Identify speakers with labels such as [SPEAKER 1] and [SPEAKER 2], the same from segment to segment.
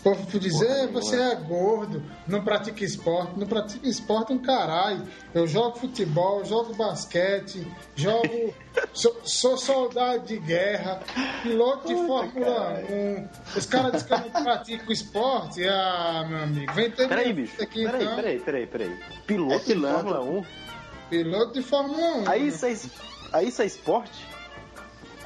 [SPEAKER 1] O povo dizer, você é gordo, não pratica esporte. Não pratica esporte um caralho. Eu jogo futebol, jogo basquete, jogo. sou, sou soldado de guerra, piloto de Fórmula 1. Os caras dizem que eu não pratico esporte. Ah, meu amigo, vem ter
[SPEAKER 2] Peraí, bicho.
[SPEAKER 1] aqui
[SPEAKER 2] Peraí,
[SPEAKER 1] então.
[SPEAKER 2] peraí, peraí, peraí. Piloto
[SPEAKER 3] É
[SPEAKER 2] de. Fórmula 1?
[SPEAKER 1] Piloto de Fórmula 1.
[SPEAKER 2] Aí isso é, es- aí isso é esporte?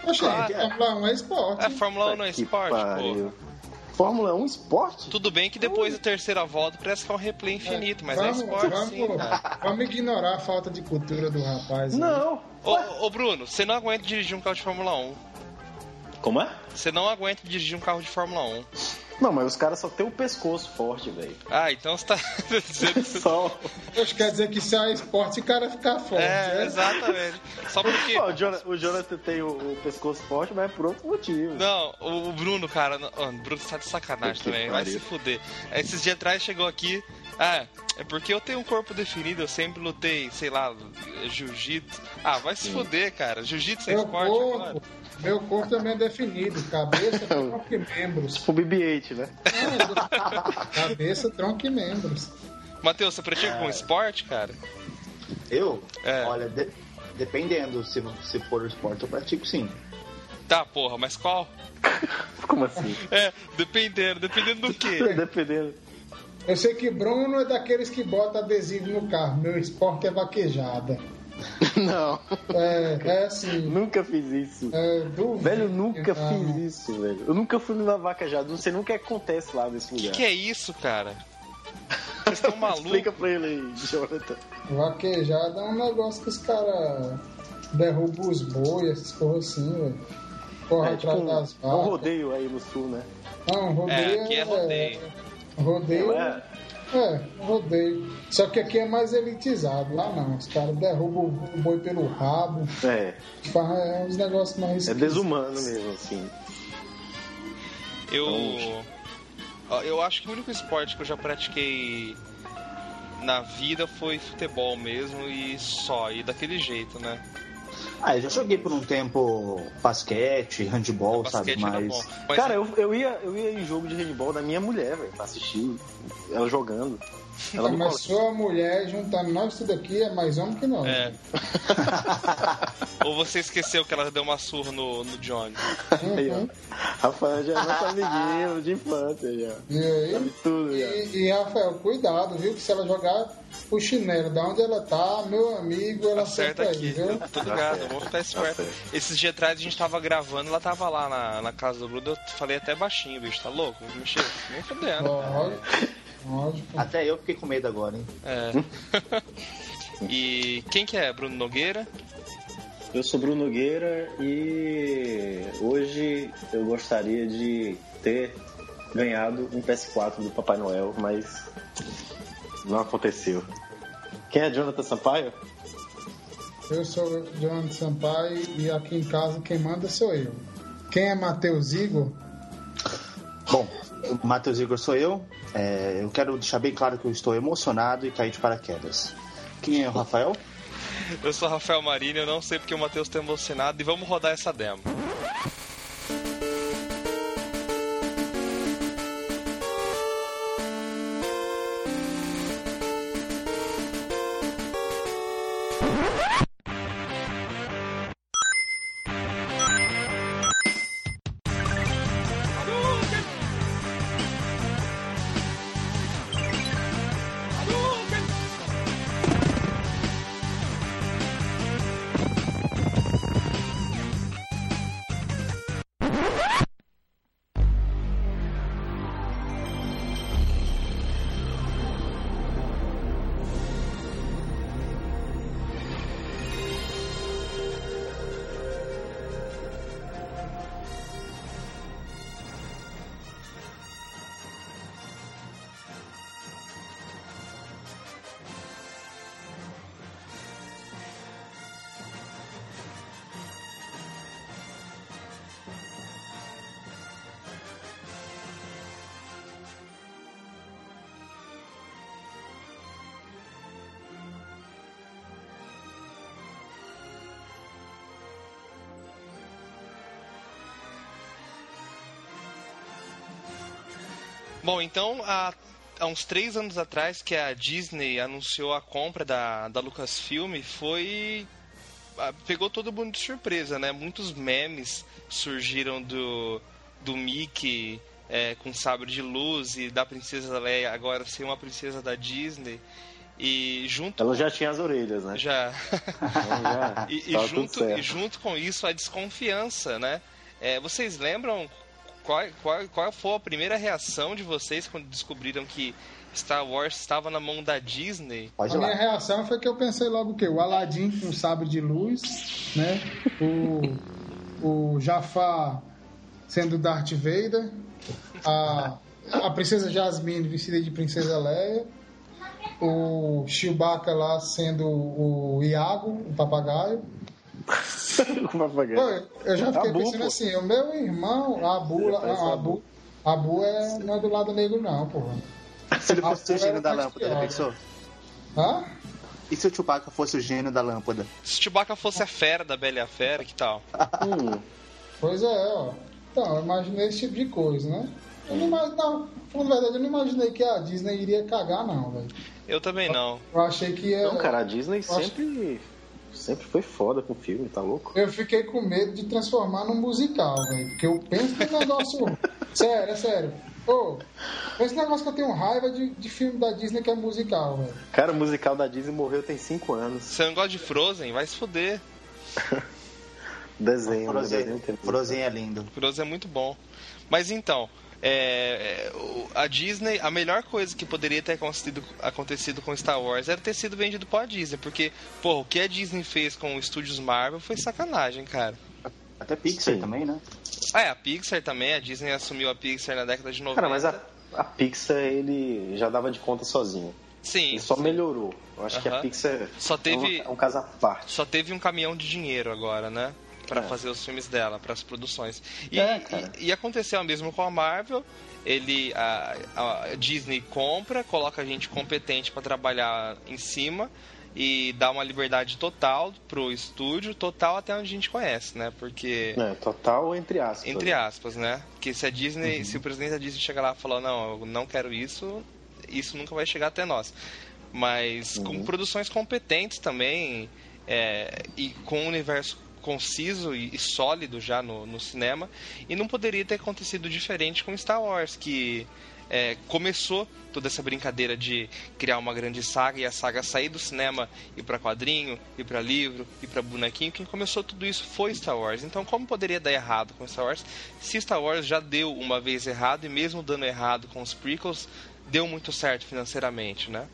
[SPEAKER 1] Poxa,
[SPEAKER 3] Claro é.
[SPEAKER 1] Fórmula 1 é esporte.
[SPEAKER 4] É, Fórmula 1 não é esporte, pô.
[SPEAKER 2] Fórmula 1 esporte?
[SPEAKER 4] Tudo bem que depois da terceira volta parece que é um replay infinito, mas é
[SPEAKER 1] vamos,
[SPEAKER 4] esporte
[SPEAKER 1] vamos,
[SPEAKER 4] sim, cara.
[SPEAKER 1] vamos ignorar a falta de cultura do rapaz. aí.
[SPEAKER 2] Não.
[SPEAKER 4] Ô, ô, Bruno, você não aguenta dirigir um carro de Fórmula 1.
[SPEAKER 2] Como é?
[SPEAKER 4] Você não aguenta dirigir um carro de Fórmula 1.
[SPEAKER 2] Não, mas os caras só tem o pescoço forte, velho.
[SPEAKER 4] Ah, então você tá dizendo.
[SPEAKER 2] Só.
[SPEAKER 1] Poxa, quer dizer que se é esporte, o cara fica forte.
[SPEAKER 4] É,
[SPEAKER 1] né?
[SPEAKER 4] exatamente. Só porque.
[SPEAKER 2] Ó, o, Jonathan, o Jonathan tem o, o pescoço forte, mas é por outro motivo.
[SPEAKER 4] Não, o Bruno, cara, não- o Bruno tá de sacanagem
[SPEAKER 2] Que
[SPEAKER 4] também, vai se fuder. Esses dias atrás chegou aqui, ah, é porque eu tenho um corpo definido, eu sempre lutei, sei lá, jiu-jitsu. Ah, vai se fuder, cara, jiu-jitsu é
[SPEAKER 1] Meu
[SPEAKER 4] esporte agora.
[SPEAKER 1] corpo, meu corpo também é definido. Cabeça, tronco e membros.
[SPEAKER 2] Tipo BB-8, né?
[SPEAKER 1] Ah, Cabeça, tronco e membros.
[SPEAKER 4] Matheus, você pratica algum esporte, cara?
[SPEAKER 3] Eu?
[SPEAKER 4] É.
[SPEAKER 3] Olha, de- dependendo, se, se for esporte, eu pratico sim.
[SPEAKER 4] Tá, porra, mas qual?
[SPEAKER 2] Como assim?
[SPEAKER 4] É, dependendo, dependendo do quê?
[SPEAKER 2] Dependendo.
[SPEAKER 1] Eu sei que Bruno é daqueles que bota adesivo no carro. Meu esporte é vaquejada.
[SPEAKER 2] Não,
[SPEAKER 1] É, é assim.
[SPEAKER 2] nunca fiz isso.
[SPEAKER 1] É, duvido
[SPEAKER 2] Velho, nunca
[SPEAKER 1] não.
[SPEAKER 2] fiz isso, velho. Eu nunca fui numa vaca já. Não sei nem o que acontece lá nesse
[SPEAKER 4] O que,
[SPEAKER 2] lugar.
[SPEAKER 4] que é isso, cara? Vocês estão malucos?
[SPEAKER 2] Explica pra ele aí, Jonathan.
[SPEAKER 1] Vaquejada é um negócio que os caras derrubam os bois, essas coisas assim, velho. Corre
[SPEAKER 2] É tipo
[SPEAKER 1] atrás
[SPEAKER 2] um,
[SPEAKER 1] das
[SPEAKER 2] um
[SPEAKER 1] vacas.
[SPEAKER 2] rodeio aí no sul, né?
[SPEAKER 1] Não, rodeio
[SPEAKER 4] É, aqui é rodeio.
[SPEAKER 1] Rodeio.
[SPEAKER 2] É?
[SPEAKER 1] É, rodeio. Só que aqui é mais elitizado. Lá não. Os caras derrubam o boi pelo rabo.
[SPEAKER 2] É,
[SPEAKER 1] Faz é, uns negócios mais.
[SPEAKER 2] é desumano mesmo, assim.
[SPEAKER 4] Eu. Ó, Eu acho que o único esporte que eu já pratiquei na vida foi futebol mesmo e só, e daquele jeito, né?
[SPEAKER 3] Ah, eu já joguei por um tempo basquete, handball, sabe?
[SPEAKER 4] Basquete era
[SPEAKER 3] Mas.
[SPEAKER 2] Cara, eu, eu, ia, eu ia em jogo de handball da minha mulher, velho, pra assistir ela jogando. Ela me
[SPEAKER 1] Mas sua mulher juntando nós tudo aqui é mais homem que nós.
[SPEAKER 4] É. Ou você esqueceu que ela deu uma surra no, no Johnny?
[SPEAKER 2] Ó. Rafael já é nosso amiguinho de infância já.
[SPEAKER 1] E aí?
[SPEAKER 2] Sabe tudo já.
[SPEAKER 1] E, e, Rafael, cuidado, viu? Que se ela jogar o chinelo da onde ela tá, meu amigo, ela
[SPEAKER 4] Acerta
[SPEAKER 1] acerta
[SPEAKER 4] aqui.
[SPEAKER 1] aí, viu?
[SPEAKER 4] Tô ligado, vamos ficar esperto.
[SPEAKER 2] certo.
[SPEAKER 4] Esses dias atrás a gente tava gravando, ela tava lá na, na casa do Bruno, eu falei até baixinho, bicho, tá louco? Mexer, nem fudendo.
[SPEAKER 1] Lógico.
[SPEAKER 3] Até eu fiquei com medo agora, hein?
[SPEAKER 4] É. E quem que é? Bruno Nogueira?
[SPEAKER 2] Eu sou Bruno Nogueira e hoje eu gostaria de ter ganhado um PS4 do Papai Noel, mas não aconteceu. Quem é Jonathan Sampaio?
[SPEAKER 1] Eu sou John Sampaio e aqui em casa quem manda sou eu. Quem é Matheus Igor?
[SPEAKER 3] Bom, o Matheus Igor sou eu. É, eu quero deixar bem claro que eu estou emocionado e caí de paraquedas. Quem é o Rafael?
[SPEAKER 4] Eu sou Rafael Marinho, eu não sei porque o Matheus tá emocionado e vamos rodar essa demo. Bom, então há, há uns três anos atrás que a Disney anunciou a compra da, da Lucasfilm, foi pegou todo mundo de surpresa, né? Muitos memes surgiram do, do Mickey é, com sabre de luz e da princesa Leia agora ser uma princesa da Disney. E junto
[SPEAKER 2] Ela já tinha as orelhas, né?
[SPEAKER 4] Já.
[SPEAKER 2] já
[SPEAKER 4] e, e junto, e junto com isso a desconfiança, né? É, vocês lembram qual, qual, qual foi a primeira reação de vocês quando descobriram que Star Wars estava na mão da Disney?
[SPEAKER 1] Pode a lá. minha reação foi que eu pensei logo o quê? O Aladdin com sabre de luz, né? O, o Jafar sendo Darth Vader, a, a princesa Jasmine vestida de princesa Leia, o Chewbacca lá sendo o Iago, o papagaio.
[SPEAKER 2] o papagaio.
[SPEAKER 1] eu já fiquei Abu, pensando pô. assim, o meu irmão, a Abu, a, Abu, Abu é, não é do lado negro não, porra.
[SPEAKER 3] Se ele fosse o gênio da lâmpada, já pensou?
[SPEAKER 1] Hã?
[SPEAKER 3] E se o Chewbacca fosse o gênio da lâmpada?
[SPEAKER 4] Se o Chewbacca fosse a fera da Bela e a Fera, que tal?
[SPEAKER 1] hum. Pois é, ó. Então, eu imaginei esse tipo de coisa, né? Eu não imaginei, não, falando a verdade, eu não imaginei que a Disney iria cagar, não, velho.
[SPEAKER 4] Eu também não.
[SPEAKER 1] Eu achei que ia.
[SPEAKER 2] Não, cara, a Disney sempre. Sempre foi foda com o filme, tá louco?
[SPEAKER 1] Eu fiquei com medo de transformar num musical, velho. Porque eu penso que negócio. sério, é sério. Ô, esse negócio que eu tenho raiva de, de filme da Disney que é musical, velho.
[SPEAKER 2] Cara, o musical da Disney morreu tem 5 anos.
[SPEAKER 4] Você não gosta de Frozen? Vai se fuder.
[SPEAKER 2] desenho,
[SPEAKER 3] Frozen,
[SPEAKER 2] desenho
[SPEAKER 3] tem... Frozen é lindo.
[SPEAKER 4] Frozen é muito bom. Mas então, é, a Disney, a melhor coisa que poderia ter acontecido, acontecido com Star Wars era ter sido vendido para a Disney, porque, pô, o que a Disney fez com os estúdios Marvel foi sacanagem, cara.
[SPEAKER 3] Até Pixar Sim. também, né?
[SPEAKER 4] Ah, é, a Pixar também, a Disney assumiu a Pixar na década de 90.
[SPEAKER 2] Cara, mas a, a Pixar ele já dava de conta sozinho.
[SPEAKER 4] Sim.
[SPEAKER 2] Ele só melhorou. Eu acho uh -huh. que a Pixar
[SPEAKER 4] só teve,
[SPEAKER 2] é um, é um caso à parte.
[SPEAKER 4] Só teve um caminhão de dinheiro agora, né? Para é. fazer os filmes dela, para as produções. E,
[SPEAKER 2] é,
[SPEAKER 4] e, e, aconteceu o mesmo com a Marvel. Ele, a, a Disney compra, coloca a gente competente para trabalhar em cima e dá uma liberdade total pro estúdio, total até onde a gente conhece, né? Porque.
[SPEAKER 2] É, total entre aspas.
[SPEAKER 4] Entre aspas, né? Porque se a Disney, uhum. se o presidente da Disney chegar lá e falar, não, eu não quero isso, isso nunca vai chegar até nós. Mas uhum. com produções competentes também, é, e com um universo conciso e, e sólido já no, no cinema, e não poderia ter acontecido diferente com Star Wars, que é, começou toda essa brincadeira de criar uma grande saga e a saga sair do cinema e para quadrinho, e para livro, e para bonequinho. Quem começou tudo isso foi Star Wars. Então, como poderia dar errado com Star Wars se Star Wars já deu uma vez errado e mesmo dando errado com os prequels, deu muito certo financeiramente, né?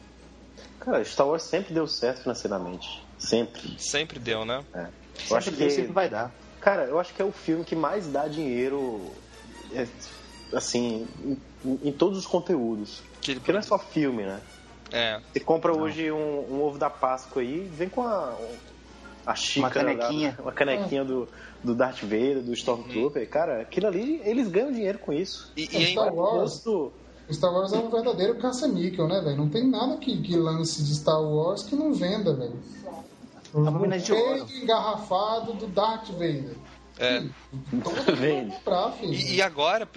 [SPEAKER 2] Cara, Star Wars sempre deu certo financeiramente. Sempre.
[SPEAKER 4] Sempre deu, né?
[SPEAKER 2] É. Eu acho que
[SPEAKER 3] sempre vai dar.
[SPEAKER 2] Cara, eu acho que é o filme que mais dá dinheiro. É, assim, em, em, todos os conteúdos. Que... Porque não é só filme, né?
[SPEAKER 4] É.
[SPEAKER 2] Você compra não. hoje um, um, ovo da Páscoa aí, vem com a, a xícara.
[SPEAKER 3] Uma canequinha.
[SPEAKER 2] uma canequinha do, do Darth Vader, do Stormtrooper. Uhum. Cara, aquilo ali, eles ganham dinheiro com isso.
[SPEAKER 1] E, e Star, Wars, Star Wars é um verdadeiro caça-níquel, né, velho? Não tem nada que, que lance de Star Wars que não venda, velho. O peito engarrafado do Darth Vader.
[SPEAKER 4] É.
[SPEAKER 1] Comprar,
[SPEAKER 4] e, e, agora,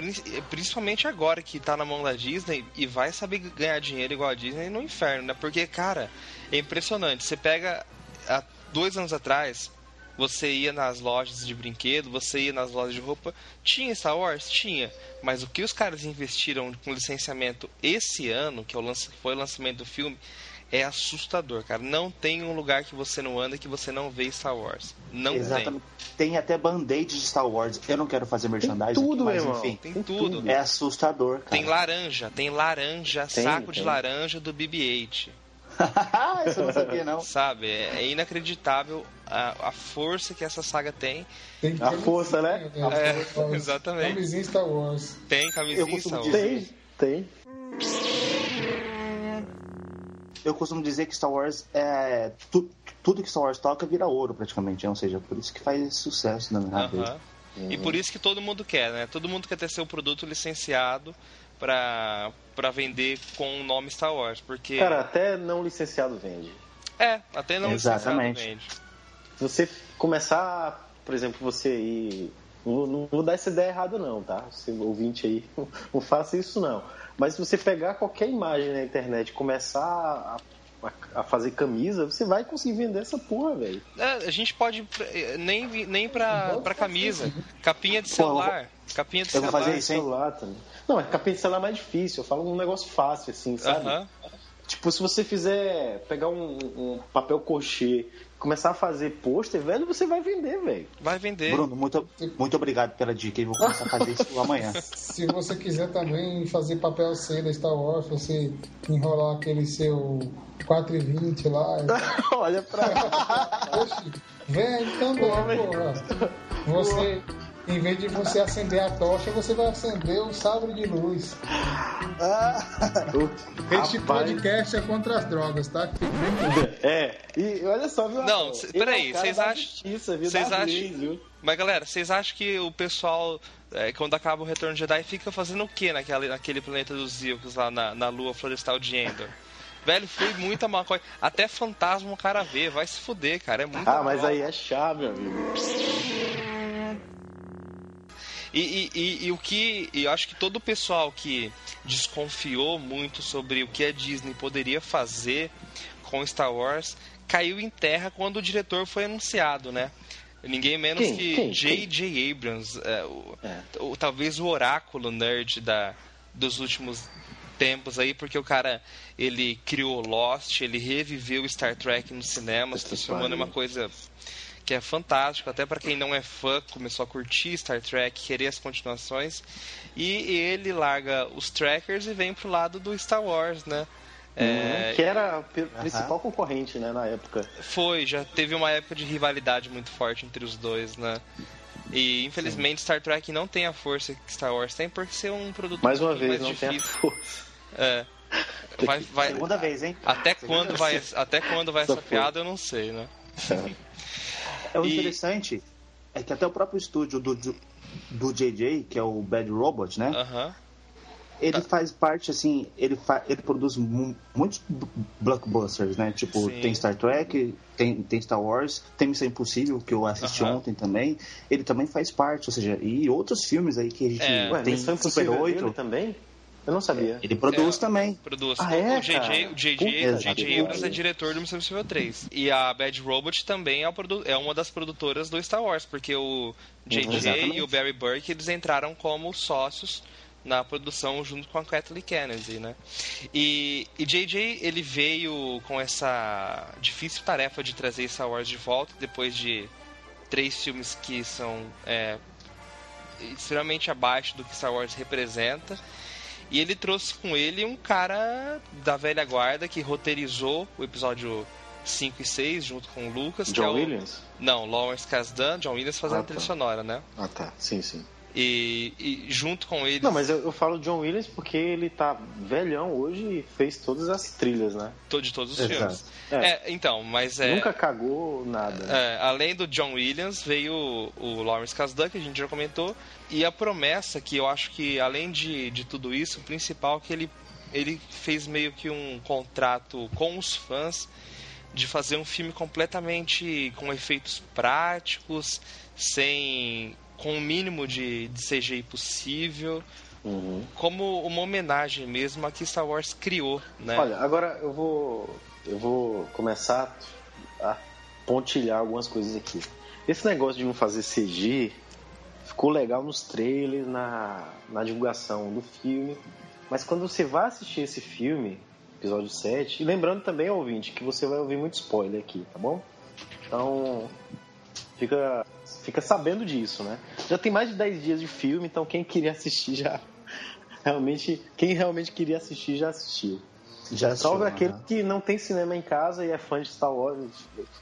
[SPEAKER 4] principalmente agora que tá na mão da Disney e vai saber ganhar dinheiro igual a Disney no inferno, né? Porque, cara, é impressionante. Você pega há dois anos atrás, você ia nas lojas de brinquedo, você ia nas lojas de roupa, tinha Star Wars? Tinha. Mas o que os caras investiram com licenciamento esse ano, que é o foi o lançamento do filme, é assustador, cara. Não tem um lugar que você não anda que você não vê Star Wars. Não Exatamente.
[SPEAKER 3] tem. Tem até band-aid de Star Wars. Eu não quero fazer merchandising,
[SPEAKER 2] tem tudo,
[SPEAKER 3] mas enfim.
[SPEAKER 4] Tem, tem tudo.
[SPEAKER 3] É assustador, cara.
[SPEAKER 4] Tem laranja, tem laranja, tem, saco tem. de laranja do BB-8.
[SPEAKER 3] Isso eu não sabia, não.
[SPEAKER 4] Sabe, é inacreditável a, a força que essa saga tem.
[SPEAKER 1] tem
[SPEAKER 2] a força, né?
[SPEAKER 4] É, é, exatamente.
[SPEAKER 1] Camisinha Star Wars.
[SPEAKER 4] Tem camisinha Star Wars.
[SPEAKER 2] Tem, tem
[SPEAKER 3] eu costumo dizer que Star Wars é. Tu, tudo que Star Wars toca vira ouro, praticamente. Ou seja, por isso que faz sucesso na minha
[SPEAKER 4] vida. E por isso que todo mundo quer, né? Todo mundo quer ter seu produto licenciado pra, pra vender com o nome Star Wars. Porque.
[SPEAKER 2] Cara, até não licenciado vende.
[SPEAKER 4] É, até não
[SPEAKER 3] Exatamente.
[SPEAKER 4] licenciado vende.
[SPEAKER 2] Se você começar, por exemplo, você ir Não, não vou dar essa ideia errada, não, tá? Você ouvinte aí, não faça isso, não. Mas se você pegar qualquer imagem na internet e começar a, a, a, fazer camisa, você vai conseguir vender essa porra, velho.
[SPEAKER 4] É, a gente pode nem, nem pra, pra camisa. Capinha de celular. Pô, capinha de
[SPEAKER 3] eu
[SPEAKER 4] celular.
[SPEAKER 3] Vou fazer
[SPEAKER 2] celular também. Não, é capinha de celular é mais difícil. Eu falo um negócio fácil, assim, sabe? Uh -huh. Tipo, se você fizer pegar um, um papel cochê começar a fazer pôster, velho, você vai vender, velho.
[SPEAKER 4] Vai vender.
[SPEAKER 3] Bruno, muito, muito obrigado pela dica. Eu vou começar a fazer isso amanhã.
[SPEAKER 1] Se você quiser também fazer papel C da Star Wars, você enrolar aquele seu 4,20 lá.
[SPEAKER 2] Olha pra
[SPEAKER 1] Oxi, vem também, porra. Você em vez de você acender a tocha, você vai acender o sabre de luz.
[SPEAKER 3] Ah,
[SPEAKER 1] este podcast é contra as drogas, tá?
[SPEAKER 2] É, e olha só, viu?
[SPEAKER 4] Não, peraí, vocês acham.
[SPEAKER 2] Vocês acham.
[SPEAKER 4] Mas galera, vocês acham que o pessoal, é, quando acaba o Retorno de Jedi, fica fazendo o que naquele, naquele planeta dos Zilkos lá na, na lua florestal de Endor? Velho, foi muita maconha. Até fantasma o cara vê, vai se fuder, cara. É muito
[SPEAKER 2] Ah, mas aí é chá, meu amigo.
[SPEAKER 4] E, e, e, o que eu acho que todo o pessoal que desconfiou muito sobre o que a Disney poderia fazer com Star Wars caiu em terra quando o diretor foi anunciado, né? Ninguém menos
[SPEAKER 2] quem?
[SPEAKER 4] que J.J. Abrams, é, o, é. O, talvez o oráculo nerd da, dos últimos tempos aí, porque o cara ele criou Lost, ele reviveu Star Trek no cinema, se transformando em uma coisa que é fantástico, até para quem não é fã, começou a curtir Star Trek, querer as continuações. E ele larga os trackers e vem pro lado do Star Wars, né?
[SPEAKER 2] É... Que era a principal uhum. concorrente, né, na época.
[SPEAKER 4] Foi, já teve uma época de rivalidade muito forte entre os dois, né? E infelizmente Sim. Star Trek não tem a força que Star Wars tem por ser um produto
[SPEAKER 2] mais uma vez
[SPEAKER 4] mais
[SPEAKER 2] não
[SPEAKER 4] difícil.
[SPEAKER 2] tem a força.
[SPEAKER 4] É. Vai, vai,
[SPEAKER 3] Segunda vez, hein?
[SPEAKER 4] Até Segunda quando vez. vai, até quando vai essa piada eu não sei, né?
[SPEAKER 3] É o e... interessante é que até o próprio estúdio do, do JJ, que é o Bad Robot, né?
[SPEAKER 4] Uhum.
[SPEAKER 3] Ele tá. faz parte, assim, ele, fa... ele produz muitos blockbusters, né? Tipo, Sim. tem Star Trek, tem, tem Star Wars, tem Missão Impossível, que eu assisti uhum. ontem também. Ele também faz parte, ou seja, e outros filmes aí que a gente
[SPEAKER 2] é.
[SPEAKER 3] tem
[SPEAKER 2] Ué, Super 8 também? Eu não sabia.
[SPEAKER 3] Ele produz
[SPEAKER 4] é,
[SPEAKER 3] também.
[SPEAKER 4] Produz.
[SPEAKER 2] Ah, é,
[SPEAKER 4] o JJ, o JJ, o JJ Abrams é diretor do Missão Impossível 3. E a Bad Robot também é, é, uma das produtoras do Star Wars, porque o JJ uhum, e o Barry Burke eles entraram como sócios na produção junto com a Kathleen Kennedy, né? E, e JJ ele veio com essa difícil tarefa de trazer Star Wars de volta depois de três filmes que são é, extremamente abaixo do que Star Wars representa. E ele trouxe com ele um cara da velha guarda que roteirizou o episódio 5 e 6 junto com o Lucas.
[SPEAKER 2] John
[SPEAKER 4] é o...
[SPEAKER 2] Williams?
[SPEAKER 4] Não, Lawrence Kasdan, John Williams fazendo ah, tá. trilha sonora, né?
[SPEAKER 2] Ah, tá. Sim, sim.
[SPEAKER 4] E, e, junto com ele.
[SPEAKER 2] Não, mas eu, eu, falo John Williams porque ele tá velhão hoje e fez todas as trilhas, né?
[SPEAKER 4] De todos os
[SPEAKER 2] Exato.
[SPEAKER 4] filmes. É. é. então, mas é.
[SPEAKER 2] Nunca cagou nada.
[SPEAKER 4] É, além do John Williams, veio o, o Lawrence Kasdan, que a gente já comentou, e a promessa que eu acho que, além de, de tudo isso, o principal é que ele, ele fez meio que um contrato com os fãs de fazer um filme completamente com efeitos práticos, sem com o mínimo de, de CGI possível,
[SPEAKER 2] uhum.
[SPEAKER 4] como uma homenagem mesmo a que Star Wars criou, né?
[SPEAKER 2] Olha, agora eu vou eu vou começar a pontilhar algumas coisas aqui. Esse negócio de não fazer CG ficou legal nos trailers, na, na divulgação do filme, mas quando você vai assistir esse filme, episódio 7, e lembrando também, ouvinte, que você vai ouvir muito spoiler aqui, tá bom? Então, fica fica sabendo disso, né? Já tem mais de 10 dias de filme, então quem queria assistir já realmente, quem realmente queria assistir já assistiu. Já assistiu, Salve aquele que não tem cinema em casa e é fã de Star Wars,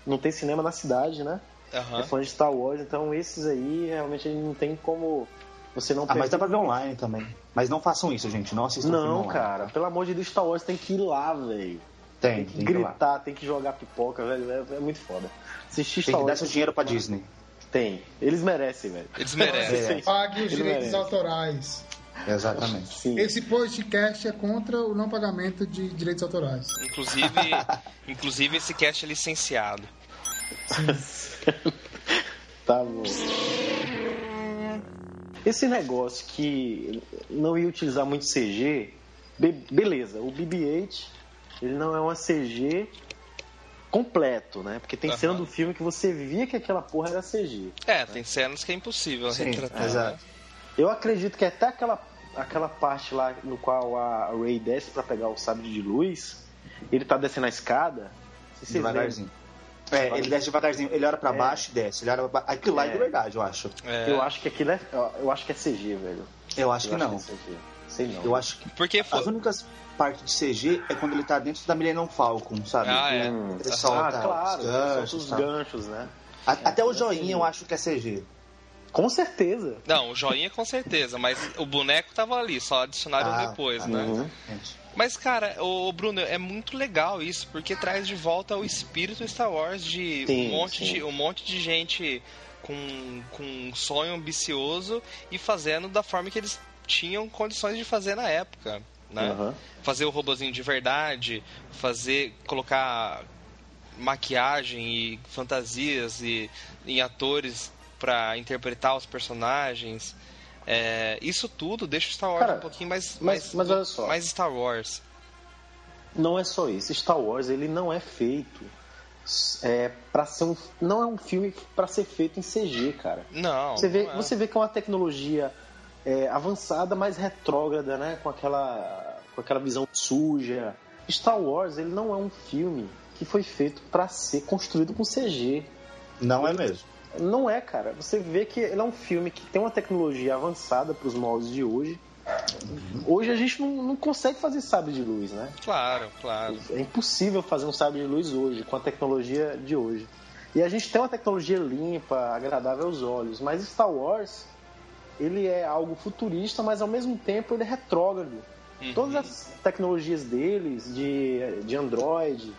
[SPEAKER 2] não tem cinema na cidade, né?
[SPEAKER 4] Uhum.
[SPEAKER 2] É fã de Star Wars, então esses aí realmente não tem como você não
[SPEAKER 3] Ah, mas dá pra ver online também. Mas não façam isso, gente. Não assistam
[SPEAKER 2] Não, cara. Pelo amor de Deus, Star Wars tem que ir lá, velho.
[SPEAKER 3] Tem,
[SPEAKER 2] tem que
[SPEAKER 3] tem
[SPEAKER 2] gritar, que tem que jogar pipoca, velho. É, é muito foda.
[SPEAKER 3] Assistir. Tem que dar seu dinheiro pra Disney.
[SPEAKER 2] Tem. Eles merecem, velho.
[SPEAKER 4] Eles merecem.
[SPEAKER 1] Pague os
[SPEAKER 2] Eles
[SPEAKER 1] direitos
[SPEAKER 2] merecem.
[SPEAKER 1] autorais.
[SPEAKER 3] Exatamente.
[SPEAKER 2] Sim.
[SPEAKER 1] Esse podcast é contra o não pagamento de direitos autorais.
[SPEAKER 4] Inclusive, inclusive esse cast é licenciado.
[SPEAKER 2] tá bom. esse negócio que não ia utilizar muito CG, be beleza, o BB-8 ele não é uma CG completo, né? Porque tem uhum. cena do filme que você via que aquela porra era CG.
[SPEAKER 4] É, tem cenas que é impossível
[SPEAKER 3] Sim, retratar. Exato. Né?
[SPEAKER 2] Eu acredito que até aquela, aquela parte lá no qual a Ray desce para pegar o sabre de luz, ele tá descendo a escada.
[SPEAKER 3] Se devagarzinho. É, ele desce devagarzinho, ele olha pra é. baixo e desce. Ele olha pra... Aquilo lá é de é. verdade, eu acho.
[SPEAKER 2] É. Eu acho que aquilo é. Eu acho que é CG, velho.
[SPEAKER 3] Eu acho eu que acho não. Que
[SPEAKER 2] é Sei não.
[SPEAKER 3] Eu acho que.
[SPEAKER 4] Porque
[SPEAKER 3] foi... As únicas partes de CG é quando ele tá dentro da Millennium Falcon, sabe?
[SPEAKER 4] Ah, é.
[SPEAKER 2] Ele solta ah, claro, os ganchos, os ganchos né?
[SPEAKER 3] Até o joinha eu acho que é CG.
[SPEAKER 2] Com certeza.
[SPEAKER 4] Não, o joinha com certeza, mas o boneco tava ali, só adicionaram ah, depois, ah, né? Uhum. Mas, cara, o Bruno, é muito legal isso, porque traz de volta o espírito Star Wars de sim, um monte sim. de um monte de gente com, com um sonho ambicioso e fazendo da forma que eles tinham condições de fazer na época. Né? Uhum. Fazer o robozinho de verdade, fazer. colocar maquiagem e fantasias e, em atores para interpretar os personagens. É, isso tudo deixa o Star Wars Cara, um pouquinho mais,
[SPEAKER 2] mas,
[SPEAKER 4] mais,
[SPEAKER 2] mas olha só.
[SPEAKER 4] mais Star Wars.
[SPEAKER 2] Não é só isso. Star Wars ele não é feito é, para ser um, não é um filme para ser feito em CG, cara.
[SPEAKER 4] Não.
[SPEAKER 2] Você vê,
[SPEAKER 4] não é.
[SPEAKER 2] você vê que é uma tecnologia é, avançada, mas retrógrada, né? Com aquela, com aquela visão suja. Star Wars ele não é um filme que foi feito para ser construído com CG.
[SPEAKER 3] Não é mesmo.
[SPEAKER 2] Não é, cara. Você vê que ele é um filme que tem uma tecnologia avançada para os moldes de hoje. Hoje a gente não, não, consegue fazer sabre de luz, né?
[SPEAKER 4] Claro, claro.
[SPEAKER 2] É impossível fazer um sabre de luz hoje, com a tecnologia de hoje. E a gente tem uma tecnologia limpa, agradável aos olhos, mas Star Wars, ele é algo futurista, mas ao mesmo tempo ele é retrógrado. Uhum. Todas as tecnologias deles, de, de Android,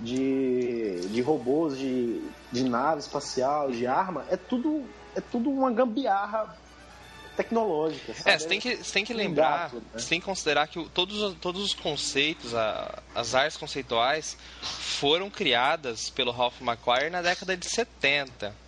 [SPEAKER 2] de, de robôs, de, de nave espacial, de arma, é tudo, é tudo uma gambiarra tecnológica.
[SPEAKER 4] Sabe? É, você tem que, você tem que lembrar, gato, né? você tem que considerar que todos, todos os conceitos, a, as artes conceituais, foram criadas pelo Ralph McQuarrie na década de 70.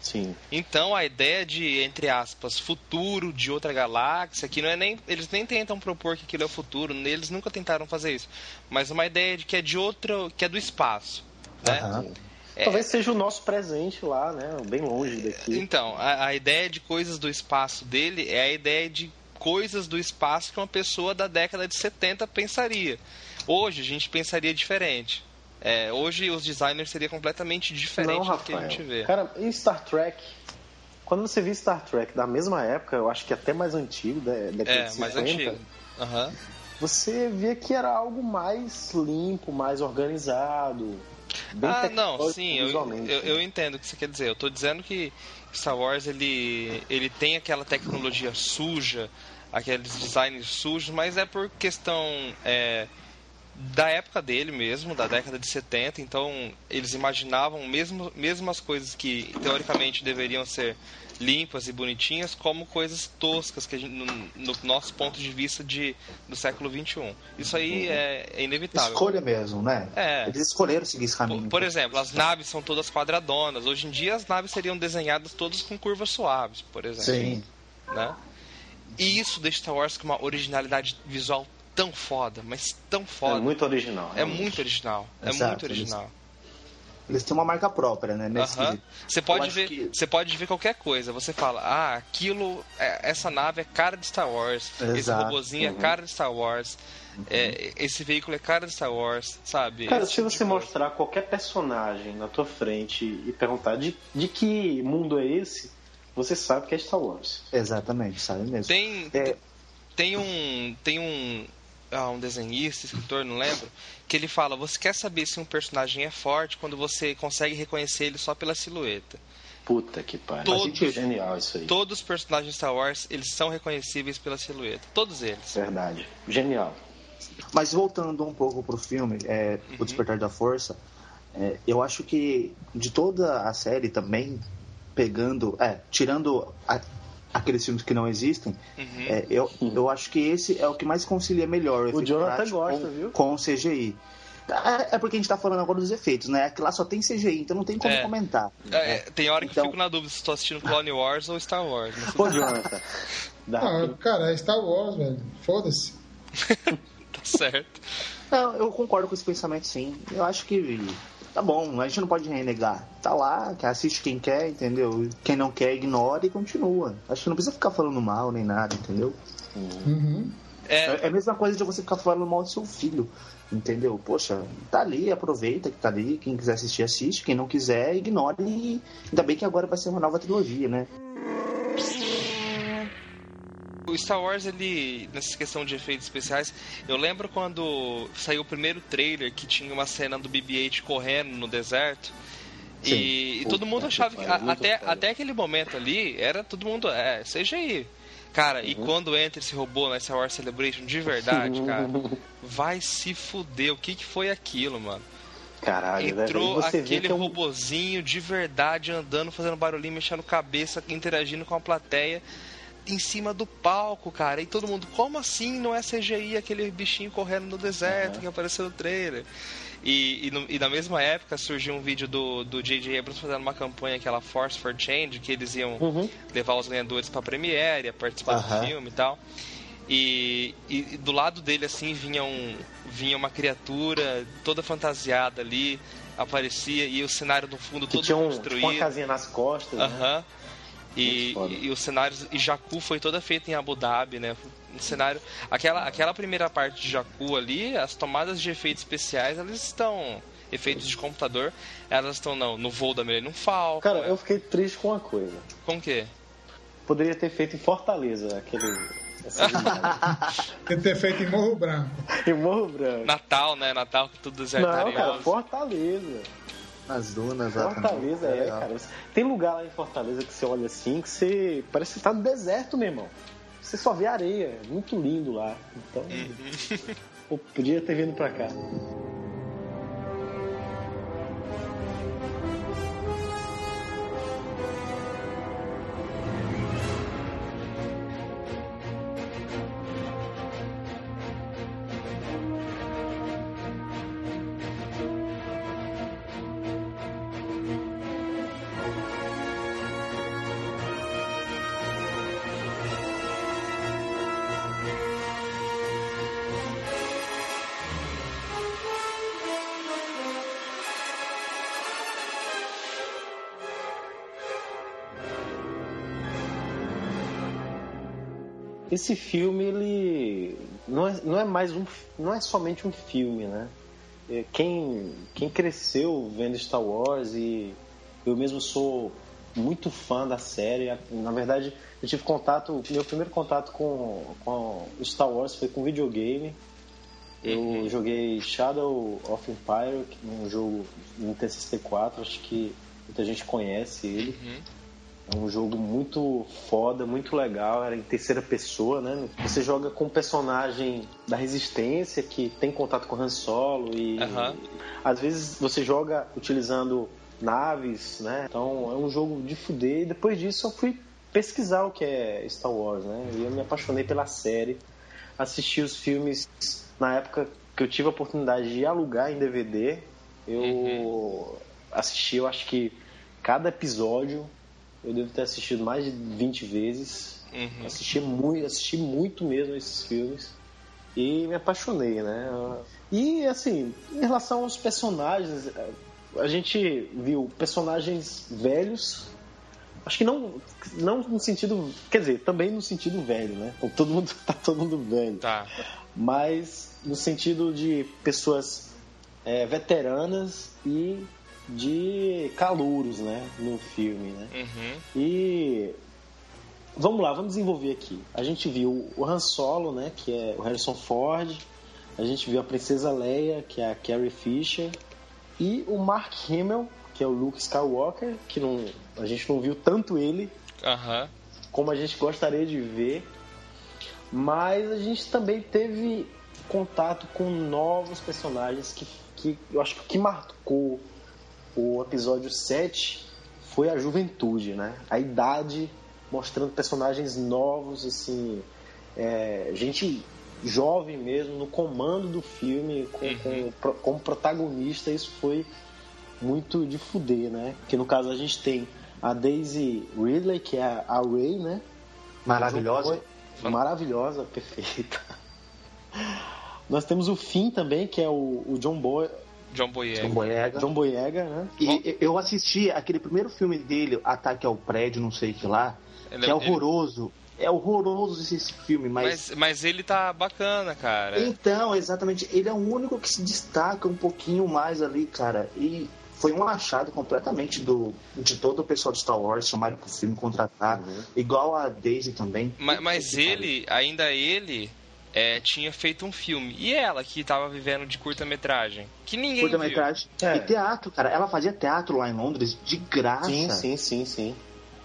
[SPEAKER 2] Sim.
[SPEAKER 4] Então a ideia de, entre aspas, futuro de outra galáxia, que não é nem. Eles nem tentam propor que aquilo é o futuro, eles nunca tentaram fazer isso. Mas uma ideia de que é de outro. que é do espaço. Né?
[SPEAKER 2] Uhum. É... Talvez seja o nosso presente lá, né? Bem longe daqui.
[SPEAKER 4] Então, a, a ideia de coisas do espaço dele é a ideia de coisas do espaço que uma pessoa da década de 70 pensaria. Hoje a gente pensaria diferente. É, hoje os designers seria completamente diferente
[SPEAKER 2] Não,
[SPEAKER 4] do que a gente vê.
[SPEAKER 2] Cara, em Star Trek, quando você viu Star Trek da mesma época, eu acho que até mais antigo, da década é, de 50,
[SPEAKER 4] mais antigo. Uhum.
[SPEAKER 2] você via que era algo mais limpo, mais organizado.
[SPEAKER 4] Bem ah, não, sim, eu, eu, eu, entendo o que você quer dizer. Eu estou dizendo que Star Wars ele, ele tem aquela tecnologia suja, aqueles designs sujos, mas é por questão é, da época dele mesmo, da década de 70, então eles imaginavam mesmo, mesmo as coisas que teoricamente deveriam ser limpas e bonitinhas como coisas toscas que gente, no, no, nosso ponto de vista de, do século 21. Isso aí uhum. é, é, inevitável.
[SPEAKER 3] Escolha mesmo, né?
[SPEAKER 4] É.
[SPEAKER 3] Eles escolheram seguir esse caminho.
[SPEAKER 4] Por, por, exemplo, as naves são todas quadradonas. Hoje em dia as naves seriam desenhadas todas com curvas suaves, por exemplo.
[SPEAKER 3] Sim.
[SPEAKER 4] Né? E isso deixa Star Wars com uma originalidade visual tão foda, mas tão foda.
[SPEAKER 2] É muito original.
[SPEAKER 4] É muito original. É Exato, muito original. Eles,
[SPEAKER 3] eles, têm uma marca própria, né? Nesse
[SPEAKER 4] uh -huh. Você pode ver, que... você pode ver qualquer coisa. Você fala, ah, aquilo, é, essa nave é cara de Star Wars. Exato. Esse robozinho uhum. é cara de Star Wars. Uhum. É, esse veículo é cara de Star Wars, sabe?
[SPEAKER 2] Cara, esse se tipo você mostrar qualquer personagem na tua frente e perguntar de, de que mundo é esse, você sabe que é Star Wars.
[SPEAKER 3] Exatamente, sabe mesmo.
[SPEAKER 4] Tem, é... tem um. Tem um ah, um desenhista, escritor, não lembro, que ele fala: você quer saber se um personagem é forte quando você consegue reconhecer ele só pela silhueta.
[SPEAKER 2] Puta que pariu.
[SPEAKER 4] Todos, genial isso aí. Todos os personagens de Star Wars, eles são reconhecíveis pela silhueta. Todos eles.
[SPEAKER 2] Verdade. Genial.
[SPEAKER 3] Mas voltando um pouco pro filme, é, uhum. O Despertar da Força, é, eu acho que de toda a série também, pegando, é, tirando a, aqueles filmes que não existem, uhum. é, eu, eu acho que esse é o que mais concilia melhor
[SPEAKER 2] o, o Jonathan gosta,
[SPEAKER 3] com,
[SPEAKER 2] viu?
[SPEAKER 3] com o CGI. É, é porque a gente tá falando agora dos efeitos, né? Aquilo lá só tem CGI, então não tem como
[SPEAKER 4] É.
[SPEAKER 3] comentar.
[SPEAKER 4] É, tem hora que
[SPEAKER 3] Então-
[SPEAKER 4] eu fico na dúvida se estou assistindo Clone Wars ou Star Wars. Mas
[SPEAKER 3] Pô, Jonathan,
[SPEAKER 2] Dá
[SPEAKER 1] Ah, cara, é Star Wars, velho. Foda-se.
[SPEAKER 4] tá certo.
[SPEAKER 3] não, eu concordo com esse pensamento sim. Eu acho que tá bom, a gente não pode renegar. Tá lá, que assiste quem quer, entendeu? Quem não quer, ignora e continua. Acho que não precisa ficar falando mal nem nada, entendeu?
[SPEAKER 1] Uhum.
[SPEAKER 4] É,
[SPEAKER 3] É a mesma coisa de você ficar falando mal do seu filho, entendeu? Poxa, tá ali, aproveita que tá ali. Quem quiser assistir, assiste. Quem não quiser, ignore. E ainda bem que agora vai ser uma nova trilogia, né?
[SPEAKER 4] O Star Wars, ele, nessa questão de efeitos especiais, eu lembro quando saiu o primeiro trailer que tinha uma cena do BB-8 correndo no deserto.
[SPEAKER 2] Sim.
[SPEAKER 4] E, e todo mundo
[SPEAKER 2] que
[SPEAKER 4] achava que, a- até, até aquele momento ali, era todo mundo, é, CGI. Cara, e
[SPEAKER 2] Uhum.
[SPEAKER 4] quando entra esse robô na Star Wars Celebration de verdade, cara, vai se fuder. O que, que foi aquilo, mano?
[SPEAKER 2] Caralho, velho.
[SPEAKER 4] Entrou
[SPEAKER 2] E você vê
[SPEAKER 4] aquele
[SPEAKER 2] que é um...
[SPEAKER 4] robozinho de verdade andando, fazendo barulhinho, mexendo cabeça, interagindo com a plateia em cima do palco, cara. E todo mundo, como assim não é CGI aquele bichinho correndo no deserto
[SPEAKER 2] Uhum.
[SPEAKER 4] que apareceu no trailer? E, e, no- e na mesma época surgiu um vídeo do do J.J. Abrams fazendo uma campanha, aquela Force for Change, que eles iam
[SPEAKER 2] Uhum.
[SPEAKER 4] levar os ganhadores pra Premiere, participar
[SPEAKER 3] Aham.
[SPEAKER 4] do filme e tal. E, e- do lado dele, assim, vinha, um, vinha uma criatura toda fantasiada ali, aparecia, e o cenário no fundo
[SPEAKER 2] Que
[SPEAKER 4] todo
[SPEAKER 2] tinha um,
[SPEAKER 4] construído.
[SPEAKER 2] tipo uma casinha nas costas, né?
[SPEAKER 4] E, e, e os cenários. E Jakku foi toda feita em Abu Dhabi, né? Um cenário. Aquela, aquela primeira parte de Jakku ali, as tomadas de efeitos especiais, elas estão. Efeitos de computador, elas estão no, no voo da Millennium Falcon.
[SPEAKER 2] Cara,
[SPEAKER 4] né?
[SPEAKER 2] eu fiquei triste com uma coisa.
[SPEAKER 4] Com o quê?
[SPEAKER 2] Poderia ter feito em Fortaleza aquele.
[SPEAKER 1] Tem que ter feito em Morro Branco.
[SPEAKER 2] em Morro Branco.
[SPEAKER 4] Natal, né? Natal que tudo
[SPEAKER 2] Não,
[SPEAKER 4] desertaria.
[SPEAKER 2] cara, Fortaleza.
[SPEAKER 3] Nas dunas lá também.
[SPEAKER 2] Fortaleza, é,
[SPEAKER 3] Legal.
[SPEAKER 2] cara. Tem lugar lá em Fortaleza que você olha assim, que você. Parece que você tá no deserto, meu irmão. Você só vê areia. Muito lindo lá. Então. pô, podia ter vindo pra cá. Esse filme, ele não é, não é mais um, não é somente um filme, né? É, Quem, quem cresceu vendo Star Wars e eu mesmo sou muito fã da série. Na verdade, eu tive contato, meu primeiro contato com, com Star Wars foi com videogame. Eu joguei Shadow of Empire, é um jogo no T64, acho que muita gente conhece ele. É um jogo muito foda, muito legal, era em terceira pessoa, né? Você joga com um personagem da Resistência que tem contato com Han Solo e às vezes você joga utilizando naves, né? Então é um jogo de fuder e depois disso eu fui pesquisar o que é Star Wars, né? E eu me apaixonei pela série, assisti os filmes na época que eu tive a oportunidade de alugar em DVD, eu assisti, eu acho que cada episódio eu devo ter assistido mais de 20 vezes.
[SPEAKER 4] Uhum.
[SPEAKER 2] Assisti muito, assisti muito mesmo esses filmes e me apaixonei, né? E assim, em relação aos personagens, a gente viu personagens velhos. Acho que não, não no sentido, quer dizer, também no sentido velho, né? Todo mundo tá todo mundo velho,
[SPEAKER 4] Tá.
[SPEAKER 2] mas no sentido de pessoas é, veteranas e de calouros, né, no filme, né?
[SPEAKER 4] Uhum.
[SPEAKER 2] E vamos lá, vamos desenvolver aqui. A gente viu o Han Solo, né, que é o Harrison Ford. A gente viu a Princesa Leia, que é a Carrie Fisher, e o Mark Hamill, que é o Luke Skywalker, que não, a gente não viu tanto ele
[SPEAKER 4] Aham.
[SPEAKER 2] como a gente gostaria de ver, mas a gente também teve contato com novos personagens que, que eu acho que marcou o episódio 7 foi a juventude, né? A idade mostrando personagens novos, assim, é, gente jovem mesmo, no comando do filme, com,
[SPEAKER 4] Uhum.
[SPEAKER 2] com- como protagonista, isso foi muito de fuder, né? Que no caso a gente tem a Daisy Ridley, que é a- Ray, né?
[SPEAKER 3] Maravilhosa.
[SPEAKER 2] Maravilhosa, perfeita. Nós temos o Finn também, que é o, o John, Boy,
[SPEAKER 4] John Boyega.
[SPEAKER 3] Tom Boyega.
[SPEAKER 2] John Boyega, né?
[SPEAKER 3] E eu assisti aquele primeiro filme dele, Ataque ao Prédio, não sei o que lá,
[SPEAKER 4] Ele-
[SPEAKER 3] que é
[SPEAKER 4] ele-
[SPEAKER 3] horroroso. É horroroso esse, esse filme, mas...
[SPEAKER 4] Mas, mas ele tá bacana, cara.
[SPEAKER 3] Então, exatamente, ele é o único que se destaca um pouquinho mais ali, cara. E foi um achado completamente do, de todo o pessoal de Star Wars, chamaram pro filme contratar. Igual a Daisy também.
[SPEAKER 4] Ma- Mas,
[SPEAKER 3] que
[SPEAKER 4] ele, ainda ele, é, tinha feito um filme. E ela que tava vivendo de curta-metragem. Que ninguém viu.
[SPEAKER 3] Curta-metragem.
[SPEAKER 2] É.
[SPEAKER 3] E teatro, cara. Ela fazia teatro lá em Londres de graça.
[SPEAKER 2] Sim, sim, sim, sim.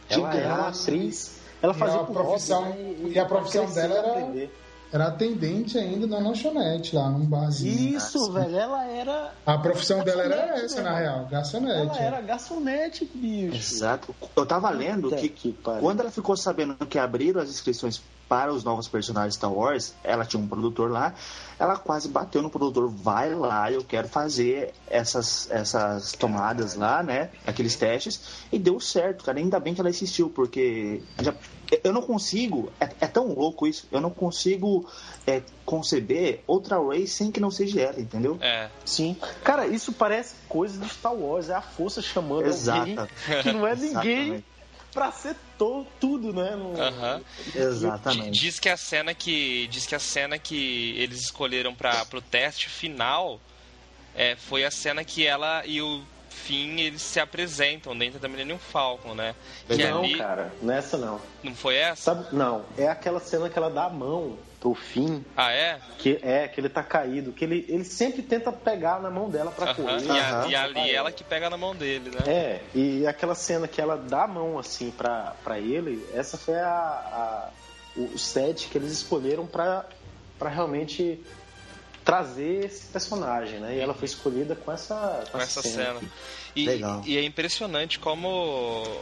[SPEAKER 3] De
[SPEAKER 2] Ela era uma
[SPEAKER 3] graça.
[SPEAKER 2] atriz. Ela
[SPEAKER 1] E
[SPEAKER 2] fazia
[SPEAKER 1] a
[SPEAKER 2] por
[SPEAKER 1] profissão-
[SPEAKER 2] hobby,
[SPEAKER 1] e a profissão dela
[SPEAKER 2] e
[SPEAKER 1] era-
[SPEAKER 2] aprender.
[SPEAKER 1] Era atendente ainda na lanchonete lá, num barzinho.
[SPEAKER 2] Isso, velho. Ela era.
[SPEAKER 1] A profissão dela era essa, na real, garçonete.
[SPEAKER 2] Ela era garçonete, bicho.
[SPEAKER 3] Exato. Eu tava lendo
[SPEAKER 2] Puta
[SPEAKER 3] que,
[SPEAKER 2] que
[SPEAKER 3] quando ela ficou sabendo que abriram as inscrições para os novos personagens Star Wars, ela tinha um produtor lá, ela quase bateu no produtor, vai lá, eu quero fazer essas, essas tomadas lá, né? Aqueles testes, e deu certo, cara. Ainda bem que ela insistiu, porque já- eu não consigo, é, é tão louco isso, eu não consigo é, conceber outra Ray sem que não seja ela, entendeu?
[SPEAKER 4] É.
[SPEAKER 2] Sim. Cara, isso parece coisa de Star Wars. É a força chamando alguém
[SPEAKER 3] Exato.
[SPEAKER 2] que não é ninguém
[SPEAKER 3] Exatamente.
[SPEAKER 2] Pra ser to, tudo, né? No-
[SPEAKER 4] Aham.
[SPEAKER 3] Exatamente.
[SPEAKER 4] D- Diz que a cena que diz que a cena que eles escolheram para pro teste final é, foi a cena que ela e o Finn eles se apresentam dentro da Millennium Falcon, né? Que
[SPEAKER 2] Não,
[SPEAKER 4] ali
[SPEAKER 2] cara. Nessa não.
[SPEAKER 4] não foi essa?
[SPEAKER 2] Sabe? Não. É aquela cena que ela dá a mão pro fim,
[SPEAKER 4] Ah, é?
[SPEAKER 2] que é que ele tá caído, que ele, ele sempre tenta pegar na mão dela pra
[SPEAKER 4] Aham.
[SPEAKER 2] correr.
[SPEAKER 4] E, a- e ali ela que pega na mão dele, né?
[SPEAKER 2] É, e aquela cena que ela dá a mão assim pra, pra ele, essa foi a, a- o set que eles escolheram pra, pra realmente trazer esse personagem, né? E ela foi escolhida com essa,
[SPEAKER 4] com essa cena. E,
[SPEAKER 3] Legal.
[SPEAKER 4] e é impressionante como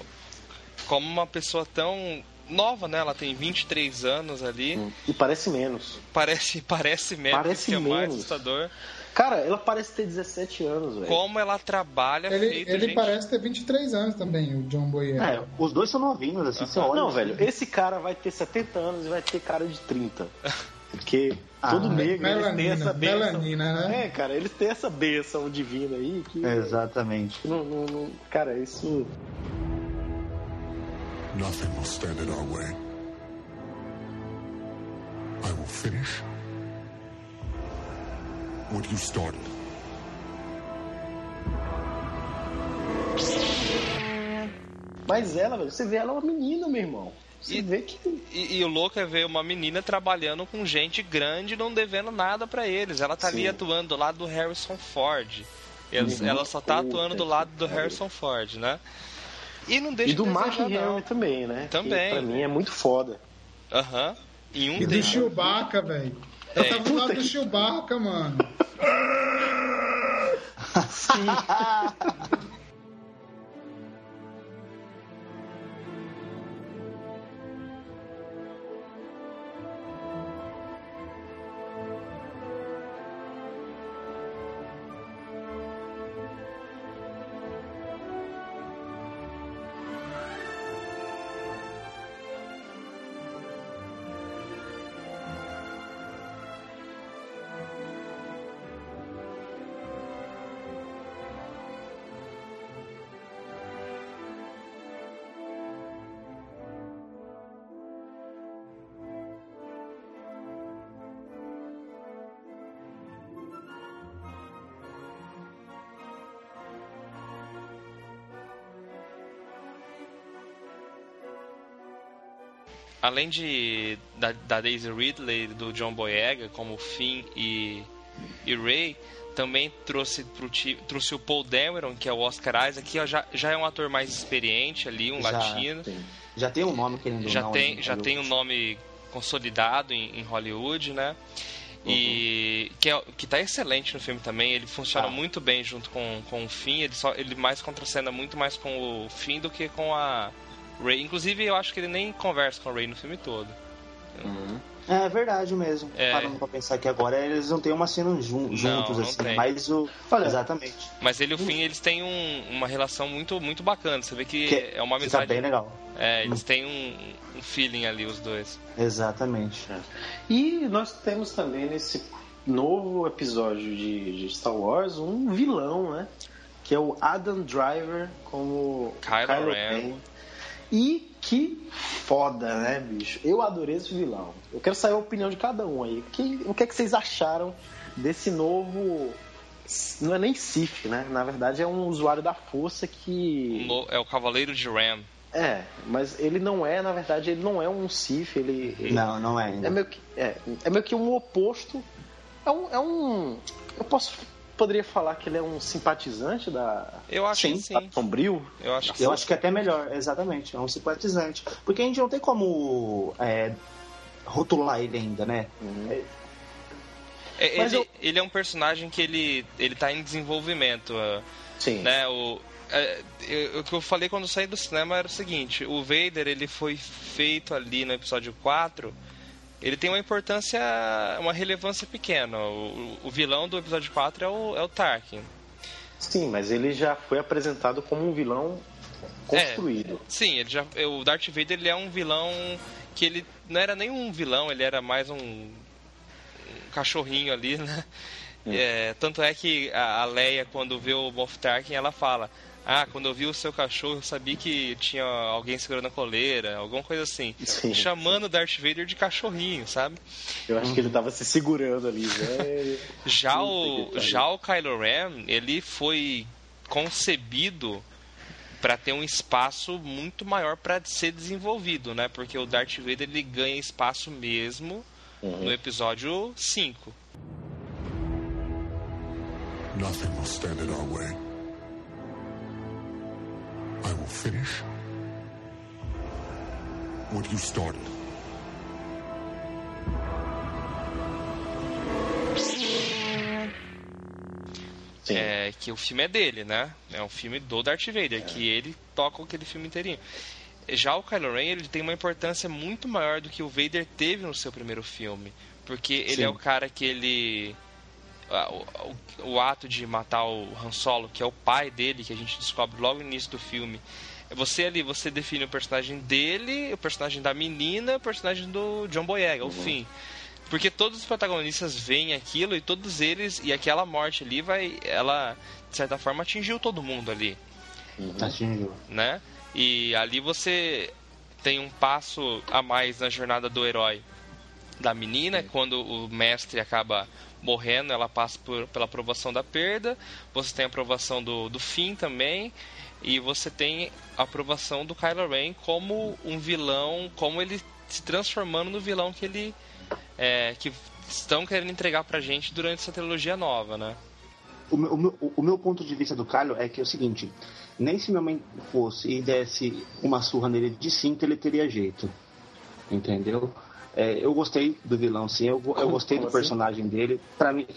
[SPEAKER 4] como uma pessoa tão nova, né? Ela tem 23 anos ali.
[SPEAKER 2] E parece menos.
[SPEAKER 4] Parece parece menos,
[SPEAKER 2] Parece
[SPEAKER 4] que é mais
[SPEAKER 2] menos.
[SPEAKER 4] assustador.
[SPEAKER 2] Cara, ela parece ter 17 anos, velho.
[SPEAKER 4] Como ela trabalha
[SPEAKER 1] Ele,
[SPEAKER 4] feito,
[SPEAKER 1] ele
[SPEAKER 4] gente.
[SPEAKER 1] parece ter 23 anos também, o John Boyega.
[SPEAKER 3] É, os dois são novinhos, assim, você olha.
[SPEAKER 2] Não, velho, esse cara vai ter 70 anos e vai ter cara de 30. Porque
[SPEAKER 3] Ah,
[SPEAKER 2] todo negro eles têm
[SPEAKER 1] melanina,
[SPEAKER 2] essa benção.
[SPEAKER 1] melanina, né?
[SPEAKER 2] É, cara, eles têm essa benção divina aí que.
[SPEAKER 3] Exatamente.
[SPEAKER 2] Não, não, não- cara, isso.
[SPEAKER 5] Nothing will stand in our way. I will finish what you started.
[SPEAKER 2] Mas ela, velho, você vê ela é uma menina, meu irmão. Você
[SPEAKER 4] E-
[SPEAKER 2] vê que.
[SPEAKER 4] E, e o louco é ver uma menina trabalhando com gente grande não devendo nada pra eles. Ela tá ali
[SPEAKER 2] Sim.
[SPEAKER 4] atuando do lado do Harrison Ford. Eles-
[SPEAKER 2] Uhum.
[SPEAKER 4] Ela só tá atuando do lado do. Harrison Ford, né? E não deixa
[SPEAKER 2] E do
[SPEAKER 4] de
[SPEAKER 2] Mark também, né?
[SPEAKER 4] Também.
[SPEAKER 2] Que pra mim é muito foda.
[SPEAKER 4] Aham. Em um
[SPEAKER 1] E do. Chewbacca, velho. Eu
[SPEAKER 4] É,
[SPEAKER 1] tava do lado do Chewbacca, mano.
[SPEAKER 4] Além de da, da Daisy Ridley, do John Boyega, como Finn e, e Ray, também trouxe, pro trouxe o Paul Dameron, que é o Oscar Isaac, que já, já é um ator mais experiente ali, um
[SPEAKER 3] Já
[SPEAKER 4] latino.
[SPEAKER 3] tem. Já tem um nome que ele
[SPEAKER 4] já
[SPEAKER 3] não
[SPEAKER 4] tem já tem um nome consolidado em, em Hollywood, né? E que, é, que tá excelente no filme também. Ele funciona
[SPEAKER 3] Tá.
[SPEAKER 4] muito bem junto com, com o Finn. Ele, só, ele mais contracena muito mais com o Finn do que com a Ray. Inclusive, eu acho que ele nem conversa com a Ray no filme todo.
[SPEAKER 3] É verdade mesmo.
[SPEAKER 4] É.
[SPEAKER 3] Parando pra pensar que agora eles não têm uma cena jun- juntos,
[SPEAKER 4] não
[SPEAKER 3] assim.
[SPEAKER 4] tem.
[SPEAKER 3] Mas o.
[SPEAKER 6] Olha,
[SPEAKER 3] Exatamente.
[SPEAKER 4] Mas ele e o Finn, eles têm um- uma relação muito, muito bacana. Você vê que,
[SPEAKER 3] Que
[SPEAKER 4] é uma amizade.
[SPEAKER 3] bem legal.
[SPEAKER 4] É, eles têm um, um feeling ali, os dois.
[SPEAKER 3] Exatamente.
[SPEAKER 2] E nós temos também nesse novo episódio de, de Star Wars um vilão, né? Que é o Adam Driver como
[SPEAKER 4] Kylo Ren.
[SPEAKER 2] Ren. E que foda, né, bicho? Eu adorei esse vilão. Eu quero saber a opinião de cada um aí. Que- o que é que vocês acharam desse novo. Não é nem Sith, né? Na verdade é um usuário da força que.
[SPEAKER 4] É o Cavaleiro de Ram.
[SPEAKER 2] É, mas ele não é, na verdade, ele não é um Sith, ele. ele-
[SPEAKER 3] Não, não é ainda.
[SPEAKER 2] é meio que, é, é meio que um oposto. É um, é um. Eu posso. Poderia falar que ele é um simpatizante da.
[SPEAKER 4] Eu acho
[SPEAKER 3] Sim,
[SPEAKER 4] que sim.
[SPEAKER 2] Sombrio?
[SPEAKER 4] Eu acho que
[SPEAKER 3] Eu
[SPEAKER 4] sim.
[SPEAKER 3] acho que é até melhor, exatamente. É um simpatizante. Porque a gente não tem como é, rotular ele ainda, né?
[SPEAKER 4] É,
[SPEAKER 2] Mas
[SPEAKER 4] ele,
[SPEAKER 2] eu-
[SPEAKER 4] ele é um personagem que ele, ele tá em desenvolvimento. ah,
[SPEAKER 2] Sim.
[SPEAKER 4] né? O, é, eu- o que eu falei quando eu saí do cinema era o seguinte: o Vader ele foi feito ali no episódio 4. Ele tem uma importância, uma relevância pequena. O, o vilão do episódio 4 é o, é o Tarkin.
[SPEAKER 2] Sim, mas ele já foi apresentado como um vilão construído.
[SPEAKER 4] Sim, ele já, o Darth Vader ele é um vilão que ele não era nem um vilão, ele era mais um, um cachorrinho ali, né? É, tanto é que a, a Leia, quando vê o Moff Tarkin, ela fala: Ah, quando eu vi o seu cachorro, eu sabia que tinha alguém segurando a coleira, alguma coisa assim.
[SPEAKER 2] Sim.
[SPEAKER 4] Chamando o Darth Vader de cachorrinho, sabe?
[SPEAKER 2] Eu acho que ele tava se segurando ali, velho.
[SPEAKER 4] Já o, já o Kylo Ren, ele foi concebido para ter um espaço muito maior para ser desenvolvido, né? Porque o Darth Vader ele ganha espaço mesmo no episódio 5.
[SPEAKER 5] Nothing will stand in our way. Will finish what you started.
[SPEAKER 2] Sim.
[SPEAKER 4] É, que o filme é dele, né? É um filme do Darth Vader, que ele toca aquele filme inteirinho. Já o Kylo Ren, ele tem uma importância muito maior do que o Vader teve no seu primeiro filme. Porque ele
[SPEAKER 3] Sim.
[SPEAKER 4] é o cara que ele... O, o- o ato de matar o Han Solo, que é o pai dele, que a gente descobre logo no início do filme. É Você ali, você define o personagem dele, o personagem da menina, o personagem do John Boyega, o fim. Porque todos os protagonistas veem aquilo e todos eles e aquela morte ali vai, ela de certa forma atingiu todo mundo ali,
[SPEAKER 3] Atingiu.
[SPEAKER 4] né? E ali você tem um passo a mais na jornada do herói da menina, quando o mestre acaba morrendo, ela passa por, pela aprovação da perda, você tem a aprovação do, do fim também, e você tem a aprovação do Kylo Ren como um vilão, como ele se transformando no vilão que ele é, que estão querendo entregar pra gente durante essa trilogia nova, né?
[SPEAKER 3] O meu, o, meu, o meu ponto de vista do Kylo é que é o seguinte: nem se minha mãe fosse e desse uma surra nele de cinto, ele teria jeito. Entendeu? É, eu gostei do vilão, sim. Eu, eu gostei do
[SPEAKER 2] como assim?
[SPEAKER 3] personagem dele. Pra mim.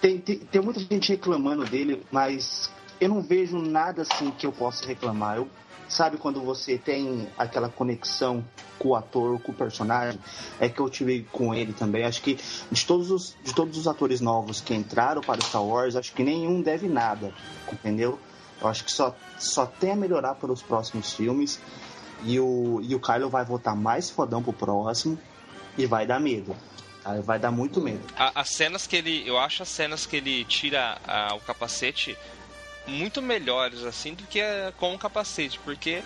[SPEAKER 3] Tem, tem, tem muita gente reclamando dele, mas eu não vejo nada assim que eu possa reclamar. Eu, sabe quando você tem aquela conexão com o ator, com o personagem? É que eu tive com ele também. Acho que de todos os, de todos os atores novos que entraram para o Star Wars, acho que nenhum deve nada, entendeu? Eu acho que só, só tem a melhorar para os próximos filmes. E o, e o Kylo vai voltar mais fodão pro próximo e vai dar medo. tá? Vai dar muito medo.
[SPEAKER 4] A- as cenas que ele, eu acho as cenas que ele tira a- o capacete muito melhores assim do que a- com o capacete, porque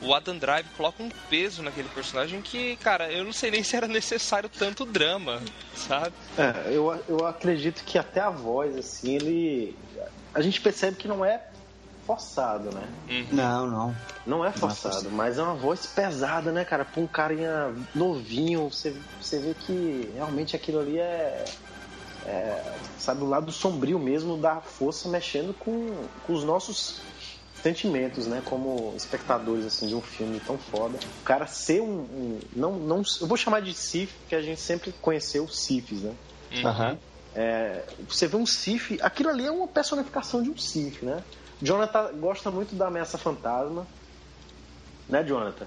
[SPEAKER 4] o Adam Drive coloca um peso naquele personagem que, cara, eu não sei nem se era necessário tanto drama, sabe?
[SPEAKER 2] É, eu, eu acredito que até a voz, assim, ele. A gente percebe que não é forçado, né?
[SPEAKER 3] Não, não.
[SPEAKER 2] Não é
[SPEAKER 3] é
[SPEAKER 2] forçado,
[SPEAKER 3] forçado.
[SPEAKER 2] mas é uma voz pesada, né, cara? Pra um carinha novinho, você, você vê que realmente aquilo ali é, é, Sabe, o lado sombrio mesmo da força mexendo com, com os nossos sentimentos, né? Como espectadores, assim, de um filme tão foda. O cara ser um. um- não, não, eu vou chamar de Sif, porque a gente sempre conheceu os Sifs, né?
[SPEAKER 3] Aham.
[SPEAKER 2] É, você vê um Sif, aquilo ali é uma personificação de um Sif, né? Jonathan gosta muito da ameaça fantasma, né, Jonathan?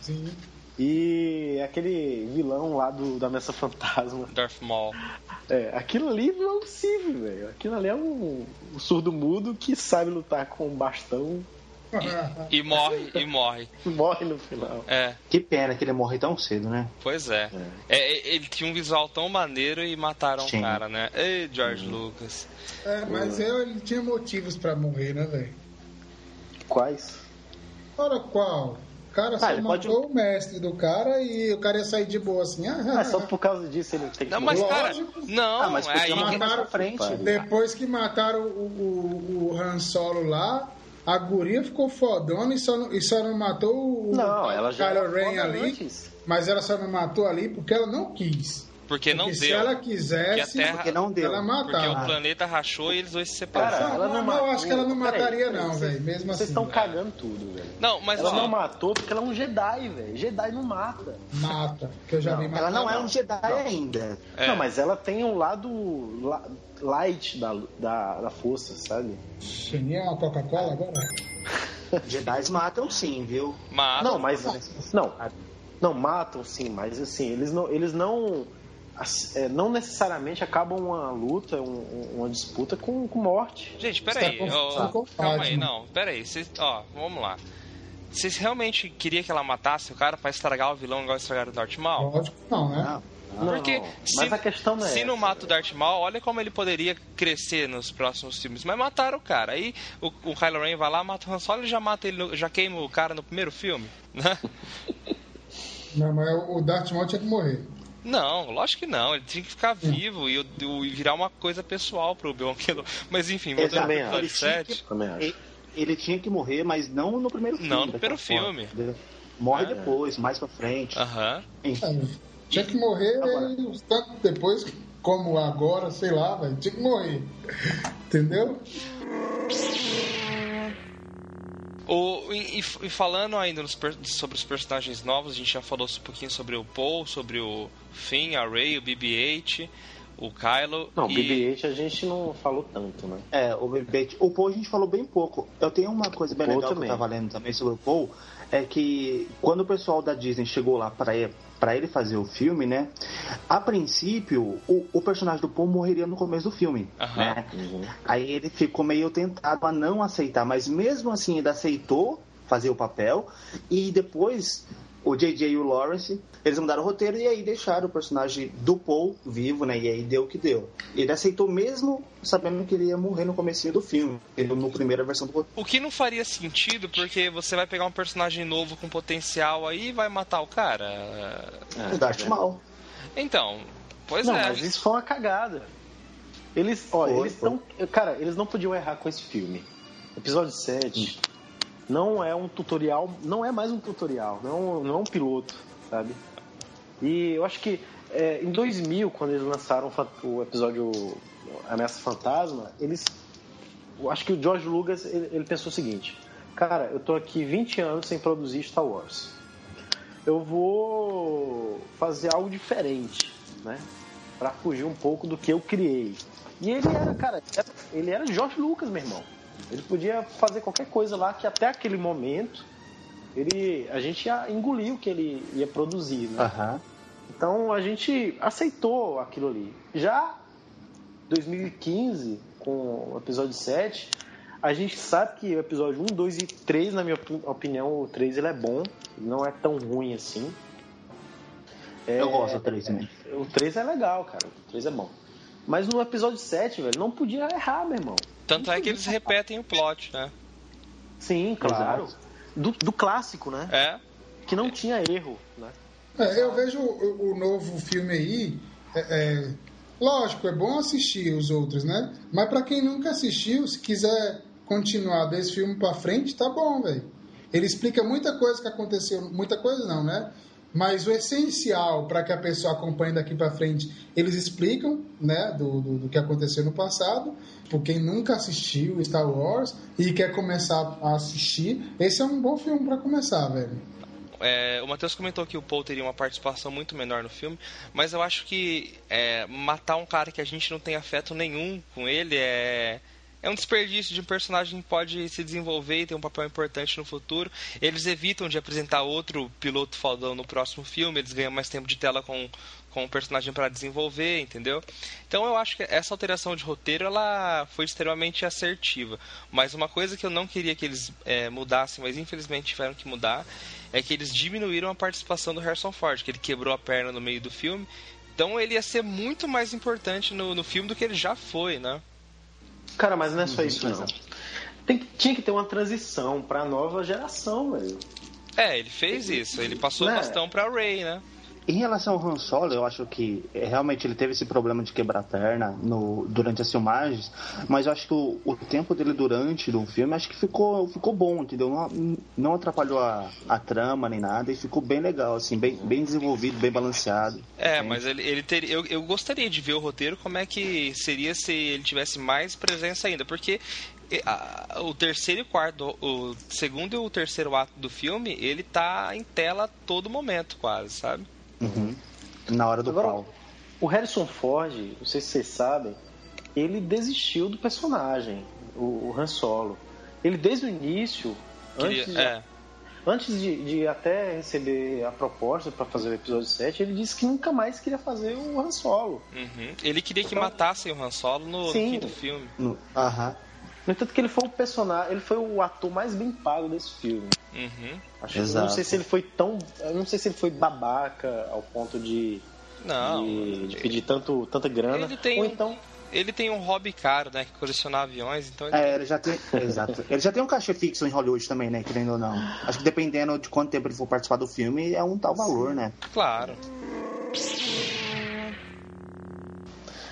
[SPEAKER 1] Sim.
[SPEAKER 2] E aquele vilão lá do, da Messa Fantasma.
[SPEAKER 4] Darth Maul.
[SPEAKER 2] É, aquilo ali não é possível, velho. Aquilo ali é um, um surdo mudo que sabe lutar com um bastão
[SPEAKER 4] E morre, e morre.
[SPEAKER 2] e morre no final.
[SPEAKER 4] É,
[SPEAKER 3] Que pena que ele morre tão cedo, né?
[SPEAKER 4] pois é. É, é, ele tinha um visual tão maneiro e mataram o cara, né? Ei, George Lucas.
[SPEAKER 1] É, mas eu, ele tinha motivos pra morrer, né, velho?
[SPEAKER 2] Quais?
[SPEAKER 1] Ora, qual? O cara só
[SPEAKER 3] Ah, pode-
[SPEAKER 1] matou o mestre do cara e o cara ia sair de boa assim. Ah,
[SPEAKER 2] Ah, só por causa disso ele tem que
[SPEAKER 4] Não, mas cara, não,
[SPEAKER 3] Ah, mas
[SPEAKER 4] é aí.
[SPEAKER 1] mataram-
[SPEAKER 3] pra frente.
[SPEAKER 1] Depois que mataram o, o, o Han Solo lá, a guria ficou fodona e só não, e só não matou o
[SPEAKER 2] Não, ela já
[SPEAKER 1] Kylo
[SPEAKER 2] era
[SPEAKER 1] Ren ali.
[SPEAKER 2] antes.
[SPEAKER 1] Mas ela só não matou ali porque ela não quis.
[SPEAKER 4] Porque não
[SPEAKER 1] porque se
[SPEAKER 4] deu.
[SPEAKER 1] ela quisesse,
[SPEAKER 4] a Terra-
[SPEAKER 3] Porque não deu.
[SPEAKER 1] ela
[SPEAKER 4] Porque o
[SPEAKER 1] matava.
[SPEAKER 4] planeta rachou e eles dois se
[SPEAKER 2] Cara,
[SPEAKER 4] separaram.
[SPEAKER 1] não,
[SPEAKER 2] ela
[SPEAKER 1] não,
[SPEAKER 2] não
[SPEAKER 1] não, eu
[SPEAKER 2] matou.
[SPEAKER 1] acho que ela não mataria,
[SPEAKER 2] peraí,
[SPEAKER 1] não,
[SPEAKER 2] vocês-
[SPEAKER 1] velho. Mesmo
[SPEAKER 2] Vocês
[SPEAKER 1] assim.
[SPEAKER 2] estão cagando tudo, velho.
[SPEAKER 4] Não, mas
[SPEAKER 2] Ela
[SPEAKER 4] ó,
[SPEAKER 2] não matou porque ela é um Jedi, velho. Jedi não mata.
[SPEAKER 1] Mata. Que eu já vi matar.
[SPEAKER 3] Ela não é um Jedi ainda.
[SPEAKER 4] É.
[SPEAKER 2] Não, mas ela tem um lado la- light da, da, da força, sabe?
[SPEAKER 1] É uma Coca-Cola agora?
[SPEAKER 3] Jedi matam sim, viu?
[SPEAKER 4] mata.
[SPEAKER 2] não, mas. Não, não, matam sim, mas assim, eles não. Eles não é, não necessariamente acabam uma luta, um- uma disputa com, com morte.
[SPEAKER 4] Gente, peraí.
[SPEAKER 1] Tá confundindo.
[SPEAKER 4] calma aí, não. Peraí. Vocês, ó, vamos lá. Vocês realmente queriam que ela matasse o cara pra estragar o vilão igual estragaram o Darth Maul?
[SPEAKER 1] Lógico que não, né?
[SPEAKER 3] Não.
[SPEAKER 2] Não,
[SPEAKER 4] Porque
[SPEAKER 2] mas
[SPEAKER 4] se,
[SPEAKER 2] a questão não é
[SPEAKER 4] se não
[SPEAKER 2] essa.
[SPEAKER 4] mata o Darth Maul, olha como ele poderia crescer nos próximos filmes. Mas mataram o cara. Aí o, o Kylo Ren vai lá, mata o Han Solo e já mata ele, no- já queima o cara no primeiro filme, né?
[SPEAKER 1] Não, mas o Darth Maul tinha que morrer.
[SPEAKER 4] Não, lógico que não. Ele tinha que ficar vivo e, e virar uma coisa pessoal pro Obi-Wan Kenobi. Mas enfim, voltando pro
[SPEAKER 2] também
[SPEAKER 4] episódio
[SPEAKER 3] Ele tinha
[SPEAKER 4] 7.
[SPEAKER 3] que-
[SPEAKER 2] Também acho.
[SPEAKER 3] Ele, ele tinha que morrer, mas não no primeiro filme.
[SPEAKER 4] Não no primeiro
[SPEAKER 3] forma,
[SPEAKER 4] filme.
[SPEAKER 3] entendeu? Morre
[SPEAKER 2] É.
[SPEAKER 3] depois, mais pra frente.
[SPEAKER 4] Aham.
[SPEAKER 3] Enfim.
[SPEAKER 1] Tinha que morrer
[SPEAKER 3] Agora.
[SPEAKER 1] e os tanto depois, como agora, sei lá, velho. Tinha que morrer. Entendeu?
[SPEAKER 4] O, e, e- falando ainda nos sobre os personagens novos, a gente já falou um pouquinho sobre o Paul, sobre o Finn, a Rey, o BB-8, o Kylo.
[SPEAKER 2] Não,
[SPEAKER 4] e...
[SPEAKER 2] BB-8 a gente não falou tanto, né?
[SPEAKER 3] É, o BB-8. O Paul a gente falou bem pouco. Eu tenho uma coisa bem legal
[SPEAKER 2] também.
[SPEAKER 3] que eu tava lendo também sobre o Paul, é que quando o pessoal da Disney chegou lá pra ele, pra ele fazer o filme, né? A princípio, o, o personagem do Paul morreria no começo do filme,
[SPEAKER 4] Aham.
[SPEAKER 3] né? Aí ele ficou meio tentado a não aceitar, mas mesmo assim ele aceitou fazer o papel e depois o JJ e o Lawrence, eles mudaram o roteiro e aí deixaram o personagem do Paul vivo, né? E aí deu o que deu. Ele aceitou mesmo sabendo que ele ia morrer no comecinho do filme, no primeira versão do roteiro.
[SPEAKER 4] O que não faria sentido, porque você vai pegar um personagem novo com potencial aí e vai matar o cara.
[SPEAKER 2] É,
[SPEAKER 3] O Darth Maul.
[SPEAKER 4] Então, pois
[SPEAKER 2] Não,
[SPEAKER 4] é.
[SPEAKER 2] mas isso foi uma cagada. Eles, olha, eles
[SPEAKER 3] foi.
[SPEAKER 2] estão. Cara, eles não podiam errar com esse filme. Episódio 7 não é um tutorial, não é mais um tutorial, não, não é um piloto, sabe? E eu acho que é, em 2000, quando eles lançaram o episódio Ameaça Fantasma, eles. Eu acho que o George Lucas ele, ele pensou o seguinte: Cara, eu tô aqui 20 anos sem produzir Star Wars. Eu vou fazer algo diferente, né? Pra fugir um pouco do que eu criei. E ele era, cara, ele era George Lucas, meu irmão. Ele podia fazer qualquer coisa lá que até aquele momento ele, a gente ia engolir o que ele ia produzir, né?
[SPEAKER 3] Aham.
[SPEAKER 2] Então a gente aceitou aquilo ali. Já 2015, com o episódio 7, a gente sabe que o episódio 1, 2 e 3, na minha opi- opinião, o 3 ele é bom, não é tão ruim assim. É,
[SPEAKER 3] Eu gosto do 3 também.
[SPEAKER 2] O 3 é legal, cara. O 3 é bom. Mas no episódio 7, velho, não podia errar, meu irmão.
[SPEAKER 4] Tanto é que eles repetem o plot, né?
[SPEAKER 2] Sim, claro. Do, do clássico, né?
[SPEAKER 4] É.
[SPEAKER 2] Que não tinha erro, né?
[SPEAKER 1] É, eu vejo o, o novo filme aí. é, é, lógico, é bom assistir os outros, né? Mas pra quem nunca assistiu, se quiser continuar desse filme pra frente, tá bom, velho. Ele explica muita coisa que aconteceu, muita coisa não, né? Mas o essencial para que a pessoa acompanhe daqui pra frente, eles explicam, né, do, do, do que aconteceu no passado. Por quem nunca assistiu Star Wars e quer começar a assistir, esse é um bom filme pra começar, velho.
[SPEAKER 4] É, o Matheus comentou que o Paul teria uma participação muito menor no filme, mas eu acho que é, matar um cara que a gente não tem afeto nenhum com ele é, é um desperdício de um personagem que pode se desenvolver e ter um papel importante no futuro. Eles evitam de apresentar outro piloto fodão no próximo filme, eles ganham mais tempo de tela com, com o personagem para desenvolver, entendeu? Então eu acho que essa alteração de roteiro ela foi extremamente assertiva. Mas uma coisa que eu não queria que eles é, mudassem, mas infelizmente tiveram que mudar, é que eles diminuíram a participação do Harrison Ford, que ele quebrou a perna no meio do filme. Então ele ia ser muito mais importante no, no filme do que ele já foi, né?
[SPEAKER 2] Cara, mas não é só isso, não. Tem, tinha que ter uma transição pra nova geração, velho.
[SPEAKER 4] É, ele fez isso. Ele passou o
[SPEAKER 2] Né?
[SPEAKER 4] bastão pra Ray, né?
[SPEAKER 3] Em relação ao Han Solo, eu acho que é, realmente ele teve esse problema de quebrar a perna no, durante as filmagens, mas eu acho que o, o tempo dele durante o filme acho que ficou, ficou bom, entendeu? Não, não atrapalhou a, a trama nem nada e ficou bem legal, assim, bem, bem desenvolvido, bem balanceado.
[SPEAKER 4] É, mas ele, ele teria. Eu, eu gostaria de ver o roteiro como é que seria se ele tivesse mais presença ainda, porque e, a- o terceiro e o quarto, o segundo e o terceiro ato do filme, ele tá em tela a todo momento, quase, sabe?
[SPEAKER 3] Uhum. Na hora do
[SPEAKER 2] Agora,
[SPEAKER 3] pau.
[SPEAKER 2] O Harrison Ford, não sei se vocês sabem, ele desistiu do personagem, o, o Han Solo. Ele desde o início,
[SPEAKER 4] Queria-
[SPEAKER 2] antes,
[SPEAKER 4] é,
[SPEAKER 2] antes de, de até receber a proposta para fazer o episódio 7, ele disse que nunca mais queria fazer o Han Solo.
[SPEAKER 4] uhum. Ele queria que matassem o Han Solo no, no quinto filme.
[SPEAKER 3] No- Aham.
[SPEAKER 2] No entanto que ele foi o personagem, ele foi o ator mais bem pago desse filme.
[SPEAKER 4] Uhum.
[SPEAKER 2] Acho que- eu não
[SPEAKER 3] Exato.
[SPEAKER 2] sei se ele foi tão, eu não sei se ele foi babaca ao ponto de,
[SPEAKER 4] Não.
[SPEAKER 2] de, de pedir tanto, tanta grana,
[SPEAKER 4] Ele tem
[SPEAKER 2] ou
[SPEAKER 4] um-
[SPEAKER 2] então
[SPEAKER 4] Ele tem um hobby caro, né? Que colecionar aviões, então ele
[SPEAKER 3] É, ele já tem. Exato. Ele já tem um cachê fixo em Hollywood também, né? Querendo ou não. Acho que dependendo de quanto tempo ele for participar do filme, é um tal valor, né?
[SPEAKER 4] Claro.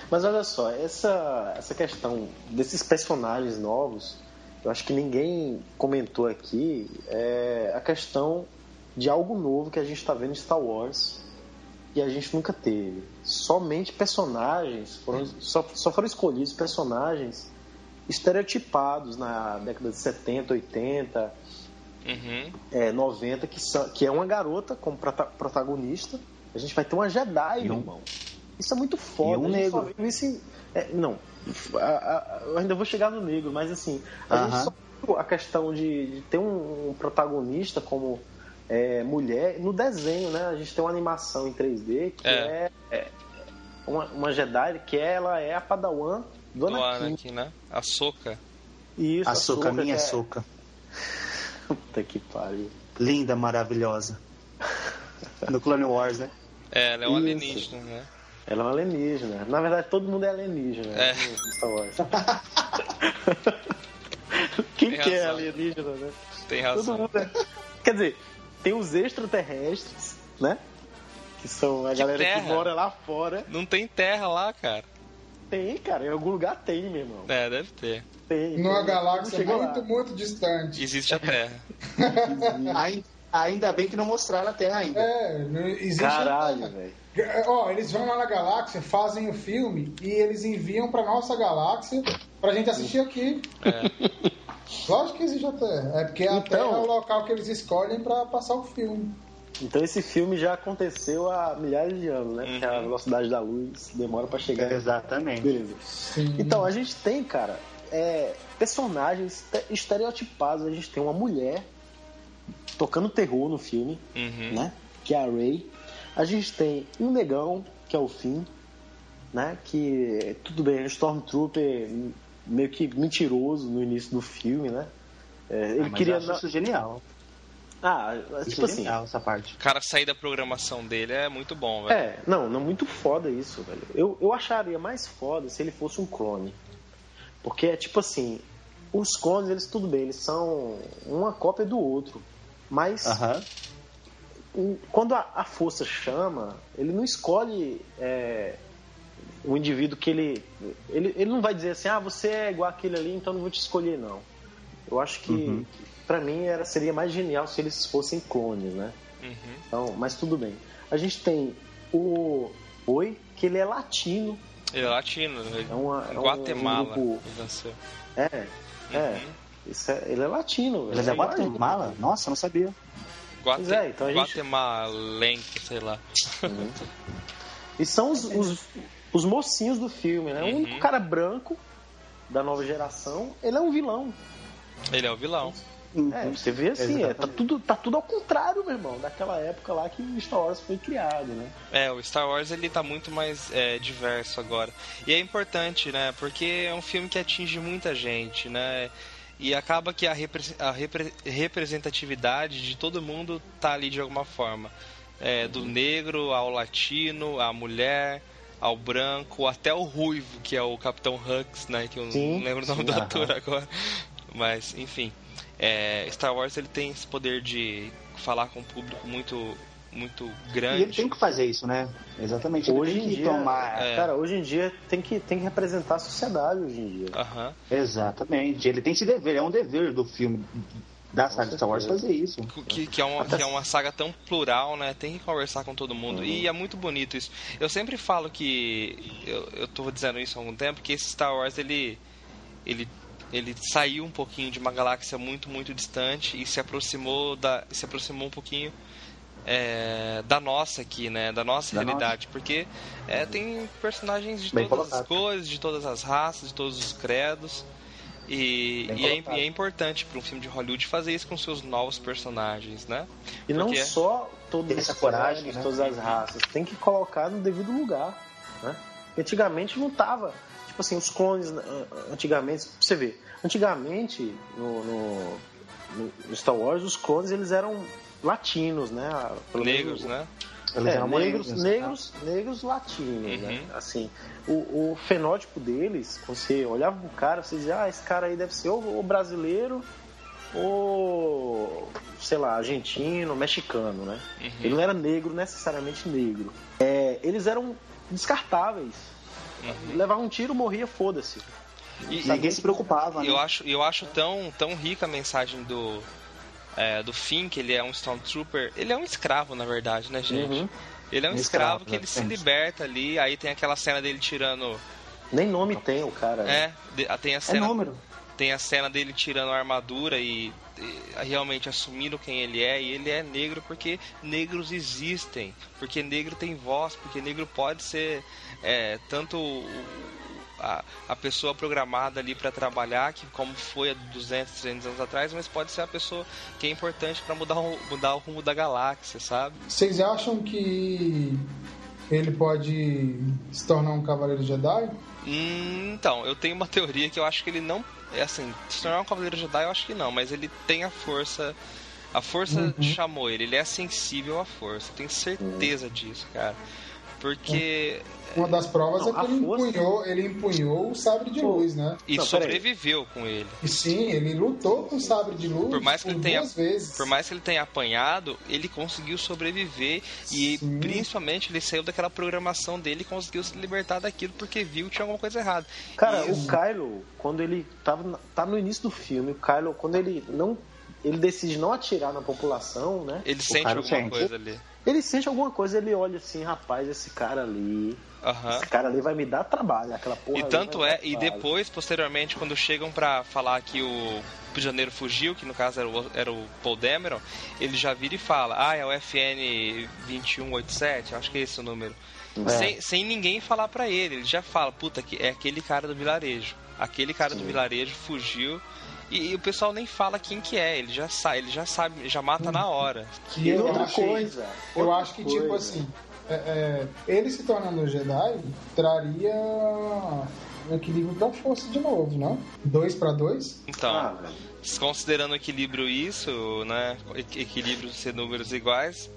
[SPEAKER 2] Mas olha só, essa, essa questão desses personagens novos, eu acho que ninguém comentou aqui, é a questão de algo novo que a gente está vendo em Star Wars e a gente nunca teve. Somente personagens, foram, só, só foram escolhidos personagens estereotipados na década de 70, 80,
[SPEAKER 4] Uhum.
[SPEAKER 2] é, 90, que, são, que é uma garota como prota- protagonista. A gente vai ter uma Jedi,
[SPEAKER 3] E um-
[SPEAKER 2] irmão. Isso é muito foda.
[SPEAKER 3] e um
[SPEAKER 2] gente só
[SPEAKER 3] negro.
[SPEAKER 2] isso é, não, a- a- eu ainda vou chegar no negro, mas assim, a
[SPEAKER 3] Aham.
[SPEAKER 2] gente só viu a questão de, de ter um, um protagonista como é, mulher no desenho, né? A gente tem uma animação em 3D que é,
[SPEAKER 4] É.
[SPEAKER 2] é uma, uma Jedi que ela é a Padawan do
[SPEAKER 4] Do
[SPEAKER 2] Anakin.
[SPEAKER 4] Anakin, né? A Soca.
[SPEAKER 2] Isso,
[SPEAKER 3] A Soca, minha
[SPEAKER 2] é-
[SPEAKER 3] Soca.
[SPEAKER 2] Puta que pariu.
[SPEAKER 3] Linda, maravilhosa. No Clone Wars, né?
[SPEAKER 4] É, ela é um alienígena, né?
[SPEAKER 2] Ela é uma alienígena. Na verdade, todo mundo é alienígena
[SPEAKER 4] É.
[SPEAKER 2] né, no Star Wars. Quem que é alienígena, né?
[SPEAKER 4] Tem
[SPEAKER 2] Todo
[SPEAKER 4] razão.
[SPEAKER 2] mundo é. Quer dizer, tem os extraterrestres, né? Que são a
[SPEAKER 4] Que
[SPEAKER 2] galera
[SPEAKER 4] terra?
[SPEAKER 2] que mora lá fora.
[SPEAKER 4] Não tem terra lá, cara.
[SPEAKER 2] Tem, cara, em algum lugar tem, meu irmão.
[SPEAKER 4] É, deve ter.
[SPEAKER 2] Tem.
[SPEAKER 1] Numa galáxia muito,
[SPEAKER 2] lá.
[SPEAKER 1] muito distante.
[SPEAKER 4] Existe a terra.
[SPEAKER 3] Ai- Ainda bem que não mostraram a Terra ainda.
[SPEAKER 1] É, não existe.
[SPEAKER 2] Caralho, velho.
[SPEAKER 1] Ó, eles vão lá na galáxia, fazem o filme e eles enviam pra nossa galáxia pra gente assistir aqui.
[SPEAKER 4] É.
[SPEAKER 1] Lógico que existe a Terra. É porque a
[SPEAKER 2] Então-
[SPEAKER 1] Terra é o local que eles escolhem pra passar o filme.
[SPEAKER 2] Então esse filme já aconteceu há milhares de anos, né? Porque a
[SPEAKER 4] Uhum.
[SPEAKER 2] velocidade da luz demora pra chegar.
[SPEAKER 3] Exatamente.
[SPEAKER 2] Beleza.
[SPEAKER 1] Sim.
[SPEAKER 2] Então, a gente tem, cara, é, personagens te- estereotipados. A gente tem uma mulher tocando terror no filme,
[SPEAKER 4] Uhum.
[SPEAKER 2] né? Que é a Ray. A gente tem um negão, que é o Finn, né? Que, tudo bem, é um Stormtrooper meio que mentiroso no início do filme, né? É, ele
[SPEAKER 3] Ah, mas
[SPEAKER 2] queria...
[SPEAKER 3] eu acho isso genial.
[SPEAKER 2] Ah,
[SPEAKER 3] Isso
[SPEAKER 2] tipo
[SPEAKER 3] é
[SPEAKER 2] assim...
[SPEAKER 3] genial, essa parte.
[SPEAKER 4] O cara sair da programação dele é muito bom, velho.
[SPEAKER 2] É, não, não muito foda isso, velho. Eu, eu acharia mais foda se ele fosse um clone. Porque é tipo assim, os clones, eles tudo bem, eles são uma cópia do outro. Mas quando a, a força chama, ele não escolhe é, o indivíduo que ele, ele. Ele não vai dizer assim, ah, você é igual aquele ali, então não vou te escolher, não. Eu acho que,
[SPEAKER 3] Uhum.
[SPEAKER 2] pra mim, era, seria mais genial se eles fossem clones, né?
[SPEAKER 4] Uhum.
[SPEAKER 2] Então, mas tudo bem. A gente tem o Oi, que ele é latino.
[SPEAKER 4] Ele é latino, né?
[SPEAKER 2] É uma, é
[SPEAKER 4] Guatemala.
[SPEAKER 2] um grupo-. É, é.
[SPEAKER 4] Uhum.
[SPEAKER 2] Isso é- ele é latino.
[SPEAKER 3] Ele é da
[SPEAKER 2] igual a
[SPEAKER 3] Guatemala? Nossa, não sabia.
[SPEAKER 4] Guate...
[SPEAKER 2] Pois é, então a gente-
[SPEAKER 4] sei lá.
[SPEAKER 2] gente. E são os, os, os mocinhos do filme, né? O
[SPEAKER 4] Uhum.
[SPEAKER 2] único cara branco da nova geração, ele é um vilão.
[SPEAKER 4] Ele é o vilão.
[SPEAKER 3] Uhum.
[SPEAKER 2] É, você vê assim, é, tá, tudo, tá tudo ao contrário, meu irmão, daquela época lá que o Star Wars foi criado, né?
[SPEAKER 4] É, o Star Wars ele tá muito mais é, diverso agora. E é importante, né? Porque é um filme que atinge muita gente, né? E acaba que a, repre- a repre- representatividade de todo mundo tá ali de alguma forma. É, do negro ao latino, à mulher, ao branco, até o ruivo, que é o Capitão Hux, né? Que eu
[SPEAKER 2] Sim,
[SPEAKER 4] não lembro o nome
[SPEAKER 2] sim,
[SPEAKER 4] do
[SPEAKER 2] aham.
[SPEAKER 4] ator agora. Mas, enfim. É, Star Wars ele tem esse poder de falar com um público muito, muito grande.
[SPEAKER 3] E ele tem que fazer isso, né? Exatamente. Ele
[SPEAKER 2] Hoje
[SPEAKER 3] tem
[SPEAKER 2] em
[SPEAKER 3] que
[SPEAKER 2] dia,
[SPEAKER 3] tomar.
[SPEAKER 4] é.
[SPEAKER 2] cara, hoje em dia tem que, tem que representar a sociedade hoje em dia.
[SPEAKER 4] Aham.
[SPEAKER 3] Exatamente. Ele tem esse dever, é um dever do filme da saga Star Wars fazer isso.
[SPEAKER 4] Que, que, é uma, que é uma saga tão plural, né? Tem que conversar com todo mundo. E é muito bonito isso. Eu sempre falo que. Eu, eu tô dizendo isso há algum tempo, que esse Star Wars ele. ele ele saiu um pouquinho de uma galáxia muito, muito distante e se aproximou da, se aproximou um pouquinho é, da nossa aqui, né? Da nossa
[SPEAKER 3] Da
[SPEAKER 4] realidade, porque é, tem personagens de
[SPEAKER 3] Bem
[SPEAKER 4] todas as
[SPEAKER 3] colocado.
[SPEAKER 4] cores, de todas as raças, de todos os credos. E, e é, e é importante para um filme de Hollywood fazer isso com seus novos personagens, né?
[SPEAKER 2] E não
[SPEAKER 4] Porque-
[SPEAKER 2] só todos
[SPEAKER 3] Ter
[SPEAKER 2] os
[SPEAKER 3] essa coragem, né?
[SPEAKER 2] todas as raças, tem que colocar no devido lugar, né? Antigamente não tava, tipo assim, os clones, ah, antigamente, pra você ver, antigamente no, no- no- no Star Wars os clones eles eram latinos, né? Pelo
[SPEAKER 4] Negros,
[SPEAKER 2] o-
[SPEAKER 4] né?
[SPEAKER 3] Eles
[SPEAKER 2] É,
[SPEAKER 3] eram
[SPEAKER 2] negros,
[SPEAKER 3] morenos,
[SPEAKER 2] negros, negros latinos, né?
[SPEAKER 4] Uhum.
[SPEAKER 2] Assim, o, o fenótipo deles, quando você olhava pro cara, você dizia, ah, esse cara aí deve ser ou, ou brasileiro ou, sei lá, argentino, mexicano, né?
[SPEAKER 4] Uhum.
[SPEAKER 2] Ele não era negro, necessariamente negro. É, eles eram descartáveis.
[SPEAKER 4] Uhum.
[SPEAKER 2] Levava um tiro, morria, foda-se.
[SPEAKER 4] E,
[SPEAKER 3] Ninguém se preocupava, né?
[SPEAKER 4] eu acho, eu acho tão, tão rica a mensagem do, é, do Finn, que ele é um Stormtrooper. Ele é um escravo, na verdade, né, gente?
[SPEAKER 2] Uhum.
[SPEAKER 4] Ele é um escravo,
[SPEAKER 3] escravo,
[SPEAKER 4] que ele se liberta ali, aí tem aquela cena dele tirando.
[SPEAKER 2] Nem nome tem o cara. né?
[SPEAKER 4] É, de- tem a
[SPEAKER 3] É
[SPEAKER 4] cena.
[SPEAKER 3] número.
[SPEAKER 4] tem a cena dele tirando a armadura e, e realmente assumindo quem ele é. E ele é negro porque negros existem, porque negro tem voz, porque negro pode ser é, tanto o- a, a pessoa programada ali para trabalhar, que como foi há 200, 300 anos atrás, mas pode ser a pessoa que é importante para mudar, o- mudar o rumo da galáxia, sabe?
[SPEAKER 1] Vocês acham que ele pode se tornar um Cavaleiro Jedi?
[SPEAKER 4] Hum, então, eu tenho uma teoria que eu acho que ele não. É assim, se tornar um Cavaleiro Jedi, eu acho que não, mas ele tem a força. A força
[SPEAKER 1] Uhum.
[SPEAKER 4] chamou ele, ele é sensível à força, eu tenho certeza disso, cara. Porque.
[SPEAKER 1] Uma das provas
[SPEAKER 2] Não,
[SPEAKER 1] é que ele
[SPEAKER 2] força-
[SPEAKER 1] empunhou, ele empunhou o sabre de luz, né?
[SPEAKER 4] E
[SPEAKER 2] Não,
[SPEAKER 4] sobreviveu com ele.
[SPEAKER 1] E sim, ele lutou com o sabre de luz
[SPEAKER 4] Por mais que ele tenha-
[SPEAKER 1] duas vezes.
[SPEAKER 4] Por mais que ele tenha apanhado, ele conseguiu sobreviver e
[SPEAKER 1] Sim.
[SPEAKER 4] principalmente ele saiu daquela programação dele e conseguiu se libertar daquilo porque viu que tinha alguma coisa errada.
[SPEAKER 2] Cara,
[SPEAKER 4] E-
[SPEAKER 2] o Kylo, quando ele tava tá no início do filme, o Kylo, quando ele não ele decide não atirar na população, né?
[SPEAKER 4] ele sente
[SPEAKER 3] cara
[SPEAKER 4] alguma
[SPEAKER 3] sente.
[SPEAKER 4] coisa ali.
[SPEAKER 2] Ele sente alguma coisa, ele olha assim, rapaz, esse cara ali,
[SPEAKER 4] Aham.
[SPEAKER 2] esse cara ali vai me dar trabalho, aquela porra.
[SPEAKER 4] E tanto é, e depois, posteriormente, quando chegam pra falar que o prisioneiro fugiu, que no caso era o, era o Paul Dameron, ele já vira e fala: Ah, é o FN 2187, acho que é esse o número.
[SPEAKER 2] É.
[SPEAKER 4] Sem, sem ninguém falar pra ele, ele já fala: Puta, que é aquele cara do vilarejo. Aquele cara do vilarejo fugiu. E, e o pessoal nem fala quem que é, ele já sabe, ele já sabe, já mata na hora.
[SPEAKER 1] E
[SPEAKER 2] E
[SPEAKER 1] eu
[SPEAKER 2] outra
[SPEAKER 1] achei-
[SPEAKER 2] coisa.
[SPEAKER 1] Eu
[SPEAKER 2] outra
[SPEAKER 1] acho que, tipo
[SPEAKER 2] coisa.
[SPEAKER 1] assim, é, é, ele se tornando um Jedi traria um equilíbrio da força de novo, não? Dois pra dois?
[SPEAKER 4] Então,
[SPEAKER 2] Ah,
[SPEAKER 4] considerando o equilíbrio isso, né? equ- Equilíbrio ser números iguais,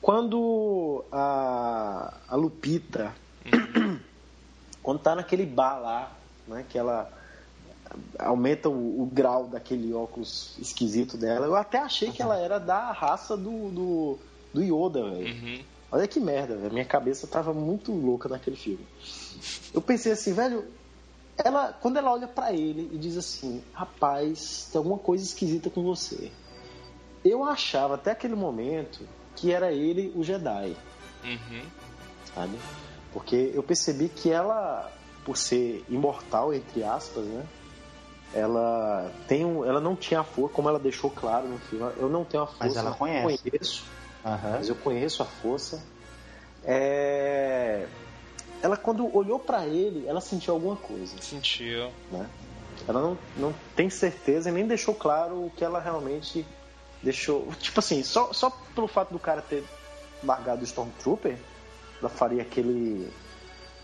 [SPEAKER 2] Quando a, a Lupita, quando tá naquele bar lá, né, que ela aumenta o, o grau daquele óculos esquisito dela, eu até achei que ela era da raça do, do, do Yoda, velho.
[SPEAKER 4] uhum.
[SPEAKER 2] Olha que merda, velho. Minha cabeça tava muito louca naquele filme. Eu pensei assim, velho, ela, quando ela olha pra ele e diz assim, rapaz, tem alguma coisa esquisita com você. Eu achava até aquele momento que era ele o Jedi.
[SPEAKER 4] Uhum.
[SPEAKER 2] Sabe? Porque eu percebi que ela, por ser imortal, entre aspas, né? Ela tem um, ela não tinha a força, como ela deixou claro no filme. Eu não tenho a força,
[SPEAKER 3] Mas ela conhece.
[SPEAKER 2] Eu conheço,
[SPEAKER 3] Aham.
[SPEAKER 2] mas eu conheço a força. É... Ela quando olhou pra ele, ela sentiu alguma coisa,
[SPEAKER 4] Sentiu.
[SPEAKER 2] né? Ela não, não tem certeza e nem deixou claro o que ela realmente deixou. Tipo assim, só, só pelo fato do cara ter largado o Stormtrooper, ela faria aquele.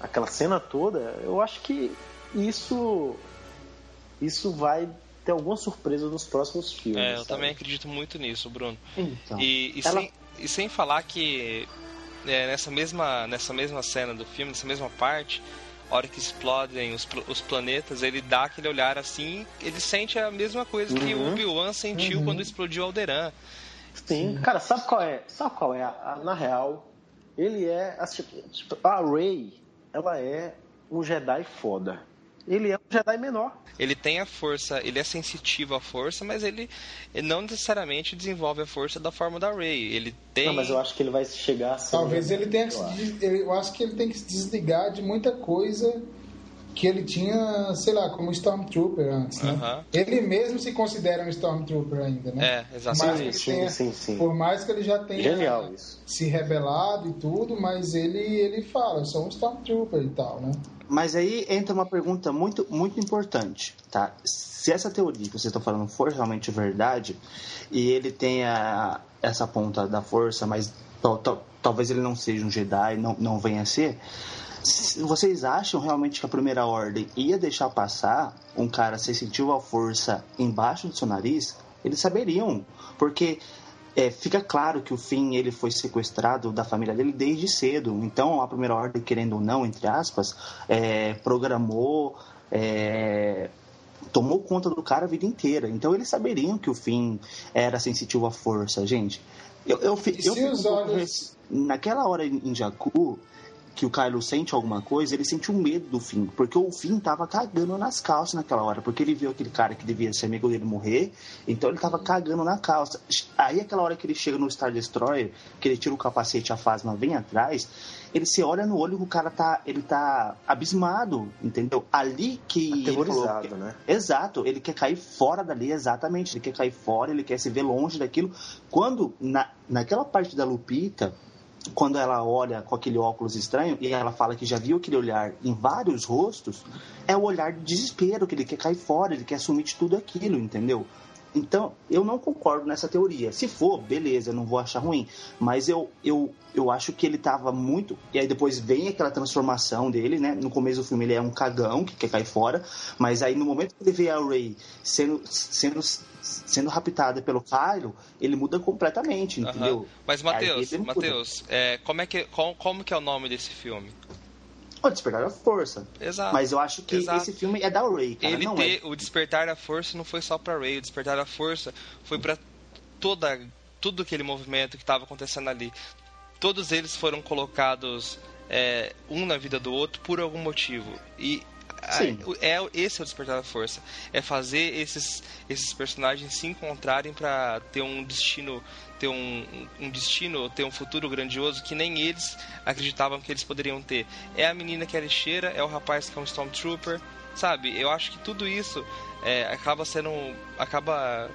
[SPEAKER 2] aquela cena toda, eu acho que isso. Isso vai ter alguma surpresa nos próximos filmes.
[SPEAKER 4] É, eu
[SPEAKER 2] sabe?
[SPEAKER 4] também acredito muito nisso, Bruno.
[SPEAKER 3] Então.
[SPEAKER 4] E, e
[SPEAKER 3] Ela-
[SPEAKER 4] sem, e sem falar que é, nessa, mesma, nessa mesma cena do filme, nessa mesma parte, a hora que explodem os, os planetas, ele dá aquele olhar assim, ele sente a mesma coisa que o
[SPEAKER 2] Uhum.
[SPEAKER 4] Obi-Wan sentiu quando explodiu Alderan.
[SPEAKER 2] Sim. Cara, sabe qual é? Sabe qual é? A- a- na real, ele é. assim, tipo, a Rey, ela é um Jedi foda. Ele é um Jedi menor.
[SPEAKER 4] Ele tem a força, ele é sensitivo à força, mas ele, ele não necessariamente desenvolve a força da forma da Rey. Ele tem.
[SPEAKER 2] Não, mas eu acho que ele vai chegar a ser.
[SPEAKER 1] Talvez
[SPEAKER 2] um-
[SPEAKER 1] ele tenha que
[SPEAKER 2] eu
[SPEAKER 1] se des- eu acho que ele tem que se desligar de muita coisa que ele tinha, sei lá, como Stormtrooper antes, né? Ele mesmo se considera um Stormtrooper ainda, né?
[SPEAKER 4] É, exatamente.
[SPEAKER 2] Sim,
[SPEAKER 1] tenha-
[SPEAKER 2] sim, sim.
[SPEAKER 1] Por mais que ele já tenha
[SPEAKER 2] Genial isso.
[SPEAKER 1] se rebelado e tudo, mas ele ele fala, eu sou um Stormtrooper e tal, né?
[SPEAKER 3] Mas aí entra uma pergunta muito, muito importante, tá? Se essa teoria que vocês estão falando for realmente verdade, e ele tenha essa ponta da força, mas tal- tal- talvez ele não seja um Jedi, não, não venha a ser, se- vocês acham realmente que a primeira ordem ia deixar passar um cara sensitiva à força embaixo do seu nariz? Eles saberiam, porque é, fica claro que o Finn ele foi sequestrado da família dele desde cedo. Então a primeira ordem, querendo ou não, entre aspas, é, programou, é, tomou conta do cara a vida inteira. Então eles saberiam que o Finn era sensitivo à força, gente. Eu, eu, eu pouco
[SPEAKER 1] olhos-
[SPEAKER 3] naquela hora em em Jakku que o Kylo sente alguma coisa, ele sente um medo do Finn, porque o Finn tava cagando nas calças naquela hora, porque ele viu aquele cara que devia ser amigo dele morrer, então ele tava cagando na calça. Aí aquela hora que ele chega no Star Destroyer, que ele tira o capacete, a Fasma vem atrás, ele se olha no olho e o cara tá, ele tá abismado, entendeu? Ali que falou
[SPEAKER 2] Aterrorizado,
[SPEAKER 3] que-
[SPEAKER 2] né?
[SPEAKER 3] Exato, ele quer cair fora dali, exatamente. Ele quer cair fora, ele quer se ver longe daquilo. Quando, na, naquela parte da Lupita, quando ela olha com aquele óculos estranho e ela fala que já viu aquele olhar em vários rostos, é o olhar de desespero, que ele quer cair fora, ele quer assumir de tudo aquilo, entendeu? Então, eu não concordo nessa teoria. Se for, beleza, eu não vou achar ruim. Mas eu, eu, eu acho que ele tava muito. E aí depois vem aquela transformação dele, né? No começo do filme ele é um cagão que quer cair fora. Mas aí no momento que ele vê a Ray sendo, sendo, sendo raptada pelo Kylo, ele muda completamente, entendeu?
[SPEAKER 4] Mas, Matheus. Matheus, é, como, é que, como, como que é o nome desse filme?
[SPEAKER 3] O Despertar da Força.
[SPEAKER 4] Exato.
[SPEAKER 3] Mas eu acho que
[SPEAKER 4] Exato.
[SPEAKER 3] esse filme é da Ray, cara.
[SPEAKER 4] Ele
[SPEAKER 3] não
[SPEAKER 4] ter
[SPEAKER 3] é.
[SPEAKER 4] o despertar da força não foi só pra Ray, o despertar da força foi pra toda tudo aquele movimento que estava acontecendo ali. Todos eles foram colocados é, um na vida do outro por algum motivo. E
[SPEAKER 3] Sim.
[SPEAKER 4] é esse é o despertar da força, é fazer esses esses personagens se encontrarem pra ter um destino ter um, um destino, ter um futuro grandioso que nem eles acreditavam que eles poderiam ter. É a menina que é lixeira, é o rapaz que é um Stormtrooper, sabe? Eu acho que tudo isso é, acaba sendo. acaba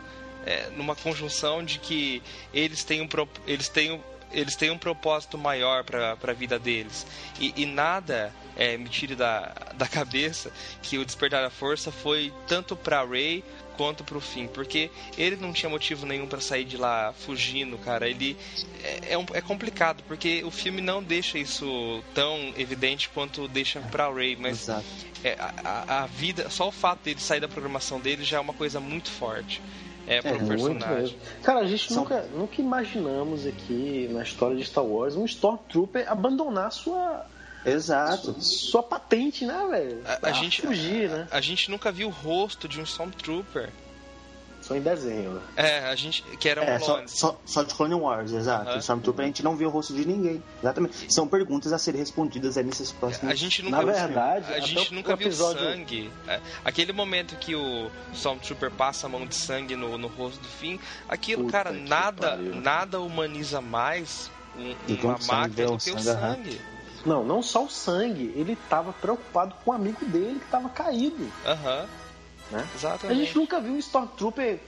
[SPEAKER 4] é, numa conjunção de que eles têm um, eles têm um, eles têm um propósito maior para a vida deles. E, e nada é, me tire da, da cabeça que o Despertar da Força foi tanto para Rey quanto pro fim, porque ele não tinha motivo nenhum para sair de lá fugindo, cara. Ele é, é, um- é complicado, porque o filme não deixa isso tão evidente quanto deixa pra Ray, mas é, a, a- vida, só o fato dele sair da programação dele já é uma coisa muito forte. É, pro
[SPEAKER 2] Muito
[SPEAKER 4] personagem.
[SPEAKER 2] Cara, a gente
[SPEAKER 3] São-
[SPEAKER 2] nunca, nunca imaginamos aqui na história de Star Wars um Stormtrooper abandonar sua,
[SPEAKER 3] Exato.
[SPEAKER 2] sua patente, né, velho?
[SPEAKER 4] A, a
[SPEAKER 2] Pra
[SPEAKER 4] gente,
[SPEAKER 2] fugir, né?
[SPEAKER 4] a gente nunca viu o rosto de um Stormtrooper.
[SPEAKER 2] Só em desenho, né?
[SPEAKER 4] É, a gente. Que era um
[SPEAKER 3] É, só, só, só de Clone Wars, exato. O Stormtrooper a gente não viu o rosto de ninguém. Exatamente. São perguntas a serem respondidas aí nesses próximos.
[SPEAKER 4] A gente nunca
[SPEAKER 2] Na
[SPEAKER 4] viu,
[SPEAKER 2] verdade,
[SPEAKER 4] a gente nunca viu
[SPEAKER 2] episódio-
[SPEAKER 4] sangue. É, aquele momento que o Stormtrooper passa a mão de sangue no, no rosto do Finn, aquilo,
[SPEAKER 2] Puta
[SPEAKER 4] cara, nada,
[SPEAKER 2] pariu.
[SPEAKER 4] nada humaniza mais um, uma máquina do que o sangue.
[SPEAKER 2] Não, não só o sangue, ele tava preocupado com o amigo dele que tava caído.
[SPEAKER 4] Aham.
[SPEAKER 2] Né?
[SPEAKER 4] Exatamente.
[SPEAKER 2] A gente nunca viu um Stormtrooper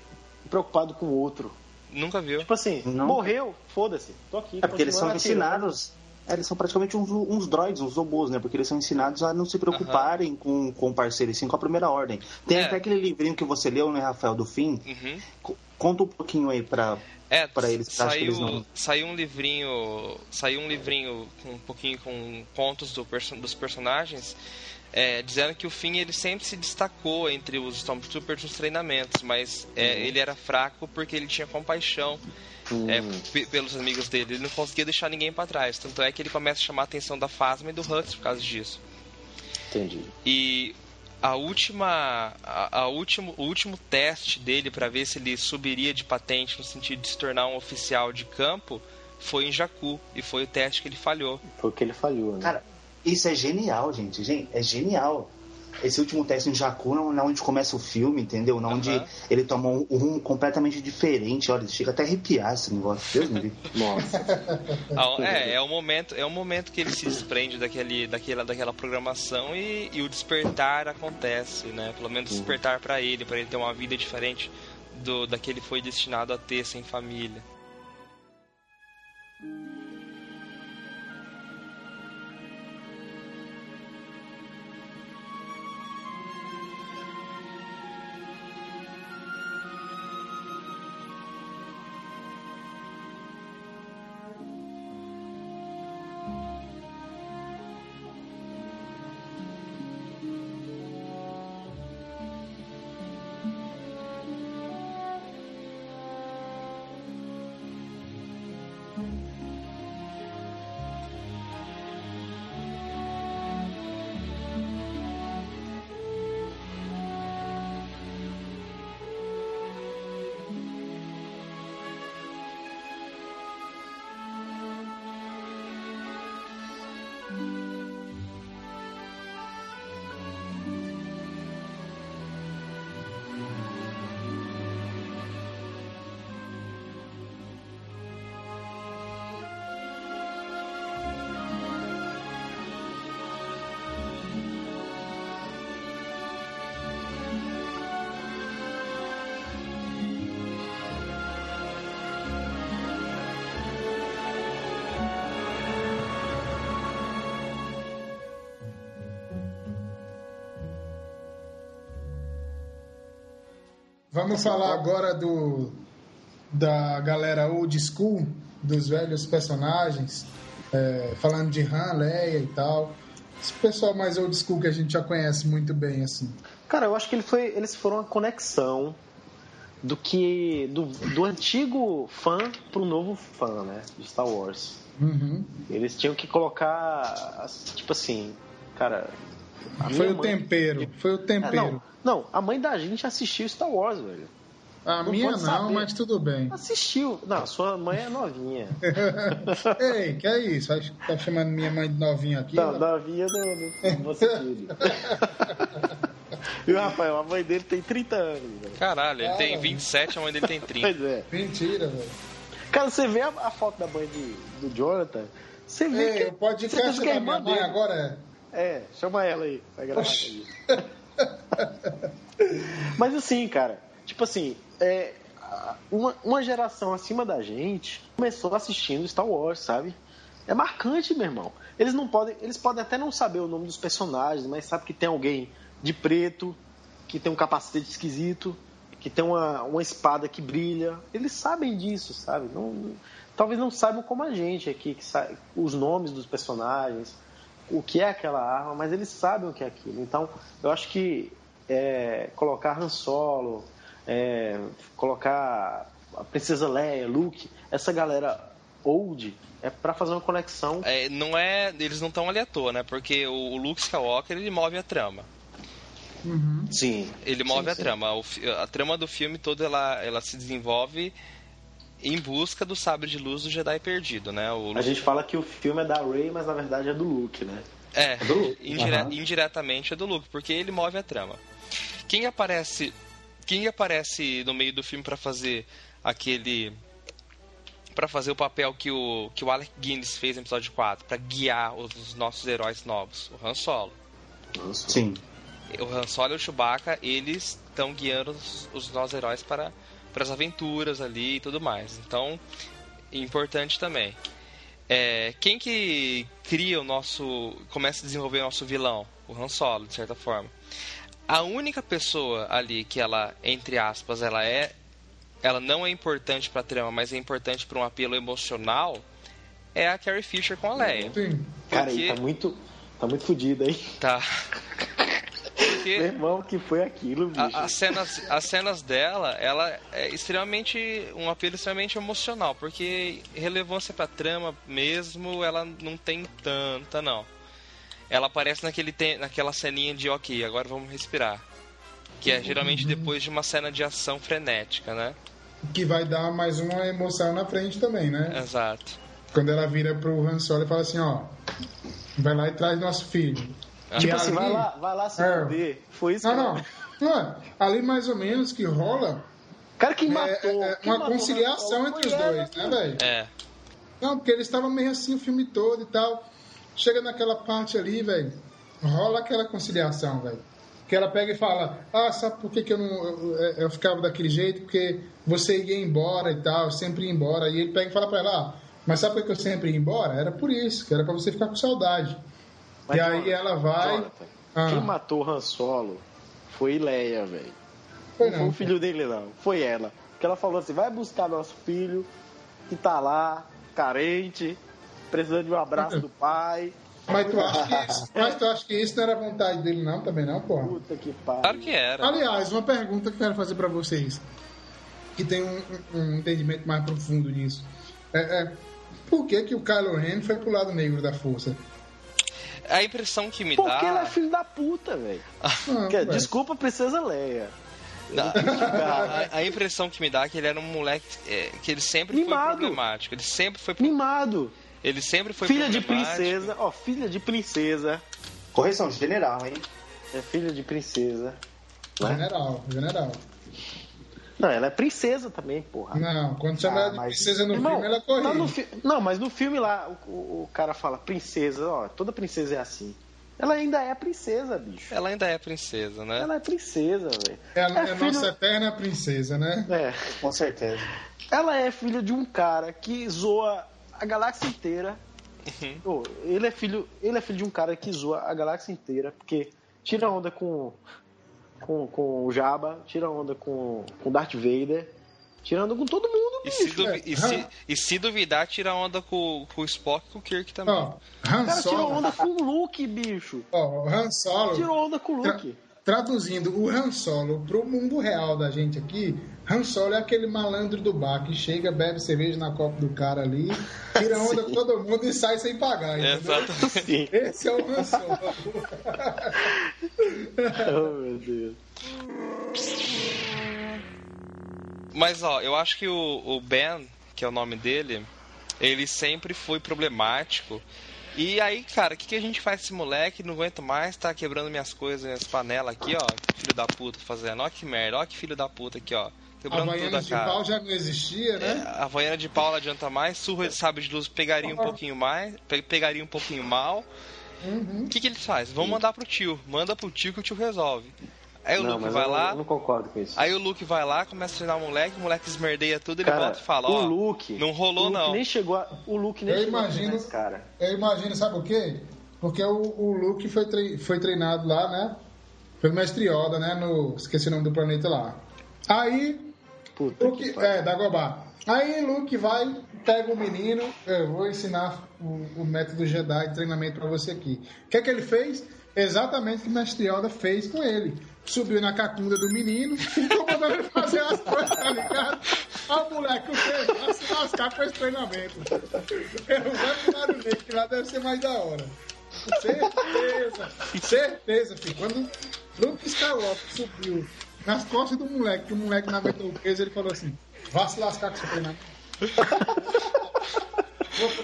[SPEAKER 2] preocupado com o outro.
[SPEAKER 4] Nunca viu.
[SPEAKER 2] Tipo assim,
[SPEAKER 3] Não.
[SPEAKER 2] morreu, foda-se, tô aqui.
[SPEAKER 3] É porque eles são ensinados. é, eles são praticamente uns, uns droids, uns robôs, né? Porque eles são ensinados a não se preocuparem com, com o parceiro, e sim com a primeira ordem. Tem
[SPEAKER 4] É.
[SPEAKER 3] até aquele livrinho que você leu, né, Rafael, do fim.
[SPEAKER 4] Uhum.
[SPEAKER 3] Co- Conta um pouquinho aí pra.
[SPEAKER 4] É,
[SPEAKER 3] Pra eles,
[SPEAKER 4] saiu,
[SPEAKER 3] eles não-
[SPEAKER 4] saiu um livrinho, saiu um livrinho com um pouquinho com contos do perso- dos personagens, é, dizendo que o Finn ele sempre se destacou entre os Stormtroopers nos treinamentos, mas é, ele era fraco porque ele tinha compaixão é, pe- pelos amigos dele, ele não conseguia deixar ninguém para trás, tanto é que ele começa a chamar a atenção da Phasma e do Hux por causa disso.
[SPEAKER 2] Entendi.
[SPEAKER 4] E a última, a, a último, o último teste dele para ver se ele subiria de patente no sentido de se tornar um oficial de campo foi em Jakku e foi o teste que ele falhou.
[SPEAKER 2] Foi o que ele falhou, né?
[SPEAKER 3] Cara, isso é genial, gente. Gente, é genial. Esse último teste em Jakku, na na onde começa o filme, entendeu? Na onde ele toma um, um rumo completamente diferente. Olha, chega até a arrepiar esse negócio. Deus me livre.
[SPEAKER 2] Nossa.
[SPEAKER 4] Ah, É, é o momento, é o momento que ele se desprende daquele, daquela, daquela programação e, e o despertar acontece, né? Pelo menos despertar para ele, para ele ter uma vida diferente do da que ele foi destinado a ter sem família.
[SPEAKER 1] Vamos falar agora do da galera old school, dos velhos personagens, é, falando de Han, Leia e tal. Esse pessoal mais old school que a gente já conhece muito bem, assim.
[SPEAKER 2] Cara, eu acho que ele foi, eles foram uma conexão do que do, do antigo fã pro novo fã, né, de Star Wars.
[SPEAKER 1] Uhum.
[SPEAKER 2] Eles tinham que colocar, tipo assim, cara. A
[SPEAKER 1] Foi o
[SPEAKER 2] mãe-
[SPEAKER 1] tempero, foi o
[SPEAKER 2] É,
[SPEAKER 1] tempero.
[SPEAKER 2] não, não, a mãe da gente assistiu Star Wars, velho.
[SPEAKER 1] a
[SPEAKER 2] não
[SPEAKER 1] minha não,
[SPEAKER 2] saber.
[SPEAKER 1] mas tudo bem.
[SPEAKER 2] Assistiu. Não, sua mãe é novinha.
[SPEAKER 1] Ei, que é isso? Tá chamando minha mãe de novinha aqui?
[SPEAKER 2] Não, novinha do, do, do você. E o Rafael, a mãe dele tem 30 anos, velho.
[SPEAKER 4] Caralho, ele tem
[SPEAKER 1] Cara.
[SPEAKER 4] 27, a mãe dele tem 30.
[SPEAKER 2] Pois é.
[SPEAKER 1] Mentira, velho.
[SPEAKER 2] Cara, você vê a, a foto da mãe de, do Jonathan, você vê
[SPEAKER 1] Ei,
[SPEAKER 2] que.
[SPEAKER 1] o podcast
[SPEAKER 2] é
[SPEAKER 1] da minha mãe
[SPEAKER 2] dele.
[SPEAKER 1] agora é.
[SPEAKER 2] É, chama ela aí. Vai gravar aí. Mas assim, cara, tipo assim, é, uma, uma geração acima da gente começou assistindo Star Wars, sabe? É marcante, meu irmão. Eles não podem, eles podem até não saber o nome dos personagens, mas sabe que tem alguém de preto, que tem um capacete esquisito, que tem uma, uma espada que brilha. Eles sabem disso, sabe? Não- talvez não saibam como a gente aqui, que sabe os nomes dos personagens, o que é aquela arma, mas eles sabem o que é aquilo. Então, eu acho que é, colocar Han Solo, é, colocar a Princesa Leia, Luke, essa galera old, é pra fazer uma conexão.
[SPEAKER 4] É, não é, eles não estão ali à toa, né? Porque o, o Luke Skywalker ele move a trama.
[SPEAKER 1] Uhum.
[SPEAKER 2] Sim.
[SPEAKER 4] Ele move a
[SPEAKER 2] sim.
[SPEAKER 4] trama. O a trama do filme toda ela, ela se desenvolve em busca do sabre de luz do Jedi perdido, né? O
[SPEAKER 2] A
[SPEAKER 4] Luke-
[SPEAKER 2] gente fala que o filme é da Rey, mas na verdade é do Luke, né?
[SPEAKER 4] É,
[SPEAKER 2] do Luke.
[SPEAKER 4] indire-
[SPEAKER 3] Aham.
[SPEAKER 4] indiretamente é do Luke, porque ele move a trama. Quem aparece, quem aparece no meio do filme pra fazer aquele para fazer o papel que o, que o Alec Guinness fez no episódio 4, para guiar os nossos heróis novos? O Han Solo.
[SPEAKER 3] Sim.
[SPEAKER 4] O Han Solo e o Chewbacca, eles estão guiando os, os nossos heróis para, para as aventuras ali e tudo mais. Então, importante também. É, quem que cria o nosso. começa a desenvolver o nosso vilão? O Han Solo, de certa forma. A única pessoa ali que ela, entre aspas, ela é. Ela não é importante pra trama, mas é importante para um apelo emocional. É a Carrie Fisher com a Leia.
[SPEAKER 1] Sim.
[SPEAKER 2] Cara,
[SPEAKER 4] Porque-
[SPEAKER 2] aí tá muito. Tá muito fodido aí.
[SPEAKER 4] Tá. Porque
[SPEAKER 2] Meu irmão, que foi aquilo, bicho?
[SPEAKER 4] a- as, cenas, as cenas dela, ela é extremamente. um apelo extremamente emocional, porque relevância pra trama mesmo, ela não tem tanta, não. Ela aparece naquele te- naquela ceninha de ok, agora vamos respirar. Que é geralmente depois de uma cena de ação frenética, né?
[SPEAKER 1] Que vai dar mais uma emoção na frente também, né?
[SPEAKER 4] Exato.
[SPEAKER 1] Quando ela vira pro Han Solo e fala assim, ó, vai lá e traz nosso filho. E
[SPEAKER 2] Tipo assim,
[SPEAKER 1] ali-
[SPEAKER 2] vai lá, vai lá se
[SPEAKER 1] É.
[SPEAKER 2] Foi isso
[SPEAKER 1] Não,
[SPEAKER 2] que-
[SPEAKER 1] não. Não é. Ali mais ou menos que rola
[SPEAKER 2] Cara, quem
[SPEAKER 1] é,
[SPEAKER 2] matou.
[SPEAKER 1] é
[SPEAKER 2] quem
[SPEAKER 1] uma
[SPEAKER 2] matou
[SPEAKER 1] conciliação entre os dois, né, velho?
[SPEAKER 4] É.
[SPEAKER 1] Não, porque eles estavam meio assim o filme todo e tal. Chega naquela parte ali, velho, rola aquela conciliação, velho. Que ela pega e fala, ah, sabe por que, que eu não eu, eu- eu ficava daquele jeito? Porque você ia embora e tal, sempre ia embora. E ele pega e fala pra ela, ah, mas sabe por que que eu sempre ia embora? Era por isso, que era pra você ficar com saudade.
[SPEAKER 2] Mas,
[SPEAKER 1] e aí
[SPEAKER 2] Jonathan,
[SPEAKER 1] ela vai.
[SPEAKER 2] Jonathan,
[SPEAKER 1] Ah.
[SPEAKER 2] Quem matou o Han Solo foi Leia, velho.
[SPEAKER 1] Foi
[SPEAKER 2] Não foi
[SPEAKER 1] não.
[SPEAKER 2] o filho dele, não. Foi ela. Porque ela falou assim: vai buscar nosso filho, que tá lá, carente, precisando de um abraço do pai.
[SPEAKER 1] Mas tu acha que isso, mas tu acha que isso não era vontade dele, não, também não, porra?
[SPEAKER 2] Puta que pariu.
[SPEAKER 4] Claro que era.
[SPEAKER 1] Aliás, uma pergunta que eu quero fazer pra vocês, que tem um, um- um entendimento mais profundo nisso. É, é, por que, que o Kylo Ren foi pro lado negro da força?
[SPEAKER 4] A impressão que me
[SPEAKER 2] Porque
[SPEAKER 4] dá.
[SPEAKER 2] ela é filho da puta, velho.
[SPEAKER 1] Velho.
[SPEAKER 2] Desculpa, princesa Leia.
[SPEAKER 4] Não, a, a impressão que me dá é que ele era um moleque é, que ele sempre foi
[SPEAKER 2] Mimado.
[SPEAKER 4] problemático. Ele sempre foi
[SPEAKER 2] Mimado.
[SPEAKER 4] ele sempre foi
[SPEAKER 2] filha de princesa. Ó, filha de princesa.
[SPEAKER 3] Correção, general, hein?
[SPEAKER 2] É filha de princesa.
[SPEAKER 1] General, general.
[SPEAKER 2] Não, ela é princesa também, porra.
[SPEAKER 1] Não, quando chama
[SPEAKER 3] Ah,
[SPEAKER 1] ela de
[SPEAKER 3] mas-
[SPEAKER 1] princesa no
[SPEAKER 2] Irmão,
[SPEAKER 1] filme, ela
[SPEAKER 2] tá no
[SPEAKER 1] corrige.
[SPEAKER 2] fi- Não, mas no filme lá, o, o- cara fala princesa, ó, toda princesa é assim. Ela ainda é princesa, bicho.
[SPEAKER 4] Ela ainda é princesa, né?
[SPEAKER 2] Ela é princesa, velho.
[SPEAKER 1] Ela é,
[SPEAKER 2] é filho-
[SPEAKER 1] nossa eterna princesa, né?
[SPEAKER 2] É.
[SPEAKER 3] Com certeza.
[SPEAKER 2] Ela é filha de um cara que zoa a galáxia inteira.
[SPEAKER 4] Uhum.
[SPEAKER 2] Ele é filho, ele é filho de um cara que zoa a galáxia inteira, porque tira onda com com, com o Jabba, tira onda com com Darth Vader, tira onda com todo mundo,
[SPEAKER 4] E se,
[SPEAKER 2] bicho.
[SPEAKER 4] duvi-
[SPEAKER 1] é.
[SPEAKER 4] e se- e se duvidar, tira onda com, com o Spock e com o Kirk também.
[SPEAKER 1] Ó,
[SPEAKER 2] O
[SPEAKER 1] Han
[SPEAKER 2] cara tirou onda com o Luke, bicho.
[SPEAKER 1] ó, Han Solo,
[SPEAKER 2] Tirou onda com o
[SPEAKER 1] tra-
[SPEAKER 2] Luke.
[SPEAKER 1] Traduzindo o Han Solo pro mundo real da gente aqui, Han Solo é aquele malandro do bar que chega, bebe cerveja na copa do cara ali, tira onda com todo mundo e sai sem pagar,
[SPEAKER 4] É.
[SPEAKER 2] Sim.
[SPEAKER 1] Esse é o Han Solo.
[SPEAKER 2] oh, meu Deus.
[SPEAKER 4] Mas ó, eu acho que o, o Ben, que é o nome dele, ele sempre foi problemático. E aí, cara, o que, que a gente faz com esse moleque? Não aguento mais, tá quebrando minhas coisas, minhas panelas aqui, ó. Filho da puta fazendo. Ó que merda, ó que filho da puta aqui, ó. Quebrando tudo a
[SPEAKER 1] Havaianas de
[SPEAKER 4] cara.
[SPEAKER 1] pau já não existia,
[SPEAKER 4] É,
[SPEAKER 1] né?
[SPEAKER 4] a Havaiana de pau não adianta mais, surra de sabre de luz pegaria um pouquinho mais, pe- pegaria um pouquinho mal.
[SPEAKER 1] Uhum.
[SPEAKER 4] O que, que eles fazem? Vão mandar pro tio, manda pro tio que o tio resolve. Aí o
[SPEAKER 2] Não,
[SPEAKER 4] Luke vai
[SPEAKER 2] eu,
[SPEAKER 4] lá,
[SPEAKER 2] eu não concordo com isso.
[SPEAKER 4] aí o Luke vai lá, começa a treinar o moleque, o moleque esmerdeia tudo, ele
[SPEAKER 2] Cara,
[SPEAKER 4] volta e fala,
[SPEAKER 2] o
[SPEAKER 4] ó,
[SPEAKER 2] Luke,
[SPEAKER 4] não rolou
[SPEAKER 2] o Luke
[SPEAKER 4] não.
[SPEAKER 2] Nem chegou a, o Luke nem
[SPEAKER 1] Eu
[SPEAKER 2] chegou a
[SPEAKER 1] imagino-
[SPEAKER 2] esse cara.
[SPEAKER 1] Eu imagino, sabe o quê? Porque o, o Luke foi, foi treinado lá, né? Pelo mestre Yoda, né? No, esqueci o nome do planeta lá. Aí,
[SPEAKER 2] Puta
[SPEAKER 1] Luke,
[SPEAKER 2] que
[SPEAKER 1] é, Dagobah. Aí Luke vai, pega o menino, eu vou ensinar o, o método Jedi de treinamento pra você aqui. O que é que ele fez? Exatamente o que o mestre Yoda fez com ele. Subiu na cacunda do menino, ficou mandando ele fazer as coisas, tá ligado? Ó, moleque, o? Vai se lascar com esse treinamento. Eu vai pro lado dele, que lá deve ser mais da hora. Certeza, certeza, filho. Quando Luke Skywalker subiu nas costas do moleque, que o moleque não aguentou o peso, ele falou assim: vá se lascar com seu treinamento.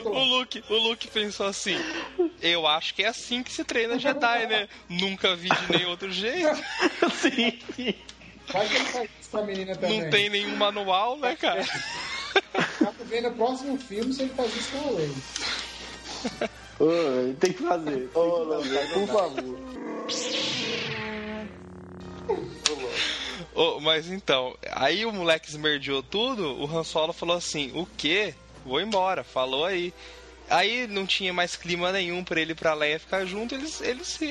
[SPEAKER 4] O. Luke, o Luke pensou assim, eu acho que é assim que se treina Jedi, né? Nunca vi de nenhum outro jeito.
[SPEAKER 2] sim, sim.
[SPEAKER 1] Vai que ele faz isso pra menina também.
[SPEAKER 4] Não tem nenhum manual, né, cara?
[SPEAKER 1] Tá ver no próximo filme se ele faz isso com a Ray.
[SPEAKER 2] Ô, tem que fazer. Ô, por favor.
[SPEAKER 4] Oh, mas então, aí o moleque esmerdeou tudo, o Han Solo falou assim, o quê? Vou embora, falou aí. Aí não tinha mais clima nenhum pra ele e pra Leia ficar junto, eles, eles se.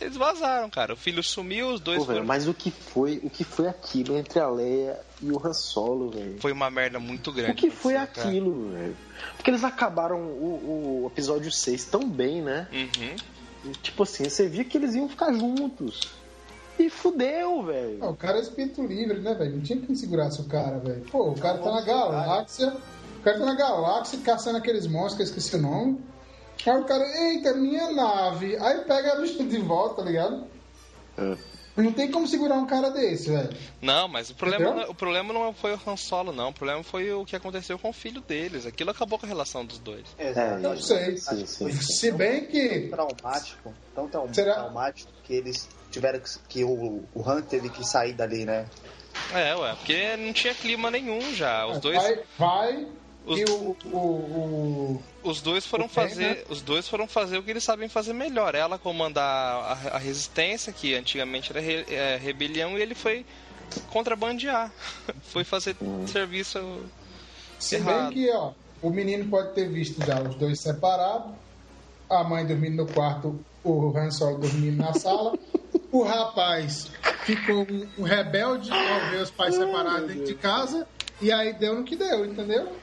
[SPEAKER 4] Eles vazaram, cara. O filho sumiu, os dois
[SPEAKER 2] Pô, velho,
[SPEAKER 4] foram-
[SPEAKER 2] mas o que foi, o que foi aquilo entre a Leia e o Han Solo, velho?
[SPEAKER 4] Foi uma merda muito grande.
[SPEAKER 2] O que foi
[SPEAKER 4] cara.
[SPEAKER 2] aquilo, velho? Porque eles acabaram o, o episódio 6 tão bem, né?
[SPEAKER 4] Uhum.
[SPEAKER 2] Tipo assim, você via que eles iam ficar juntos. E fudeu, velho.
[SPEAKER 1] Ah, o cara é espírito livre, né, velho? Não tinha quem segurasse o cara, velho. Pô, o cara tá na galáxia. O cara tá na galáxia caçando aqueles monstros que eu esqueci o nome. Aí o cara, eita, minha nave. Aí pega a bicha de volta, tá ligado?
[SPEAKER 2] É.
[SPEAKER 1] Não tem como segurar um cara desse, velho.
[SPEAKER 4] Não, mas o problema,
[SPEAKER 1] Entendeu?
[SPEAKER 4] não- o problema não foi o Han Solo, não. O problema foi o que aconteceu com o filho deles. Aquilo acabou com a relação dos dois.
[SPEAKER 3] Exato.
[SPEAKER 1] Eu sei.
[SPEAKER 2] Sim, sim.
[SPEAKER 1] Se bem que.
[SPEAKER 3] traumático, tão trau-
[SPEAKER 1] Será?
[SPEAKER 3] traumático que eles tiveram que, que o, o Han teve que sair dali, né?
[SPEAKER 4] É, ué, porque não tinha clima nenhum já. Os dois,
[SPEAKER 1] Vai, vai
[SPEAKER 4] Os-
[SPEAKER 1] e o, o, o-
[SPEAKER 4] os dois foram fazer, os dois foram fazer o que eles sabem fazer melhor. Ela comandar a, a resistência, que antigamente era re- é, rebelião, e ele foi contrabandear. foi fazer serviço
[SPEAKER 1] Se
[SPEAKER 4] errado.
[SPEAKER 1] bem que, ó, o menino pode ter visto já os dois separados, a mãe dormindo no quarto, o Han Solo dormindo na sala, o rapaz ficou um, um rebelde ao ver os pais separados dentro de casa, e aí deu no que deu, entendeu?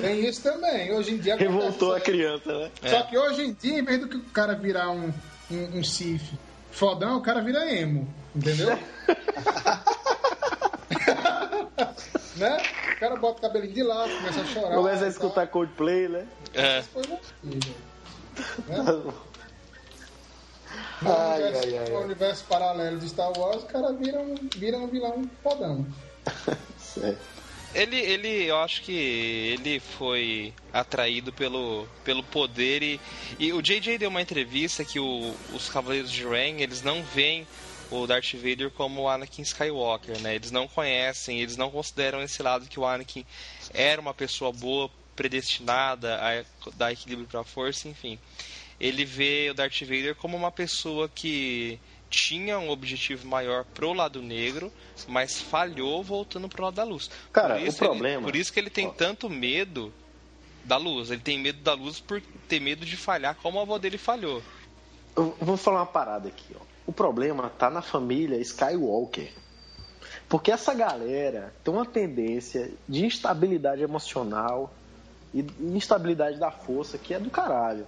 [SPEAKER 1] Tem isso também. Hoje em dia
[SPEAKER 2] Revoltou a criança, né?
[SPEAKER 1] Só que hoje em dia, em vez do que o cara virar um, um, um Sif fodão, o cara vira emo, entendeu? né? O cara bota o cabelinho de lado, começa a chorar.
[SPEAKER 2] Começa a
[SPEAKER 1] tal.
[SPEAKER 2] escutar Coldplay, né?
[SPEAKER 4] É.
[SPEAKER 1] Assim, velho.
[SPEAKER 2] Tá
[SPEAKER 1] Né? No,
[SPEAKER 2] Ai,
[SPEAKER 1] universo,
[SPEAKER 2] ai, ai,
[SPEAKER 1] no universo paralelo de Star Wars, o cara vira um, vira um vilão fodão.
[SPEAKER 2] Certo.
[SPEAKER 4] Ele, ele, eu acho que ele foi atraído pelo, pelo poder e, e o JJ deu uma entrevista que o- os Cavaleiros de Ren, eles não veem o Darth Vader como o Anakin Skywalker, né? Eles não conhecem, eles não consideram esse lado que o Anakin era uma pessoa boa, predestinada a dar equilíbrio para a força, enfim. Ele vê o Darth Vader como uma pessoa que tinha um objetivo maior pro lado negro, mas falhou voltando pro lado da luz.
[SPEAKER 2] Cara,
[SPEAKER 4] Por
[SPEAKER 2] o
[SPEAKER 4] isso ele-
[SPEAKER 2] problema-
[SPEAKER 4] por isso que ele tem tanto medo da luz. Ele tem medo da luz por ter medo de falhar como a avó dele falhou.
[SPEAKER 2] Eu vou falar uma parada aqui, ó. O problema tá na família Skywalker. Porque essa galera tem uma tendência de instabilidade emocional e instabilidade da força que é do caralho.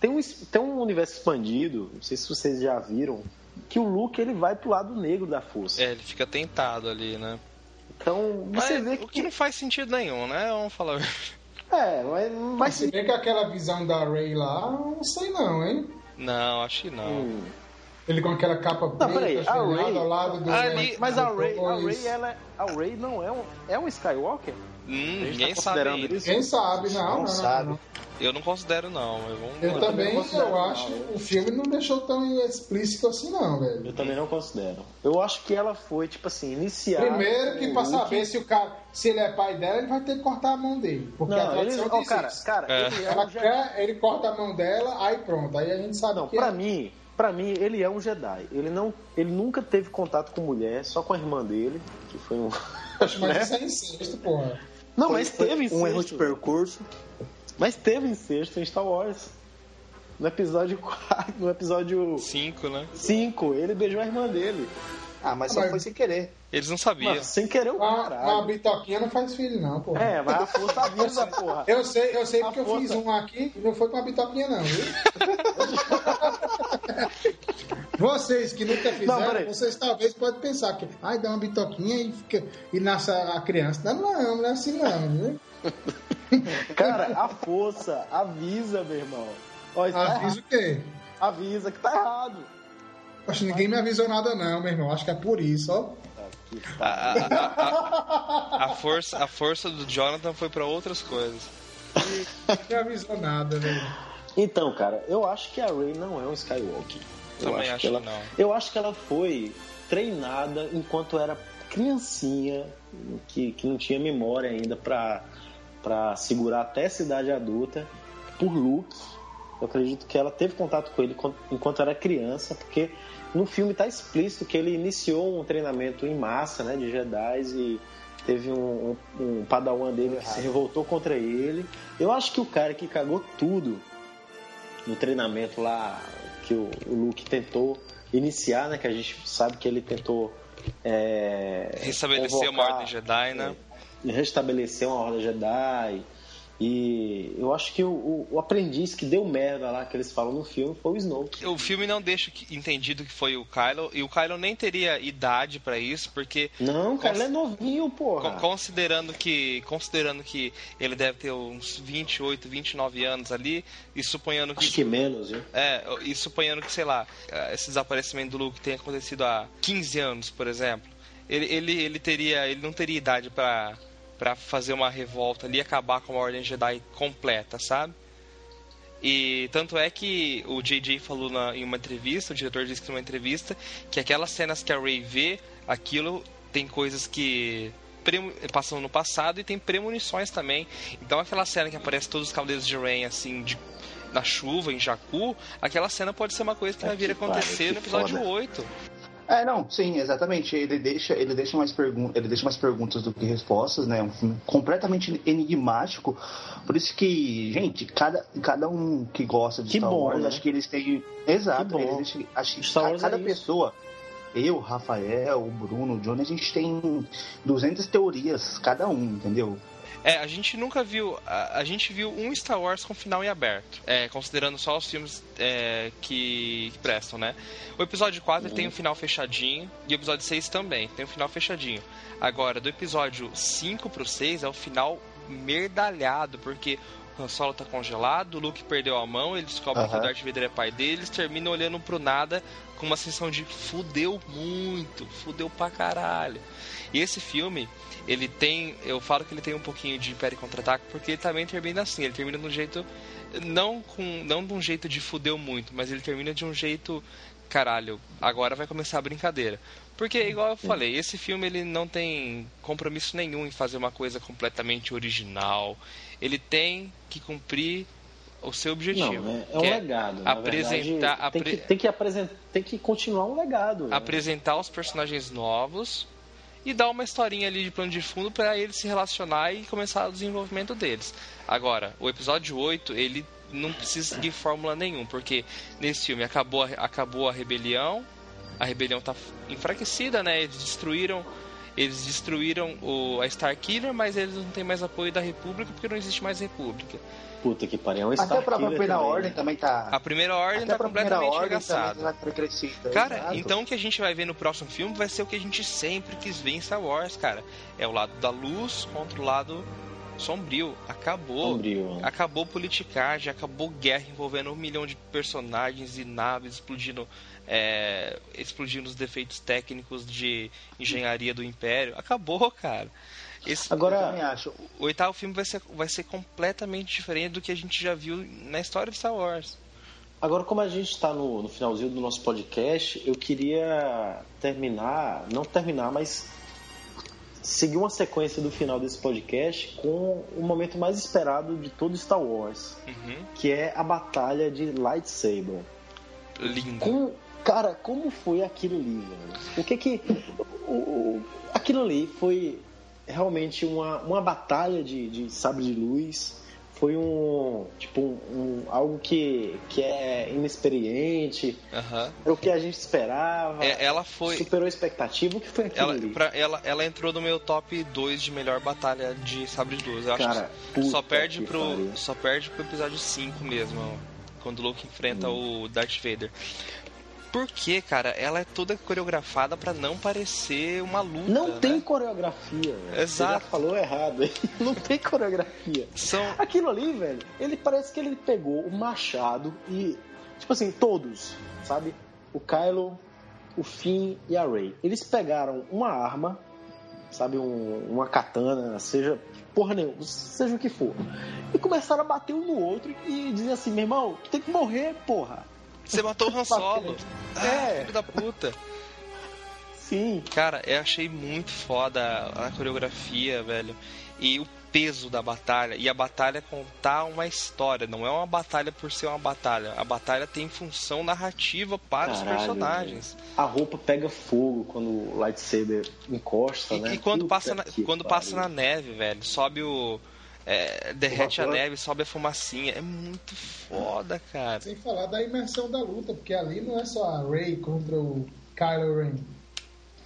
[SPEAKER 2] Tem um, tem um universo expandido, não sei se vocês já viram, que o Luke ele vai pro lado negro da força.
[SPEAKER 4] É, ele fica tentado ali, né?
[SPEAKER 2] Então você
[SPEAKER 4] Mas
[SPEAKER 2] vê
[SPEAKER 4] o
[SPEAKER 2] que.
[SPEAKER 4] que não faz sentido nenhum, né? Vamos falar.
[SPEAKER 2] É, mas, mas
[SPEAKER 1] Se bem que aquela visão da Ray lá, não sei não, hein?
[SPEAKER 4] Não, acho que não.
[SPEAKER 2] Hum.
[SPEAKER 1] Ele com aquela capa preta,
[SPEAKER 2] peraí, a Ray-
[SPEAKER 1] ao lado do...
[SPEAKER 4] Ali-
[SPEAKER 2] Mas a Ray, a. Ray, ela, é- a Ray não é um, é um Skywalker?
[SPEAKER 4] Hum,
[SPEAKER 2] gente
[SPEAKER 4] ninguém
[SPEAKER 2] tá
[SPEAKER 4] sabe
[SPEAKER 2] isso?
[SPEAKER 1] Quem sabe, não, não, não,
[SPEAKER 3] sabe.
[SPEAKER 1] não.
[SPEAKER 4] Eu não considero, não.
[SPEAKER 1] Eu
[SPEAKER 4] lá.
[SPEAKER 1] também,
[SPEAKER 2] não considero,
[SPEAKER 1] eu
[SPEAKER 2] não.
[SPEAKER 1] acho, o filme não deixou tão explícito assim não, velho.
[SPEAKER 2] Eu também não considero. Eu acho que ela foi, tipo assim, iniciada.
[SPEAKER 1] Primeiro que pra
[SPEAKER 2] Luke.
[SPEAKER 1] saber se o cara, se ele é pai dela, ele vai ter que cortar a mão dele. Porque a
[SPEAKER 2] Não, ele,
[SPEAKER 1] tradição
[SPEAKER 2] ó,
[SPEAKER 1] diz
[SPEAKER 2] cara,
[SPEAKER 1] isso.
[SPEAKER 2] cara,
[SPEAKER 4] É.
[SPEAKER 2] ele é
[SPEAKER 1] Ela quer, ele corta a mão dela, aí pronto. Aí a gente sabe
[SPEAKER 2] Não,
[SPEAKER 1] que
[SPEAKER 2] pra
[SPEAKER 1] é.
[SPEAKER 2] mim, pra mim, ele é um Jedi. Ele não, ele nunca teve contato com mulher, só com a irmã dele, que foi um.
[SPEAKER 1] Mas
[SPEAKER 2] né?
[SPEAKER 1] isso é incesto, porra.
[SPEAKER 2] Não,
[SPEAKER 3] Foi-
[SPEAKER 2] mas teve incesto.
[SPEAKER 3] um erro de percurso.
[SPEAKER 2] Mas teve incesto em Star Wars. No episódio 4, no episódio
[SPEAKER 4] Cinco, né?
[SPEAKER 2] 5, ele beijou a irmã dele.
[SPEAKER 3] Ah, mas só
[SPEAKER 1] Mas-
[SPEAKER 3] foi sem querer.
[SPEAKER 4] Eles não sabiam.
[SPEAKER 2] Mano, sem querer o
[SPEAKER 1] Uma, uma
[SPEAKER 2] caralho.
[SPEAKER 1] bitoquinha não faz filho, não, porra.
[SPEAKER 2] É, mas a força avisa, porra.
[SPEAKER 1] Eu sei, eu sei
[SPEAKER 2] A
[SPEAKER 1] porque eu fiz um aqui e não foi com uma bitoquinha, não, viu? Vocês que nunca
[SPEAKER 2] Não,
[SPEAKER 1] fizeram,
[SPEAKER 2] peraí.
[SPEAKER 1] vocês talvez podem pensar que, ai, dá uma bitoquinha e, fica, e nasce a a criança. Não, não, não é assim não, viu?
[SPEAKER 2] Cara, a força avisa, meu irmão. Ó, tá
[SPEAKER 1] Avisa o quê?
[SPEAKER 2] Avisa que tá errado.
[SPEAKER 1] Poxa, ninguém me avisou nada não, meu irmão. Acho que é por isso, ó.
[SPEAKER 4] A, a- a- a- a força, a força do Jonathan foi pra outras coisas.
[SPEAKER 1] Não me avisou nada, velho.
[SPEAKER 2] Então, cara, eu acho que a Rey não é um Skywalker. Eu
[SPEAKER 4] Também acho
[SPEAKER 2] que ela,
[SPEAKER 4] que não.
[SPEAKER 2] Eu acho que ela foi treinada enquanto era criancinha, que, que não tinha memória ainda pra, para segurar até a cidade adulta por Luke. Eu acredito que ela teve contato com ele enquanto era criança, porque no filme está explícito que ele iniciou um treinamento em massa né, de Jedi e teve um, um, um padawan dele que se revoltou contra ele. Eu acho que o cara que cagou tudo no treinamento lá que o, o Luke tentou iniciar, né? Que a gente sabe que ele tentou é,
[SPEAKER 4] restabelecer uma ordem Jedi, né?
[SPEAKER 2] É, restabelecer uma ordem Jedi e eu acho que o, o, o, aprendiz que deu merda lá, que eles falam no filme, foi o Snoke.
[SPEAKER 4] O filme não deixa entendido que foi o Kylo, e o Kylo nem teria idade para isso, porque...
[SPEAKER 2] Não, cara, ele é novinho, porra.
[SPEAKER 4] Considerando que, considerando que ele deve ter uns 28, 29 anos ali, e suponhando que...
[SPEAKER 2] Acho que menos, viu?
[SPEAKER 4] É, e suponhando que, sei lá, esse desaparecimento do Luke tenha acontecido há 15 anos, por exemplo, ele, ele, ele teria... ele não teria idade para para fazer uma revolta ali e acabar com a Ordem Jedi completa, sabe? E tanto é que o JJ falou na, em uma entrevista, o diretor disse que numa entrevista, que aquelas cenas que a Rey vê, aquilo tem coisas que passam no passado e tem premonições também. Então aquela cena que aparece todos os cavaleiros de Rain assim de, na chuva em Jakku, aquela cena pode ser uma coisa que vai vir a acontecer no episódio foda. 8.
[SPEAKER 3] É, não, sim, exatamente. Ele deixa, ele deixa mais perguntas, ele deixa mais perguntas do que respostas, né? É um filme completamente enigmático. Por isso que, gente, cada, cada um que gosta de
[SPEAKER 2] que
[SPEAKER 3] Star
[SPEAKER 2] bom,
[SPEAKER 3] Wars,
[SPEAKER 2] né?
[SPEAKER 3] acho que eles têm, exato, eles deixam, acho que Star cada, é pessoa eu, Rafael, o Bruno, o Johnny, a gente tem 200 teorias cada um, entendeu?
[SPEAKER 4] É, a gente nunca viu. A, a, gente viu um Star Wars com final em aberto. É, considerando só os filmes é, que, que, prestam, né? O episódio 4 uhum. tem um final fechadinho. E o episódio 6 também tem um final fechadinho. Agora, do episódio 5 pro 6 é o final merdalhado, porque o Han Solo tá congelado, o Luke perdeu a mão, ele descobre uhum. que o Darth Vader é pai dele, eles terminam olhando pro nada com uma sensação de fudeu muito, fudeu pra caralho. E esse filme, ele tem. Eu falo que ele tem um pouquinho de Império Contra-Ataque, porque ele também termina assim. Ele termina de um jeito. Não, com, não de um jeito de fudeu muito, mas ele termina de um jeito. Caralho, agora vai começar a brincadeira. Porque, igual eu falei, esse filme ele não tem compromisso nenhum em fazer uma coisa completamente original. Ele tem que cumprir o seu objetivo.
[SPEAKER 2] Não, é, é um legado.
[SPEAKER 4] Apresentar,
[SPEAKER 2] verdade, tem, que, tem, que apresentar, tem que continuar um legado.
[SPEAKER 4] Né? Apresentar os personagens novos e dar uma historinha ali de plano de fundo para eles se relacionar e começar o desenvolvimento deles. Agora, o episódio 8, ele não precisa seguir fórmula nenhum, porque nesse filme acabou, acabou a rebelião, a rebelião está enfraquecida, né? Eles destruíram eles destruíram o, a Starkiller, mas eles não têm mais apoio da República porque não existe mais República.
[SPEAKER 2] Puta que pariu, é um
[SPEAKER 3] Até a própria Primeira também. Ordem também tá.
[SPEAKER 4] A Primeira Ordem Até tá completamente arregaçada.
[SPEAKER 3] Tá
[SPEAKER 4] cara, exato. então o que a gente vai ver no próximo filme vai ser o que a gente sempre quis ver em Star Wars, cara. É o lado da luz contra o lado sombrio. Acabou.
[SPEAKER 2] Sombrio.
[SPEAKER 4] Acabou politicagem, acabou guerra envolvendo um milhão de personagens e naves explodindo. É, explodindo os defeitos técnicos de engenharia do Império. Acabou, cara.
[SPEAKER 3] Esse, Agora, acho.
[SPEAKER 4] O oitavo filme vai ser, vai ser completamente diferente do que a gente já viu na história de Star Wars.
[SPEAKER 2] Agora, como a gente está no, no, finalzinho do nosso podcast, eu queria terminar, não terminar, mas seguir uma sequência do final desse podcast com o momento mais esperado de todo Star Wars, uhum. que é a batalha de lightsaber.
[SPEAKER 4] Lindo.
[SPEAKER 2] Com, cara, como foi aquilo ali, velho? O que que o, o, aquilo ali foi realmente uma, uma batalha de, de sabre de luz. Foi um tipo um, um, algo que, que é inexperiente.
[SPEAKER 4] Uhum.
[SPEAKER 2] É o que a gente esperava.
[SPEAKER 4] É, ela foi
[SPEAKER 2] superou a expectativa. O que foi aquilo
[SPEAKER 4] ela,
[SPEAKER 2] ali?
[SPEAKER 4] Pra, ela, ela entrou no meu top 2 de melhor batalha de sabre de luz. Eu
[SPEAKER 2] Cara,
[SPEAKER 4] acho que só perde pro só perde pro episódio 5 mesmo, quando o Luke enfrenta hum. o Darth Vader. Porque, cara, ela é toda coreografada para não parecer uma luta.
[SPEAKER 2] Não
[SPEAKER 4] né?
[SPEAKER 2] tem coreografia. Velho.
[SPEAKER 4] Exato.
[SPEAKER 2] Você já falou errado. Não tem coreografia.
[SPEAKER 4] São...
[SPEAKER 2] Aquilo ali, velho, ele parece que ele pegou o machado e. Tipo assim, todos, sabe? O Kylo, o Finn e a Rey. Eles pegaram uma arma, sabe? Um, uma katana, seja porra nenhuma, seja o que for. E começaram a bater um no outro e dizer assim, meu irmão, tu tem que morrer, porra.
[SPEAKER 4] Você matou o Han Solo. Ah, é. Filho da puta.
[SPEAKER 2] Sim.
[SPEAKER 4] Cara, eu achei muito foda a, coreografia, velho. E o peso da batalha e a batalha contar uma história, não é uma batalha por ser uma batalha. A batalha tem função narrativa para
[SPEAKER 2] Caralho,
[SPEAKER 4] os personagens.
[SPEAKER 2] A roupa pega fogo quando o lightsaber encosta,
[SPEAKER 4] E,
[SPEAKER 2] né?
[SPEAKER 4] e quando
[SPEAKER 2] Puta
[SPEAKER 4] passa na,
[SPEAKER 2] que
[SPEAKER 4] quando
[SPEAKER 2] pariu.
[SPEAKER 4] passa na neve, velho, sobe o é, derrete a neve, sobe a fumacinha. É muito foda, cara.
[SPEAKER 1] Sem falar da imersão da luta, porque ali não é só a Rey contra o Kylo Ren.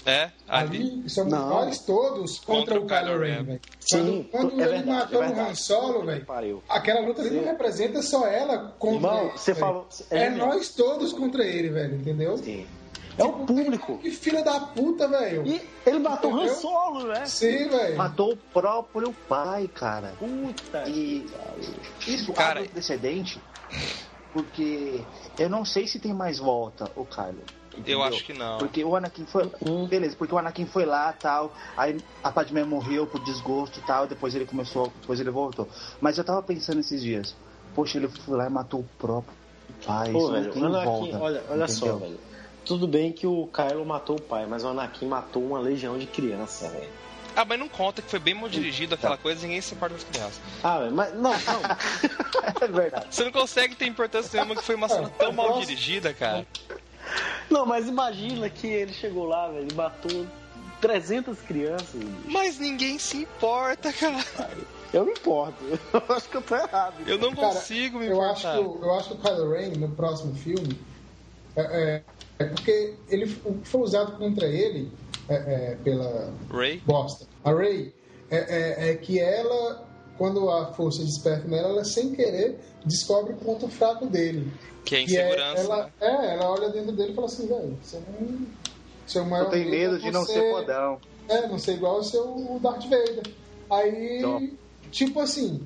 [SPEAKER 4] É, ali.
[SPEAKER 1] Ali somos
[SPEAKER 3] Não.
[SPEAKER 1] nós todos contra,
[SPEAKER 4] Contra
[SPEAKER 1] o Kylo Ren, velho. Quando, quando
[SPEAKER 2] é
[SPEAKER 1] ele
[SPEAKER 2] verdade,
[SPEAKER 1] matou
[SPEAKER 2] é
[SPEAKER 1] o Han. Solo, velho, aquela luta ali não
[SPEAKER 2] Sim.
[SPEAKER 1] representa só ela contra
[SPEAKER 2] Irmão,
[SPEAKER 1] ele.
[SPEAKER 2] você falou-
[SPEAKER 1] É,
[SPEAKER 2] é,
[SPEAKER 1] nós todos contra ele, velho, entendeu?
[SPEAKER 2] Sim. É o público.
[SPEAKER 1] Que filha da puta, velho.
[SPEAKER 2] E ele matou o Han? Solo, né?
[SPEAKER 1] Sim, velho.
[SPEAKER 3] Matou o próprio pai, cara.
[SPEAKER 2] Puta
[SPEAKER 3] E isso
[SPEAKER 4] Cara-
[SPEAKER 3] abre um precedente, porque eu não sei se tem mais volta o Kylo.
[SPEAKER 4] Eu
[SPEAKER 3] entendeu?
[SPEAKER 4] acho que não.
[SPEAKER 3] Porque o Anakin foi. Beleza, porque o Anakin foi lá tal. Aí a Padmé morreu por desgosto tal. Depois ele começou. Depois ele voltou. Mas eu tava pensando esses dias. Poxa, ele foi lá e matou o próprio pai.
[SPEAKER 2] Pô, velho, Anakin,
[SPEAKER 3] volta.
[SPEAKER 2] olha, olha só, velho. Tudo bem que o Kylo matou o pai, mas o Anakin matou uma legião de criança, velho.
[SPEAKER 4] Ah, mas não conta que foi bem mal dirigido aquela coisa, ninguém se importa com as crianças.
[SPEAKER 2] Ah, velho, mas não, não.
[SPEAKER 3] É verdade.
[SPEAKER 4] Você não consegue ter importância nenhuma que foi uma cena tão mal
[SPEAKER 1] Nossa.
[SPEAKER 4] dirigida, cara.
[SPEAKER 2] Não, mas imagina que ele chegou lá, velho, e matou 300 crianças. bicho.
[SPEAKER 4] Mas ninguém se importa, cara.
[SPEAKER 2] Eu me importo. Eu acho que eu tô errado.
[SPEAKER 4] Eu não
[SPEAKER 1] Cara,
[SPEAKER 4] consigo me
[SPEAKER 1] eu acho,
[SPEAKER 4] importar.
[SPEAKER 1] que, eu acho que o Kylo Ren, no próximo filme, é, é- é porque ele, o que foi usado contra ele é, é, pela
[SPEAKER 4] Ray?
[SPEAKER 1] bosta, a Rey, é, é- é que ela, quando a força desperta nela, ela sem querer descobre o ponto fraco dele.
[SPEAKER 4] Que é
[SPEAKER 1] Que é,
[SPEAKER 4] insegurança.
[SPEAKER 1] ela, é, ela olha dentro dele e fala assim, velho, você não. Seu maior
[SPEAKER 3] Eu tenho medo
[SPEAKER 1] é
[SPEAKER 3] de não ser fodão.
[SPEAKER 1] É, não ser igual ao seu Darth Vader. Aí,
[SPEAKER 3] Então.
[SPEAKER 1] tipo assim,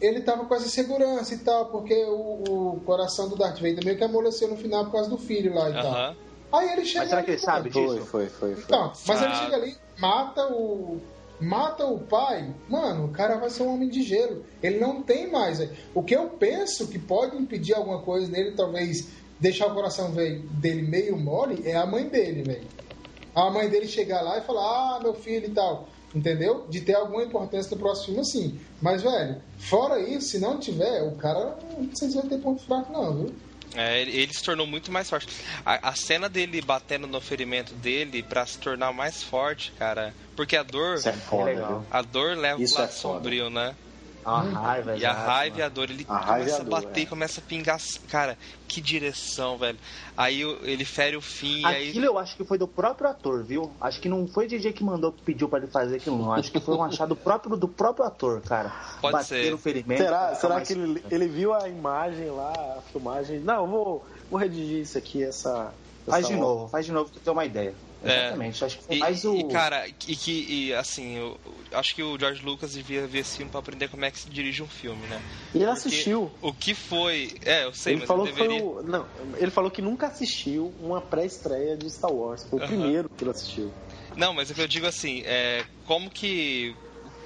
[SPEAKER 1] ele tava com essa segurança e tal, porque o, o coração do Darth Vader meio que amoleceu no final por causa do filho lá e tal. Aí ele chega
[SPEAKER 3] Mas será
[SPEAKER 1] ali,
[SPEAKER 3] que ele sabe
[SPEAKER 2] Foi,
[SPEAKER 3] disso?
[SPEAKER 2] foi, foi, foi.
[SPEAKER 1] Então, mas ele
[SPEAKER 4] Sabe.
[SPEAKER 1] chega ali, mata o. Mata o pai, mano, o cara vai ser um homem de gelo. Ele não tem mais. O que eu penso que pode impedir alguma coisa nele, talvez deixar o coração dele meio mole, é a mãe dele, velho. A mãe dele chegar lá e falar, ah, meu filho e tal. Entendeu? De ter alguma importância no próximo filme, sim. Mas, velho, fora isso, se não tiver, o cara não sei se vai ter ponto fraco, não, viu?
[SPEAKER 4] É, ele, se tornou muito mais forte. A, a cena dele batendo no ferimento dele pra se tornar mais forte, cara. Porque a dor.
[SPEAKER 2] Isso é foda?
[SPEAKER 4] A dor leva
[SPEAKER 2] Isso
[SPEAKER 4] pro lado
[SPEAKER 2] é foda.
[SPEAKER 4] sombrio, né?
[SPEAKER 3] A raiva,
[SPEAKER 4] E a raiva e a
[SPEAKER 3] mano.
[SPEAKER 4] dor, ele
[SPEAKER 2] A
[SPEAKER 4] começa a,
[SPEAKER 2] dor,
[SPEAKER 4] bater,
[SPEAKER 2] é.
[SPEAKER 4] começa a pingar. Cara, que direção, velho. Aí o- ele fere o fim, e aí.
[SPEAKER 3] Aquilo eu acho que foi do próprio ator, viu? Acho que não foi o DJ que mandou, que pediu pra ele fazer aquilo, não. Acho que foi um achado próprio do próprio ator, cara.
[SPEAKER 4] Pode
[SPEAKER 3] Bater
[SPEAKER 4] ser.
[SPEAKER 3] no ferimento.
[SPEAKER 2] Será, será
[SPEAKER 3] mais-
[SPEAKER 2] que ele, ele viu a imagem lá, a filmagem? Não, eu vou, vou redigir isso aqui, essa.
[SPEAKER 3] Faz
[SPEAKER 2] essa
[SPEAKER 3] de novo, faz de novo pra você ter uma ideia.
[SPEAKER 4] É.
[SPEAKER 3] Exatamente. Acho que foi
[SPEAKER 4] E,
[SPEAKER 3] mais o.
[SPEAKER 4] e, cara, e que, e, assim, eu, acho que o George Lucas devia ver esse filme pra aprender como é que se dirige um filme, né?
[SPEAKER 2] E ele
[SPEAKER 4] Porque
[SPEAKER 2] assistiu.
[SPEAKER 4] O que foi. É, eu sei,
[SPEAKER 2] ele
[SPEAKER 4] mas
[SPEAKER 2] falou que foi
[SPEAKER 4] deveria.
[SPEAKER 2] o. Não, ele falou que nunca assistiu uma pré-estreia de Star Wars. Foi o primeiro que ele assistiu.
[SPEAKER 4] Não, mas é que eu digo assim, é, como que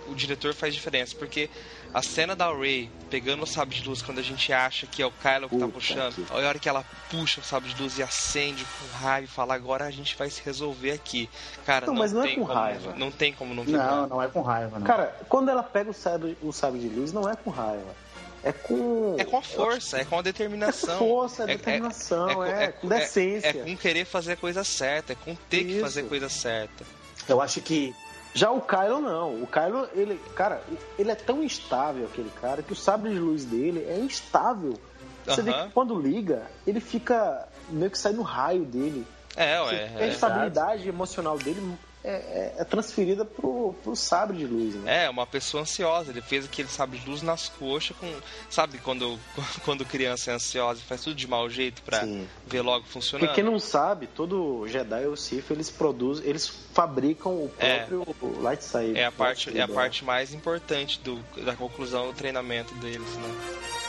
[SPEAKER 4] o diretor faz diferença? Porque a cena da Ray pegando o sabre de luz quando a gente acha que é o Kylo que tá
[SPEAKER 2] Puta
[SPEAKER 4] puxando,
[SPEAKER 2] que-
[SPEAKER 4] a hora que ela puxa o sabre de luz e acende com raiva e fala, agora a gente vai se resolver aqui. Cara,
[SPEAKER 2] Não,
[SPEAKER 4] não,
[SPEAKER 2] mas não é
[SPEAKER 4] tem
[SPEAKER 2] com
[SPEAKER 4] como,
[SPEAKER 2] raiva.
[SPEAKER 4] Não tem como não ter
[SPEAKER 3] Não,
[SPEAKER 4] raiva.
[SPEAKER 3] não é com raiva, não.
[SPEAKER 2] Cara, quando ela pega o sabre, o sabre de luz, não é com raiva. É com.
[SPEAKER 4] É com a força, é com a
[SPEAKER 2] É
[SPEAKER 4] determinação.
[SPEAKER 2] com força, é determinação, é, com decência.
[SPEAKER 4] É, com querer fazer a coisa certa, é com ter que
[SPEAKER 2] Isso.
[SPEAKER 4] fazer a coisa certa.
[SPEAKER 3] Eu acho que.
[SPEAKER 2] Já o Kylo não. O Kylo, ele, cara, ele é tão instável aquele cara que o sabre de luz dele é instável. Você vê
[SPEAKER 4] Aham.
[SPEAKER 2] que quando liga, ele fica meio que sai no raio dele.
[SPEAKER 4] É,
[SPEAKER 2] Você-
[SPEAKER 4] ué.
[SPEAKER 2] a
[SPEAKER 4] É,
[SPEAKER 2] estabilidade emocional dele é, é- é transferida pro, pro sabre de luz, né?
[SPEAKER 4] É, uma pessoa ansiosa. Ele fez aquele sabre de luz nas coxas com. Sabe quando, quando criança é ansiosa e faz tudo de mau jeito pra
[SPEAKER 2] Sim.
[SPEAKER 4] ver logo funcionando?
[SPEAKER 2] Porque quem não sabe, todo Jedi ou Sith, eles produzem, eles fabricam o
[SPEAKER 4] É.
[SPEAKER 2] próprio lightsaber.
[SPEAKER 4] É a parte, é a parte mais importante do, da conclusão do treinamento deles, né?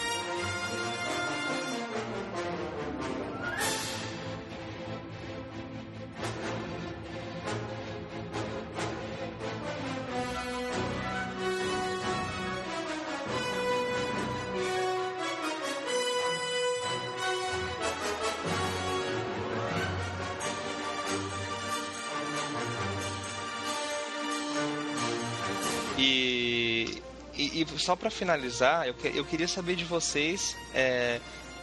[SPEAKER 4] Só para finalizar, eu, eu queria saber de vocês, é,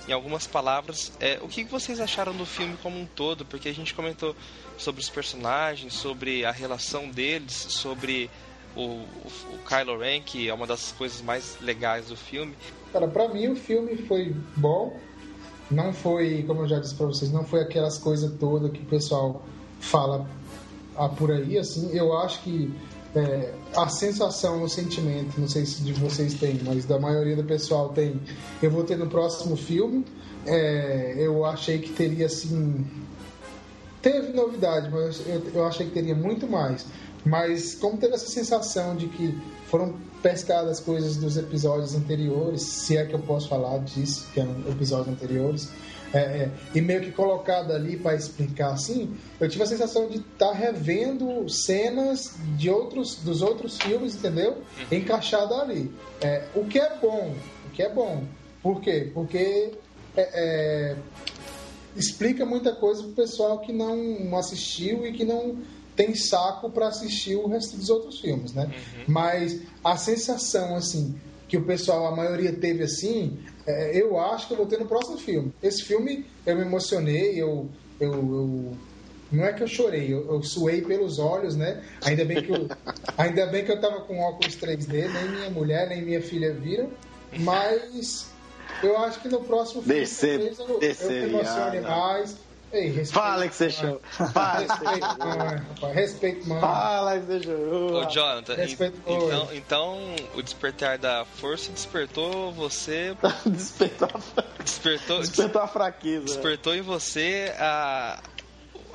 [SPEAKER 4] em algumas palavras, é, o que vocês acharam do filme como um todo? Porque a gente comentou sobre os personagens, sobre a relação deles, sobre o, o, o Kylo Ren, que é uma das coisas mais legais do filme.
[SPEAKER 1] Cara, pra mim o filme foi bom. Não foi, como eu já disse pra vocês, não foi aquelas coisas todas que o pessoal fala ah, por aí, assim. Eu acho que é, a sensação, o sentimento, não sei se de vocês tem, mas da maioria do pessoal tem. Eu vou ter no próximo filme. É, eu achei que teria assim. Teve novidade, mas eu, eu achei que teria muito mais. Mas como teve essa sensação de que foram pescadas coisas dos episódios anteriores, se é que eu posso falar disso, que eram episódios anteriores, é, é, e meio que colocado ali para explicar assim, eu tive a sensação de estar tá revendo cenas de outros, dos outros filmes, entendeu? Uhum. Encaixado ali. É, o que é bom, o que é bom. Por quê? Porque é, é, explica muita coisa pro pessoal que não assistiu e que não tem saco para assistir o resto dos outros filmes, né? Uhum. Mas a sensação, assim, que o pessoal, a maioria teve assim, é, eu acho que eu vou ter no próximo filme. Esse filme eu me emocionei, eu, eu, eu não é que eu chorei, eu, eu, suei pelos olhos, né? Ainda bem que eu, ainda bem que eu tava com óculos 3D, nem minha mulher, nem minha filha viram, mas eu acho que no próximo
[SPEAKER 2] filme descer, eu, eu me emocione mais. Ei, respeito, Fala que você chorou. Fala. Respeito, mano.
[SPEAKER 1] Respeito, mano.
[SPEAKER 2] Fala que você chorou.
[SPEAKER 4] Ô, Jonathan, respeito, então, então o despertar da força despertou você.
[SPEAKER 2] despertou,
[SPEAKER 4] despertou,
[SPEAKER 2] despertou a fraqueza.
[SPEAKER 4] Despertou em você a,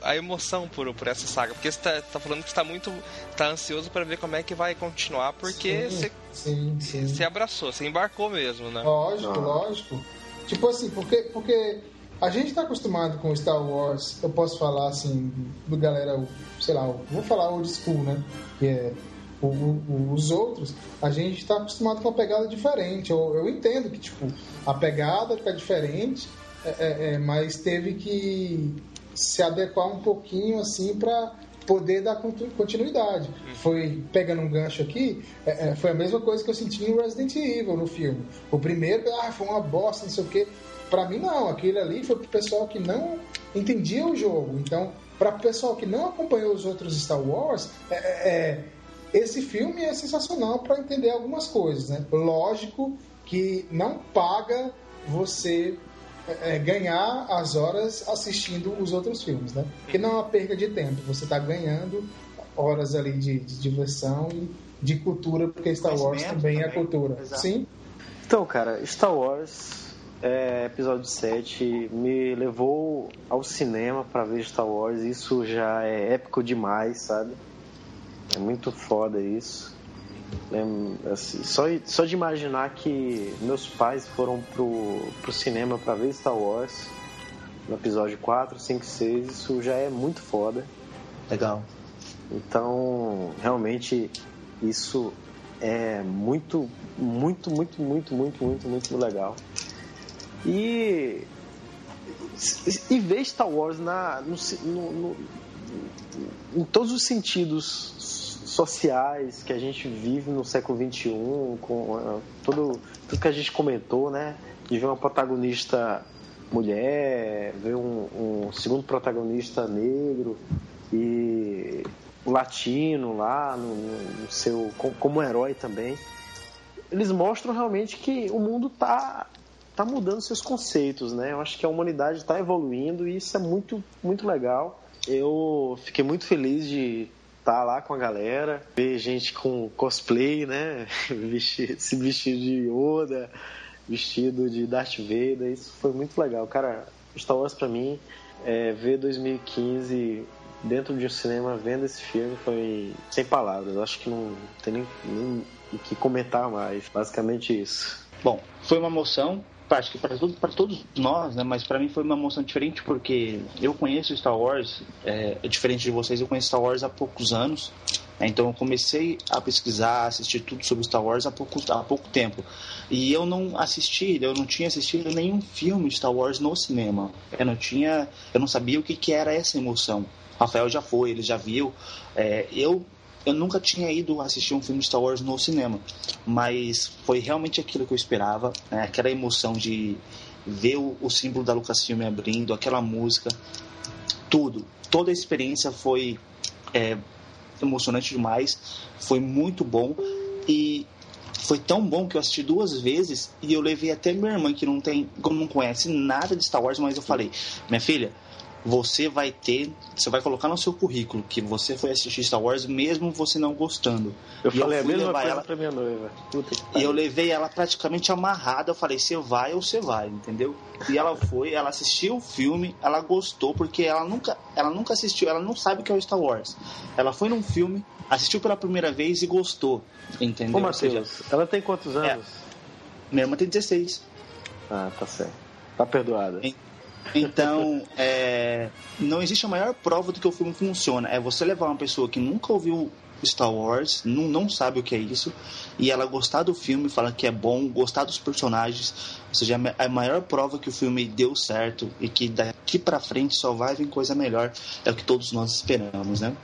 [SPEAKER 4] a emoção por, por essa saga. Porque você tá, tá falando que está muito. tá ansioso para ver como é que vai continuar, porque sim, você, sim, sim. você abraçou, você embarcou mesmo, né?
[SPEAKER 1] Lógico, lógico. Tipo assim, porque. porque a gente está acostumado com Star Wars, eu posso falar assim, do galera, sei lá, vou falar old school, né? Que é o, o, os outros, a gente está acostumado com uma pegada diferente. Eu, eu entendo que, tipo, a pegada fica diferente, é, é, é mas teve que se adequar um pouquinho, assim, para poder dar continuidade. Foi, pegando um gancho aqui, é, é, foi a mesma coisa que eu senti em Resident Evil no filme. O primeiro, ah, foi uma bosta, não sei o quê. Para mim, não. Aquele ali foi pro pessoal que não entendia o jogo. Então, para o pessoal que não acompanhou os outros Star Wars, é, é, é esse filme é sensacional para entender algumas coisas. Né? Lógico que não paga você é, é, ganhar as horas assistindo os outros filmes, né? Porque não é uma perda de tempo. Você está ganhando horas ali de, de, diversão e de cultura, porque Star Wars também, também, é cultura. Exato. Sim.
[SPEAKER 2] Então, cara, Star Wars é, episódio 7 me levou ao cinema para ver Star Wars. Isso já é épico demais, sabe? É muito foda isso. É, assim, só, só de imaginar que meus pais foram pro, pro cinema para ver Star Wars no episódio 4, 5, 6, isso já é muito foda.
[SPEAKER 3] Legal.
[SPEAKER 2] Então, realmente, isso é muito, muito, muito, muito, muito, muito, muito legal. E, e ver Star Wars na, no, no, no, em todos os sentidos sociais que a gente vive no século XXI, com uh, tudo, tudo que a gente comentou, né? De ver uma protagonista mulher, ver um, um segundo protagonista negro e latino lá no, no seu como herói também eles mostram realmente que o mundo está tá mudando seus conceitos, né? Eu acho que a humanidade está evoluindo e isso é muito, muito legal. Eu fiquei muito feliz de estar tá lá com a galera, ver gente com cosplay, né? se vestir de Yoda, vestido de Darth Vader, isso foi muito legal. Cara, Star Wars pra mim, é, ver 2015 dentro de um cinema vendo esse filme foi sem palavras. Acho que não tem nem, nem o que comentar mais. Basicamente isso.
[SPEAKER 3] Bom, foi uma emoção acho que para todo, todos nós, né? Mas para mim foi uma emoção diferente porque eu conheço Star Wars, é, diferente de vocês, eu conheço Star Wars há poucos anos. Né, então eu comecei a pesquisar, assistir tudo sobre Star Wars há pouco, há pouco tempo. E eu não assisti, eu não tinha assistido nenhum filme de Star Wars no cinema. Eu não tinha, eu não sabia o que, que era essa emoção. Rafael já foi, ele já viu. É, eu eu nunca tinha ido assistir um filme de Star Wars no cinema, mas foi realmente aquilo que eu esperava, né? aquela emoção de ver o, o símbolo da Lucasfilm abrindo, aquela música, tudo, toda a experiência foi é, emocionante demais, foi muito bom e foi tão bom que eu assisti duas vezes e eu levei até minha irmã que não tem, não conhece nada de Star Wars, mas eu falei, minha filha, você vai ter, você vai colocar no seu currículo que você foi assistir Star Wars mesmo você não gostando.
[SPEAKER 2] Eu
[SPEAKER 3] e
[SPEAKER 2] falei
[SPEAKER 3] eu
[SPEAKER 2] a mesma coisa
[SPEAKER 3] ela
[SPEAKER 2] pra minha noiva.
[SPEAKER 3] E eu levei ela praticamente amarrada. Eu falei, você vai ou você vai, entendeu? E ela foi, ela assistiu o filme, ela gostou, porque ela nunca, ela nunca assistiu, ela não sabe o que é o Star Wars. Ela foi num filme, assistiu pela primeira vez e gostou, entendeu?
[SPEAKER 2] Ô,
[SPEAKER 3] Ou seja,
[SPEAKER 2] Matheus, ela tem quantos anos?
[SPEAKER 3] minha irmã tem 16.
[SPEAKER 2] Ah, tá certo. Tá perdoada.
[SPEAKER 3] Hein? Então, é, não existe a maior prova do que o filme funciona. É você levar uma pessoa que nunca ouviu Star Wars, não, não sabe o que é isso, e ela gostar do filme, falar que é bom, gostar dos personagens. Ou seja, a maior prova que o filme deu certo e que daqui pra frente só vai vir coisa melhor é o que todos nós esperamos, né?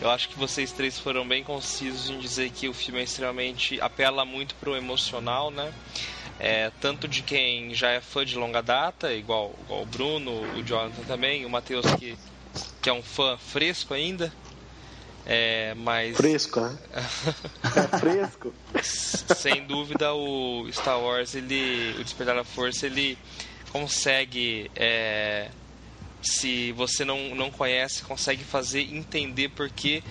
[SPEAKER 4] Eu acho que vocês três foram bem concisos em dizer que o filme é extremamente apela muito pro emocional, né? É, tanto de quem já é fã de longa data, igual, igual o Bruno, o Jonathan também, o Matheus que, que é um fã fresco ainda. É, mas
[SPEAKER 2] Fresco, né? é fresco.
[SPEAKER 4] sem dúvida o Star Wars, ele, o Despertar da Força, ele consegue, é, se você não, não conhece, consegue fazer entender porque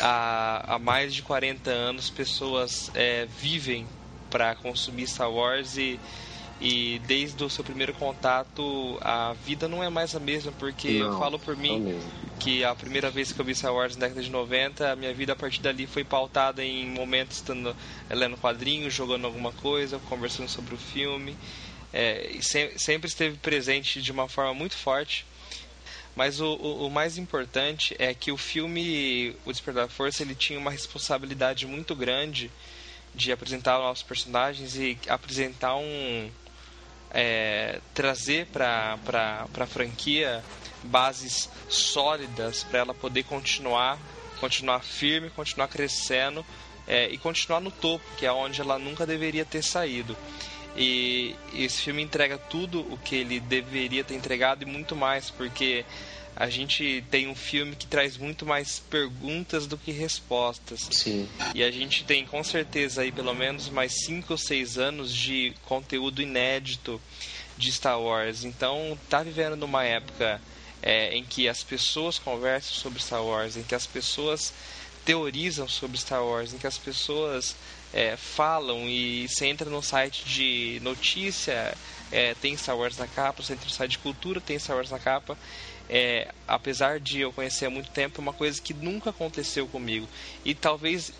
[SPEAKER 4] há, há mais de 40 anos pessoas é, vivem para consumir Star Wars e, e desde o seu primeiro contato a vida não é mais a mesma, porque eu
[SPEAKER 2] Não,
[SPEAKER 4] falo por mim que a primeira vez que eu vi Star Wars na década de 90, a minha vida a partir dali foi pautada em momentos estando lendo quadrinhos, jogando alguma coisa, conversando sobre o filme. É, e se- sempre esteve presente de uma forma muito forte. Mas o, o, o mais importante é que o filme O Despertar da Força ele tinha uma responsabilidade muito grande de apresentar nossos personagens e apresentar um é, trazer para a franquia bases sólidas para ela poder continuar continuar firme continuar crescendo é, e continuar no topo que é onde ela nunca deveria ter saído e esse filme entrega tudo o que ele deveria ter entregado e muito mais porque a gente tem um filme que traz muito mais perguntas do que respostas
[SPEAKER 2] Sim.
[SPEAKER 4] e a gente tem com certeza aí pelo menos mais 5 ou 6 anos de conteúdo inédito de Star Wars. Então tá vivendo numa época é, em que as pessoas conversam sobre Star Wars, em que as pessoas teorizam sobre Star Wars, em que as pessoas é, falam e você entra no site de notícia, é, tem Star Wars na capa, você entra no site de cultura, tem Star Wars na capa. É, apesar de eu conhecer há muito tempo, é uma coisa que nunca aconteceu comigo. E talvez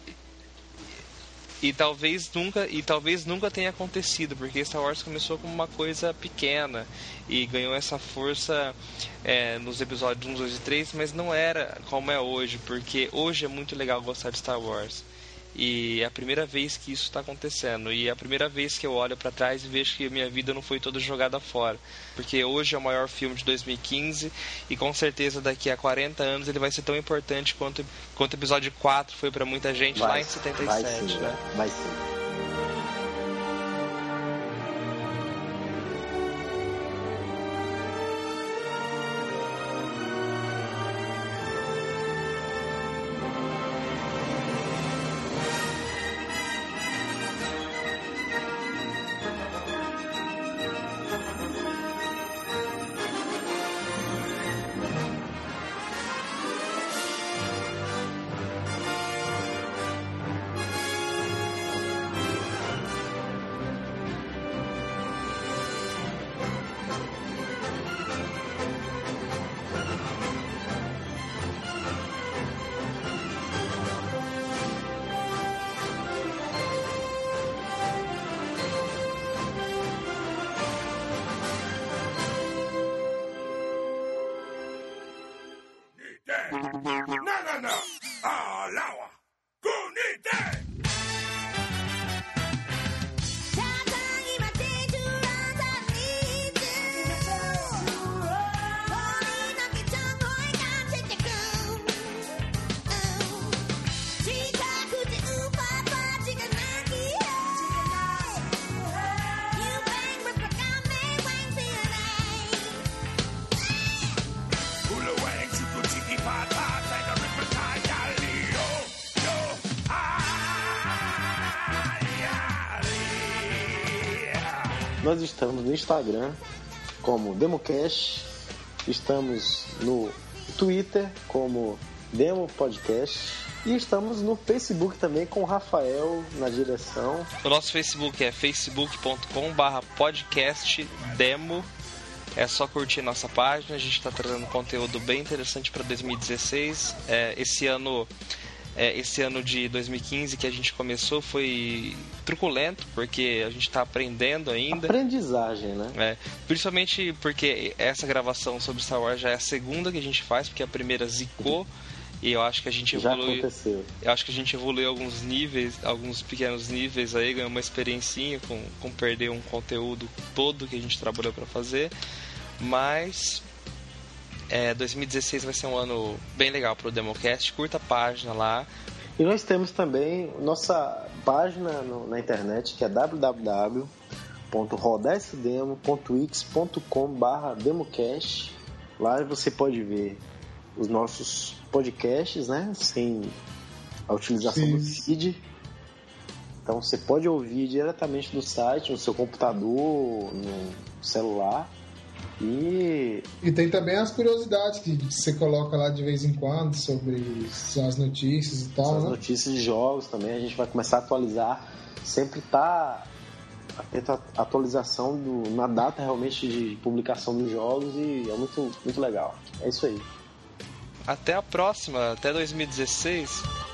[SPEAKER 4] e talvez nunca e talvez nunca tenha acontecido porque Star Wars começou como uma coisa pequena e ganhou essa força é, nos episódios 1, 2 e 3 mas não era como é hoje porque hoje é muito legal gostar de Star Wars e é a primeira vez que isso está acontecendo e é a primeira vez que eu olho para trás e vejo que a minha vida não foi toda jogada fora porque hoje é o maior filme de 2015 e com certeza daqui a 40 anos ele vai ser tão importante quanto quanto o episódio 4 foi para muita gente lá em 77
[SPEAKER 2] vai sim,
[SPEAKER 4] né?
[SPEAKER 2] Vai sim. No, no, no. I'll. Nós estamos no Instagram como Democast, estamos no Twitter como Demo Podcast e estamos no Facebook também com o Rafael na direção.
[SPEAKER 4] O nosso Facebook é facebook.com/barra podcast demo. É só curtir nossa página, a gente está trazendo conteúdo bem interessante para 2016. É, esse ano é, esse ano de 2015 que a gente começou foi truculento, porque a gente está aprendendo ainda.
[SPEAKER 2] Aprendizagem, né?
[SPEAKER 4] É, principalmente porque essa gravação sobre Star Wars já é a segunda que a gente faz, porque a primeira zicou. E eu acho que a gente evoluiu.
[SPEAKER 2] Já aconteceu.
[SPEAKER 4] Eu acho que a gente evoluiu alguns níveis, alguns pequenos níveis aí, ganhou uma experiência com, com perder um conteúdo todo que a gente trabalhou para fazer. Mas é, 2016 vai ser um ano bem legal pro Democast. Curta a página lá.
[SPEAKER 2] E nós temos também nossa página no, na internet que é www.rodesdemo.wix.com/democast. Lá você pode ver os nossos podcasts, né? Sem a utilização Sim. do feed. Então você pode ouvir diretamente do site, no seu computador, no celular. E...
[SPEAKER 1] e tem também as curiosidades que você coloca lá de vez em quando sobre as notícias e tal.
[SPEAKER 2] As
[SPEAKER 1] né?
[SPEAKER 2] notícias de jogos também, a gente vai começar a atualizar. Sempre tá atento à atualização do, na data realmente de publicação dos jogos e é muito, muito legal. É isso aí.
[SPEAKER 4] Até a próxima, até 2016.